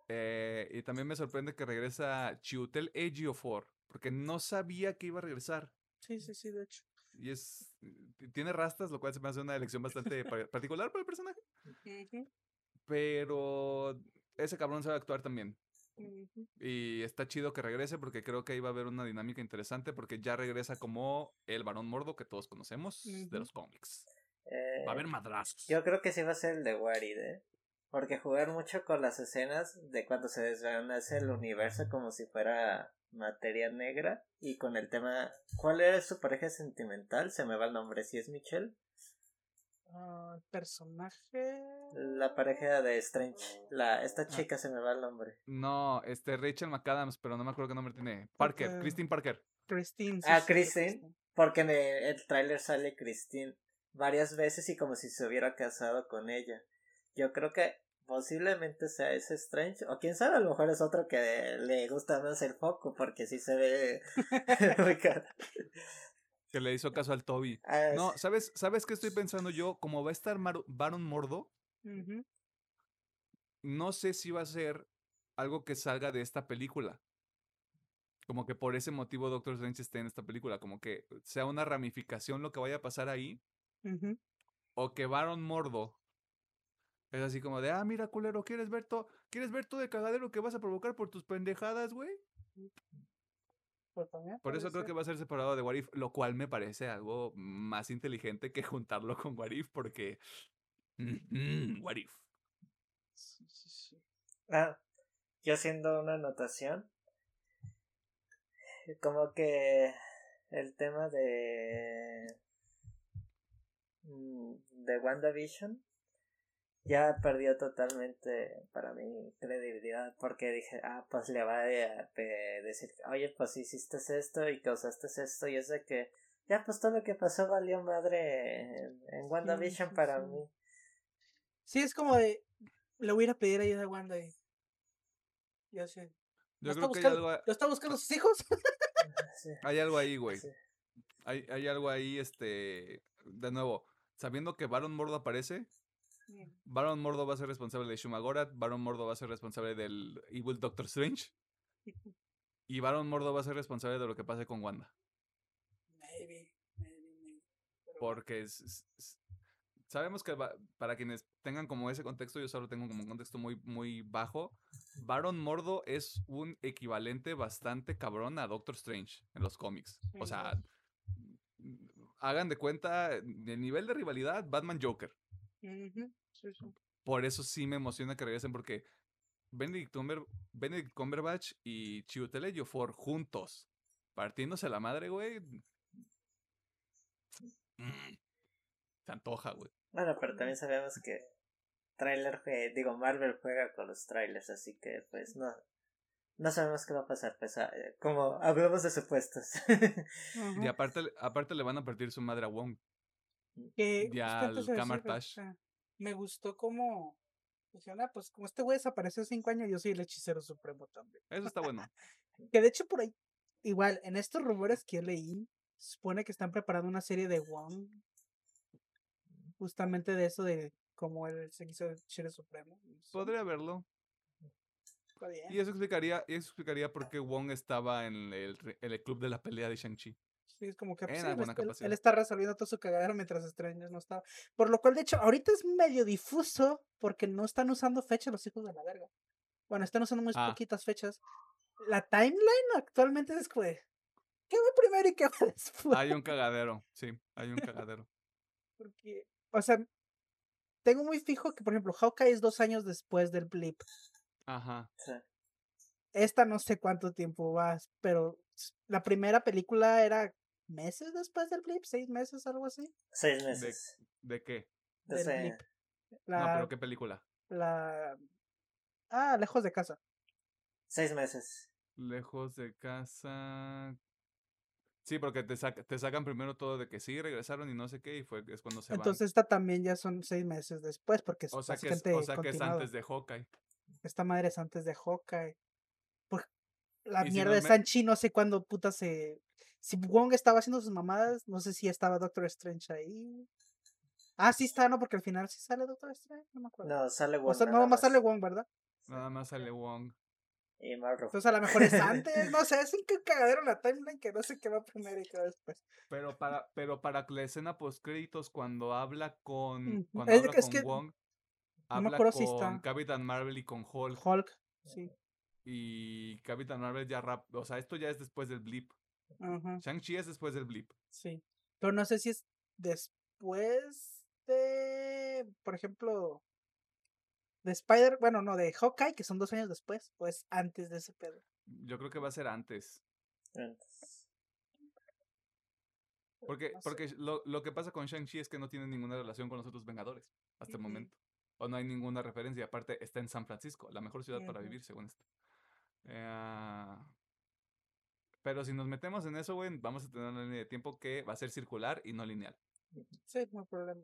Eh, y también me sorprende que regresa Chiutel Ejiofor, porque no sabía que iba a regresar. Sí, sí, sí, de hecho. Y es, tiene rastas, lo cual se me hace una elección bastante pa- particular para el personaje. Pero ese cabrón sabe actuar también. Y está chido que regrese porque creo que ahí va a haber una dinámica interesante porque ya regresa como el varón mordo que todos conocemos de los cómics. Eh, Va a haber madrazos. Yo creo que sí va a ser el de Warid, ¿eh? Porque jugar mucho con las escenas de cuando se desvanece el universo como si fuera materia negra y con el tema ¿cuál era su pareja sentimental? Se me va el nombre, si es Michelle, Ah, el personaje. la pareja de Strange, la esta Ah. chica se me va el nombre. No, este Rachel McAdams, pero no me acuerdo qué nombre tiene. Parker. Christine Parker. Christine. sí, Ah, sí, Christine. Porque en el, el tráiler sale Christine varias veces y como si se hubiera casado con ella. Yo creo que posiblemente sea ese Strange, o quién sabe, a lo mejor es otro que le gusta más el foco, porque sí se ve. Que le hizo caso al Toby. Ah, No, ¿sabes, ¿sabes qué estoy pensando yo? Como va a estar Mar- Baron Mordo, no sé si va a ser algo que salga de esta película. Como que por ese motivo Doctor Strange esté en esta película. Como que sea una ramificación lo que vaya a pasar ahí. O que Baron Mordo es así como de, ah, mira, culero, ¿quieres ver todo? ¿Quieres ver todo de cagadero que vas a provocar por tus pendejadas, güey? Pues también Por eso creo que va a ser separado de Warif, lo cual me parece algo más inteligente que juntarlo con Warif, porque. Warif. Sí, sí, sí. Ah, yo haciendo una anotación. Como que el tema de. mm, de WandaVision ya perdió totalmente para mí credibilidad porque dije, ah, pues le va a decir, oye, pues hiciste esto y causaste esto y es de que, ya, pues todo lo que pasó valió madre en, en WandaVision sí, para sí. mí. Sí, es como de. Le voy a ir a pedir ayuda a Wanda y. Ya sé. Yo ¿Lo creo está que hay buscando- algo, a- ¿Lo está buscando sus hijos? Sí, hay algo ahí, güey. sí. Hay, hay algo ahí, este. De nuevo, sabiendo que Baron Mordo aparece, Baron Mordo va a ser responsable de Shumagorat, Baron Mordo va a ser responsable del Evil Doctor Strange, y Baron Mordo va a ser responsable de lo que pase con Wanda. Maybe, maybe, maybe. Pero. Porque es- es- es- sabemos que va- para quienes tengan como ese contexto, yo solo tengo como un contexto muy, muy bajo. Baron Mordo es un equivalente bastante cabrón a Doctor Strange en los cómics. O sea, mm, hagan de cuenta el nivel de rivalidad Batman-Joker. Ujú, sí, sí. Por eso sí me emociona que regresen porque Benedict, Cumber- Benedict Cumberbatch y Chiwetel Ejiofor juntos, partiéndose la madre, güey. mm, Se antoja, güey. Bueno, pero también sabemos que trailer digo Marvel juega con los trailers, así que pues no no sabemos qué va a pasar, pues ah, eh, como hablamos de supuestos. Y aparte, aparte le van a partir su madre a Wong. Que y al antes me gustó como dijeron, ah, pues como este güey desapareció cinco años, yo soy el hechicero supremo también. Eso está bueno. Que de hecho por ahí, igual, en estos rumores que yo leí, supone que están preparando una serie de Wong. Justamente de eso de cómo él se hizo el hechicero supremo. Podría verlo. está bien. Y eso explicaría, eso explicaría por qué Wong estaba en el, el club de la pelea de Shang-Chi. Sí, es como que pues, sí, él, está- él- resolviendo todo su cagadero mientras Strange no está. Por lo cual, de hecho, ahorita es medio difuso porque no están usando fecha los hijos de la verga. Bueno, están usando muy Ah. poquitas fechas. La timeline actualmente es como de, ¿Qué va primero y qué va después? Hay un cagadero, sí, hay un cagadero. Porque, o sea, tengo muy fijo que, por ejemplo, Hawkeye es dos años después del blip. Ajá. Sí. Esta no sé cuánto tiempo va, pero la primera película era meses después del blip, seis meses, algo así. Seis meses. ¿De qué? Del Desde- blip. No, La, pero ¿qué película? la... Ah, lejos de casa. Seis meses. Lejos de casa. Sí, porque te, saca- te sacan primero todo de que sí, regresaron y no sé qué, y fue es cuando se Entonces esta también ya son seis meses después, porque es. O sea, que es, o sea que es antes de Hawkeye. Esta madre es antes de Hawkeye. Por... La Y si mierda nos de me- Sanchi, no sé cuándo puta se. Si Wong estaba haciendo sus mamadas, no sé si estaba Doctor Strange ahí. Ah, sí está, ¿no? Porque al final sí sale Doctor Strange, no me acuerdo. No, sale o Wong. sea, no, nada más sale. Wong, ¿verdad? Nada más sale Wong. Y Marvel. Entonces a lo mejor es antes, no sé, es un ca- cagadero la timeline que no sé qué va primero y qué va después. Pero para, pero para la escena post créditos cuando habla con cuando Es habla es con que Wong, habla si con está. Capitán Marvel y con Hulk. Hulk, sí. Y Capitán Marvel ya rap, o sea, esto ya es después del blip. Shang-Chi es después del blip. sí. Pero no sé si es después de, por ejemplo, de Spider, bueno, no, de Hawkeye, que son dos años después, o es antes de ese pedo. Yo creo que va a ser antes. Entonces, Porque, No sé. porque lo, lo que pasa con Shang-Chi es que no tiene ninguna relación con los otros Vengadores hasta el momento. O no hay ninguna referencia. Aparte, está en San Francisco, la mejor ciudad para vivir, según esto. Eh, pero si nos metemos en eso, güey, vamos a tener una línea de tiempo que va a ser circular y no lineal. Sí, no problema.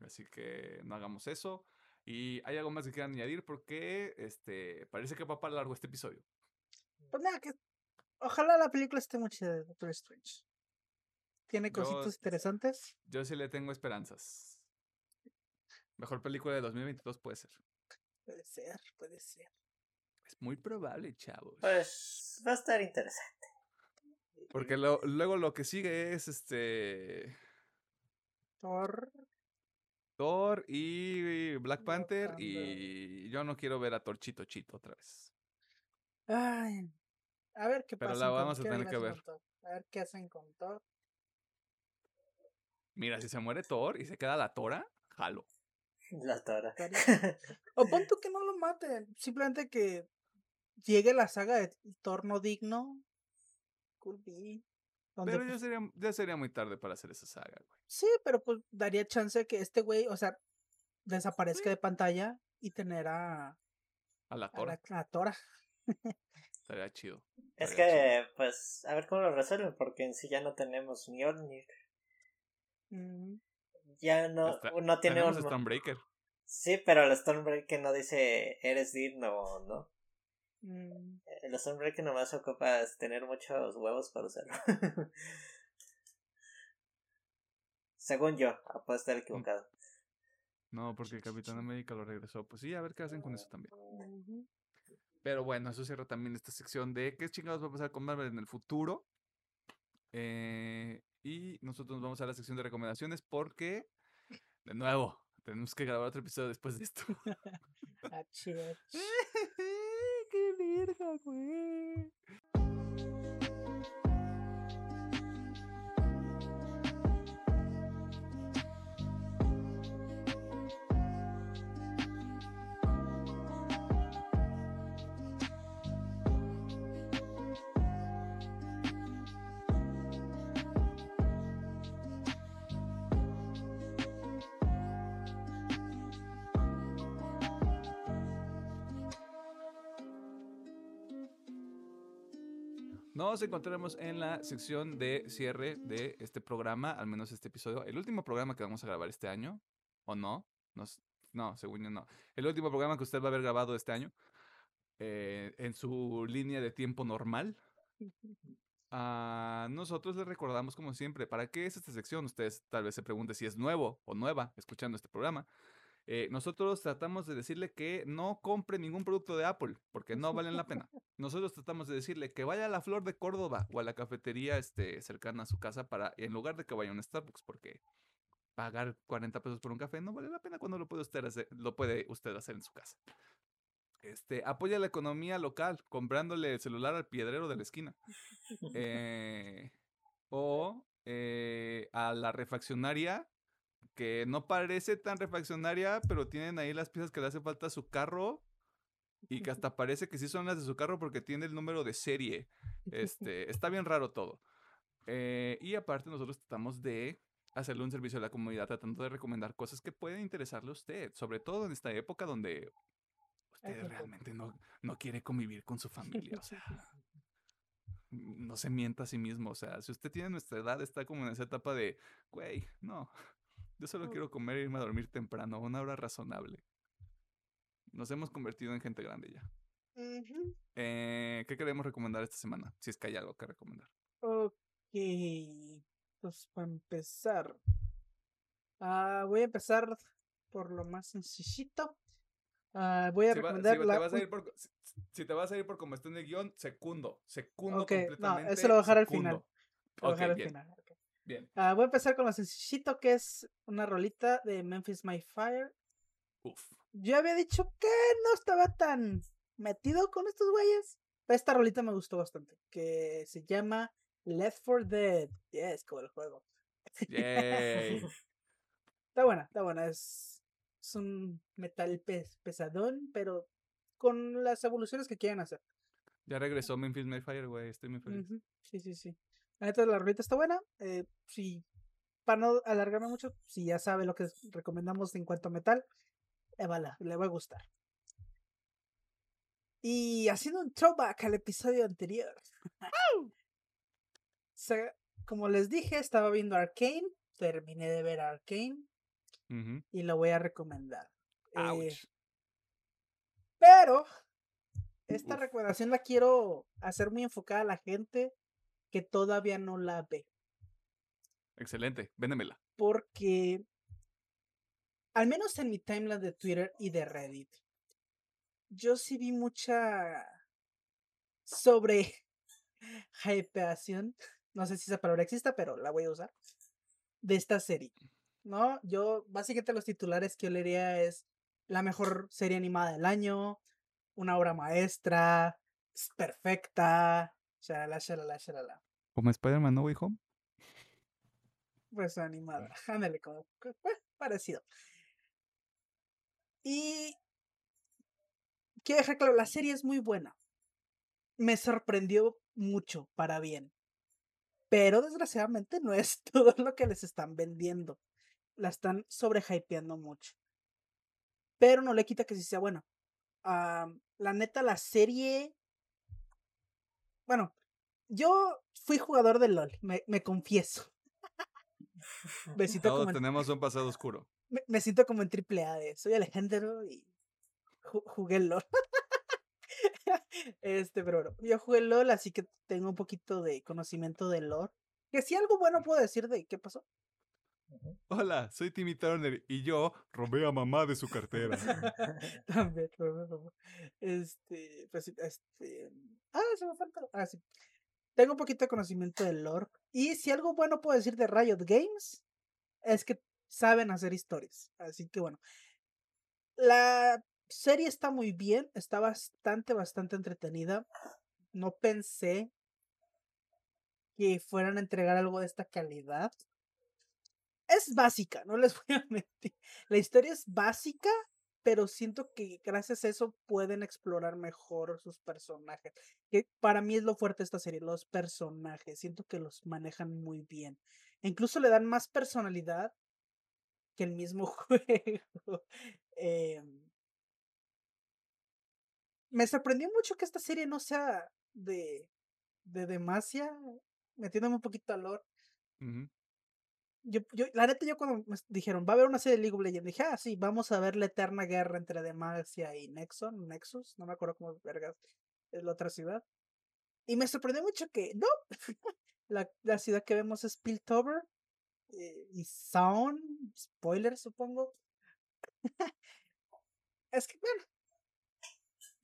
Así que no hagamos eso. Y hay algo más que quieran añadir porque este parece que va para largo este episodio. Pues nada, que ojalá la película esté muy chida de Doctor Strange. Tiene Yo- cositas interesantes. Yo sí le tengo esperanzas. Mejor película de 2022 puede ser. Puede ser, puede ser. Es muy probable, chavos. pues va a estar interesante. Porque lo- luego lo que sigue es este Thor. Thor y Black Black Panther y yo no quiero ver a Torchito Chito otra vez. Ay. A ver qué Pero pasa. la con- vamos a tener que ver. A ver qué hacen con Thor. Mira, si se muere Thor y se queda la Tora, jalo. La tora. O pon tú que no lo maten. Simplemente que llegue la saga de Thor no digno. Could be. Donde, Pero ya pues, sería, ya sería muy tarde para hacer esa saga, güey. Sí, pero pues daría chance que este güey, o sea, desaparezca de pantalla y tener a, A la a Tora. la, a Tora. Estaría chido. Es chido. que, pues, a ver cómo lo resuelven, porque en sí ya no tenemos Mjolnir. Mm, Ya no, Está- no tiene Tenemos un... Stormbreaker. Sí, pero el Stormbreaker no dice eres digno no. Mm, El Stormbreaker nomás ocupas tener muchos huevos para usarlo. Según yo, ah, puedo estar equivocado. No, porque el Capitán América lo regresó. Pues sí, a ver qué hacen con eso también. Pero bueno, eso cierra también esta sección de qué chingados va a pasar con Marvel en el futuro. Eh, y nosotros nos vamos a la sección de recomendaciones porque, de nuevo, tenemos que grabar otro episodio después de esto. Ah, chich. Nos encontraremos en la sección de cierre de este programa, al menos este episodio. El último programa que vamos a grabar este año, ¿o no? Nos- no, según yo no. El último programa que usted va a haber grabado este año, eh, en su línea de tiempo normal. A nosotros les recordamos, como siempre, ¿para qué es esta sección? Ustedes tal vez se pregunten si es nuevo o nueva escuchando este programa. Eh, nosotros tratamos de decirle que no compre ningún producto de Apple, porque no valen la pena. Nosotros tratamos de decirle que vaya a la Flor de Córdoba o a la cafetería este, cercana a su casa para, en lugar de que vaya a un Starbucks, porque pagar 40 pesos por un café no vale la pena cuando lo puede usted hacer, lo puede usted hacer en su casa. Este, apoya la economía local comprándole el celular al piedrero de la esquina. Eh, o eh, a la refaccionaria, que no parece tan refaccionaria, pero tienen ahí las piezas que le hace falta a su carro. Y que hasta parece que sí son las de su carro porque tiene el número de serie. Este, está bien raro todo. Eh, y aparte nosotros tratamos de hacerle un servicio a la comunidad tratando de recomendar cosas que pueden interesarle a usted, sobre todo en esta época donde usted realmente no, no quiere convivir con su familia, o sea, no se mienta a sí mismo, o sea, si usted tiene nuestra edad, está como en esa etapa de, güey, no, yo solo quiero comer e irme a dormir temprano, a una hora razonable. Nos hemos convertido en gente grande ya. eh, ¿Qué queremos recomendar esta semana? Si es que hay algo que recomendar. Ok. Pues para empezar. ah voy a empezar por lo más sencillito. Ah, voy a Si, va- si recomendar te la. vas a ir por, si, si te vas a ir por como está en el guion, secundo, secundo Ok, no, completamente. eso lo voy a dejar al final. Lo voy a al. Bien. Ah, voy a empezar con lo sencillito que es una rolita de Memphis My Fire. Uf. Yo había dicho que no estaba tan metido con estos güeyes. Pero esta rolita me gustó bastante. Que se llama Left 4 Dead. Yes, como el juego. Yay. Está buena, está buena. Es, es un metal pes- pesadón, pero con las evoluciones que quieren hacer. Ya regresó Memphis Mayfire, güey. Estoy muy feliz. Sí, sí, sí. La neta, la rolita está buena. Eh, sí, para no alargarme mucho, si ya sabe lo que recomendamos en cuanto a metal, évala, le va a gustar. Y haciendo un throwback al episodio anterior. Se- como les dije, estaba viendo Arcane. Terminé de ver Arcane Ujú. y lo voy a recomendar. Eh, pero esta Uf. recomendación la quiero hacer muy enfocada a la gente que todavía no la ve. Excelente. Véndemela. Porque, al menos en mi timeline de Twitter y de Reddit, yo sí vi mucha sobre hypeación, no sé si esa palabra exista, pero la voy a usar, de esta serie. ¿No? Yo, básicamente los titulares que yo leería es la mejor serie animada del año, una obra maestra, es perfecta, shalala, shalala, shalala. Como Spider-Man No Way Home. Pues animada. Ándale, como que, eh, parecido. Y quiero dejar claro, la serie es muy buena. Me sorprendió mucho para bien. Pero desgraciadamente no es todo lo que les están vendiendo. La están sobrehypeando mucho. Pero no le quita que sí sea buena. Ah, la neta, la serie. Bueno, yo fui jugador de LOL, me, me confieso. Me siento Todos como en- tenemos un pasado oscuro. me, me siento como en triple A de soy Alejandro y ju- jugué LOL. este, pero bueno, yo jugué LOL, así que tengo un poquito de conocimiento del lore. Que si algo bueno puedo decir de qué pasó. Hola, soy Timmy Turner y yo robé a mamá de su cartera. También, Este, pues este. Ah, se me falta. Ah, sí. Tengo un poquito de conocimiento del lore. Y si algo bueno puedo decir de Riot Games, es que saben hacer historias. Así que bueno. La serie está muy bien, está bastante, bastante entretenida. No pensé que fueran a entregar algo de esta calidad. Es básica, no les voy a mentir. La historia es básica, pero siento que gracias a eso pueden explorar mejor sus personajes. Que para mí es lo fuerte de esta serie, los personajes. Siento que los manejan muy bien. Incluso le dan más personalidad que el mismo juego. Em, me sorprendió mucho que esta serie no sea de, de metiéndome un poquito al lore. Yo, yo, la neta, yo cuando me dijeron, va a haber una serie de League of Legends, dije, ah, sí, vamos a ver la eterna guerra entre Demacia y Nexon, Nexus, no me acuerdo cómo vergas es la otra ciudad. Y me sorprendió mucho que, no, la, la ciudad que vemos es Piltover eh, y Sound, spoiler supongo. es que, bueno,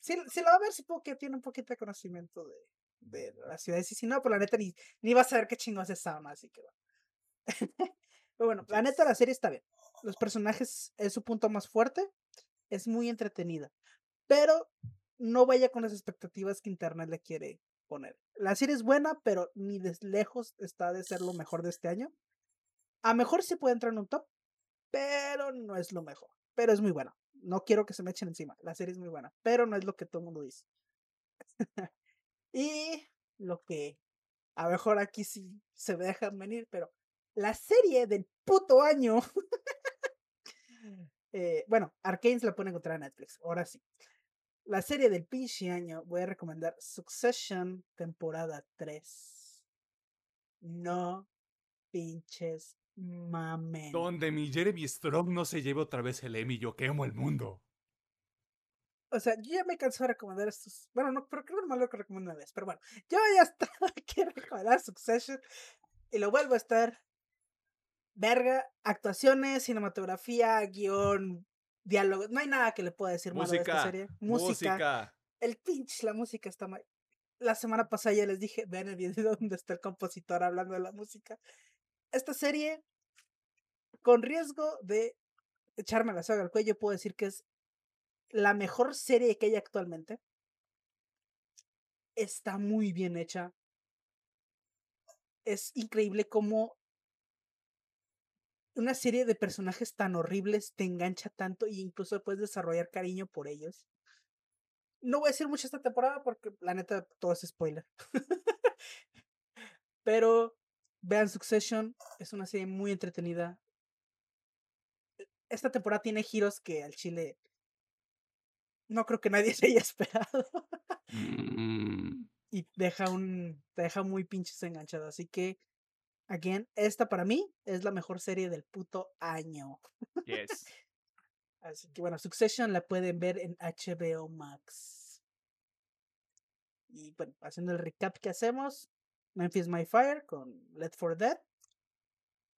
si, si lo va a ver, supongo que tiene un poquito de conocimiento de, de las ciudades, y si no, pues la neta ni, ni va a saber qué chingados es Sound, así que bueno. Pero bueno, la neta la serie está bien. Los personajes es su punto más fuerte. Es muy entretenida. Pero no vaya con las expectativas que Internet le quiere poner. La serie es buena, pero ni de lejos está de ser lo mejor de este año. A mejor sí puede entrar en un top, pero no es lo mejor. Pero es muy buena. No quiero que se me echen encima. La serie es muy buena, pero no es lo que todo el mundo dice. y lo que a mejor aquí sí se dejan venir, pero la serie del puto año. eh, bueno, Arkane se la pueden encontrar en Netflix. Ahora sí. La serie del pinche año voy a recomendar Succession temporada 3. No pinches mamen. Donde mi Jeremy Strong no se lleve otra vez el Emmy, yo quemo el mundo. O sea, yo ya me cansé de recomendar estos. Bueno, no, pero creo que no lo recomiendo una vez. Pero bueno, yo ya estaba aquí recomendar Succession. Y lo vuelvo a estar. Verga, actuaciones, cinematografía, guion, diálogo. No hay nada que le pueda decir malo de esta serie. Música. música. El pinche, la música está mal. La semana pasada ya les dije, vean el video donde está el compositor hablando de la música. Esta serie, con riesgo de echarme la saga al cuello, puedo decir que es la mejor serie que hay actualmente. Está muy bien hecha. Es increíble cómo una serie de personajes tan horribles te engancha tanto e incluso puedes desarrollar cariño por ellos. No voy a decir mucho esta temporada porque la neta todo es spoiler. Pero vean Succession, es una serie muy entretenida. Esta temporada tiene giros que al chile no creo que nadie se haya esperado. Mm. Y deja un. Te deja muy pinches enganchado. Así que. Again, esta para mí es la mejor serie del puto año. Yes. Así que bueno, Succession la pueden ver en HBO Max. Y bueno, haciendo el recap que hacemos, Memphis My Fire con Let for Dead,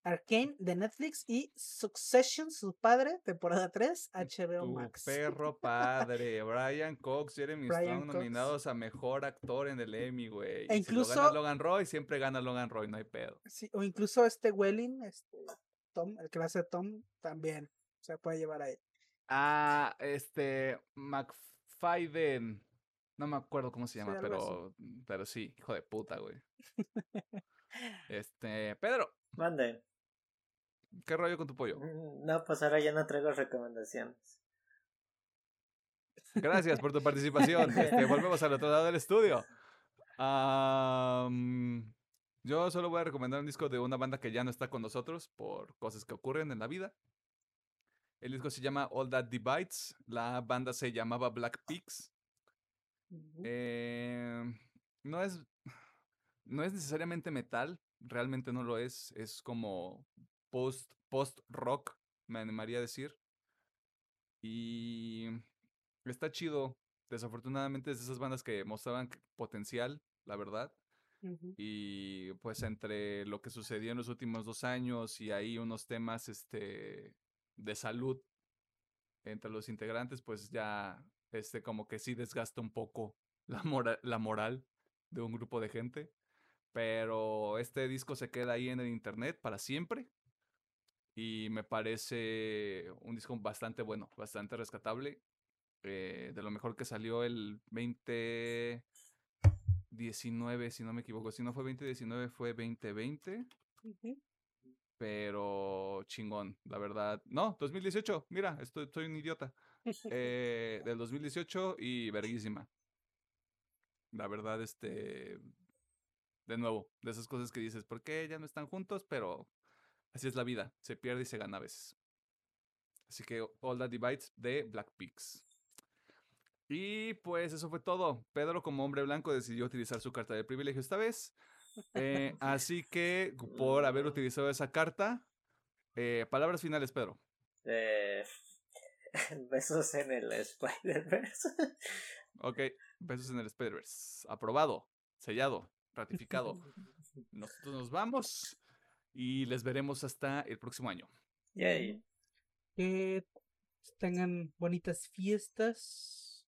Arcane de Netflix y Succession, su padre, temporada 3, HBO tu Max. perro padre, Brian Cox, Jeremy Strong nominados a mejor actor en el Emmy, güey. E incluso si lo gana Logan Roy, siempre gana Logan Roy, no hay pedo. Sí, o incluso este Welling, este Tom, el que hace Tom, también se puede llevar ahí. Ah, este McFadden. No me acuerdo cómo se llama, pero, pero sí, hijo de puta, güey. este, Pedro. Mande. ¿Qué rollo con tu pollo? Mm, no, pues ahora ya no traigo recomendaciones. Gracias por tu participación. Este, volvemos al otro lado del estudio. yo solo voy a recomendar un disco de una banda que ya no está con nosotros por cosas que ocurren en la vida. El disco se llama All That Divides. La banda se llamaba Black Peaks. Eh, no es. No es necesariamente metal. Realmente no lo es. Es como post, post rock, me animaría a decir. Y está chido. Desafortunadamente es de esas bandas que mostraban potencial, la verdad. Y pues entre lo que sucedió en los últimos dos años y ahí unos temas este, de salud entre los integrantes, pues ya este, como que sí desgasta un poco la, la moral de un grupo de gente. Pero este disco se queda ahí en el internet para siempre y me parece un disco bastante bueno, bastante rescatable. Eh, de lo mejor que salió el 2019, si no me equivoco. Si no fue 2019, fue 2020. Pero chingón, la verdad. No, 2018, mira, estoy, un idiota. Eh, del 2018 y verguísima. La verdad, este. De nuevo, de esas cosas que dices, ¿por qué ya no están juntos? Pero Así es la vida, se pierde y se gana a veces. Así que All That Divides de Black Peaks. Y pues eso fue todo. Pedro, como hombre blanco, decidió utilizar su carta de privilegio esta vez. Eh, así que por haber utilizado esa carta, eh, palabras finales, Pedro. Eh, besos en el Spider-Verse. ok, besos en el Spider-Verse. Aprobado, sellado, ratificado. Nosotros nos vamos y les veremos hasta el próximo año. Yay. Que tengan bonitas fiestas.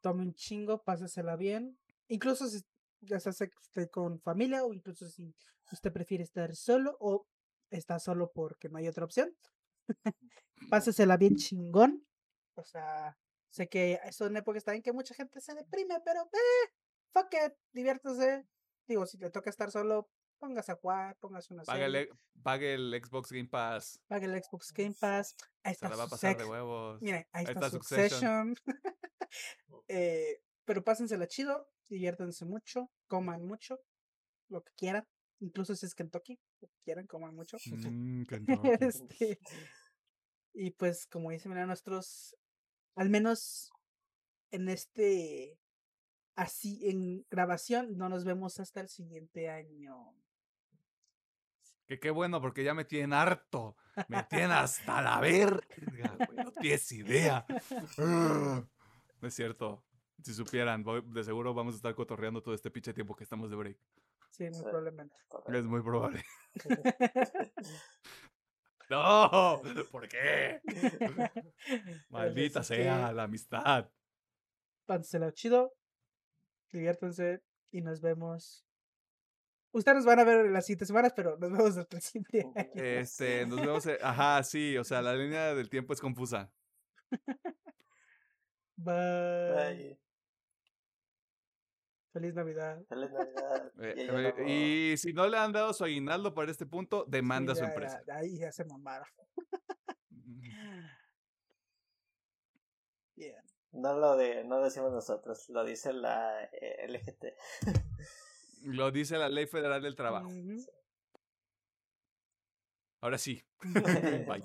Tomen chingo, pásesela bien. Incluso si ya se hace con familia o incluso si usted prefiere estar solo o está solo porque no hay otra opción. pásesela bien chingón. O sea, Sé que son épocas también que mucha gente se deprime, pero eh, fuck it, diviértase. Digo, si te toca estar solo, póngase a jugar, póngase una Pague serie, el, pague el Xbox Game Pass. pague el Xbox Game Pass. Ahí Se está la va a pasar de huevos. Miren, ahí, Ahí está, está Succession. Succession. Eh, pero pásensela chido, diviértanse mucho, coman mucho, lo que quieran. Incluso si es Kentucky, lo que quieran, coman mucho. Mm, este, y pues, como dicen, mira, nuestros, al menos en este, así, en grabación, no nos vemos hasta el siguiente año. Que qué bueno, porque ya me tienen harto. Me tienen hasta la verga, güey. No tienes idea. No es cierto. Si supieran, de seguro vamos a estar cotorreando todo este pinche tiempo que estamos de break. Sí, muy Sí. probablemente. Es muy probable. No, ¿por qué? Maldita sea que, la amistad. Pásensela chido, diviértanse y nos vemos. Ustedes nos van a ver en las siguientes semanas, pero nos vemos hasta el siguiente año. Este, nos vemos. eh, Ajá, sí, o sea, la línea del tiempo es confusa. Bye. Ay, Feliz Navidad. feliz Navidad. Eh, eh, y si no le han dado su aguinaldo para este punto, demanda Sí, a su ya, empresa. ya, ahí ya se mamaron. Bien. No lo de, no decimos nosotros, lo dice la eh, LGT. Lo dice la Ley Federal del Trabajo. Ahora sí. Bye.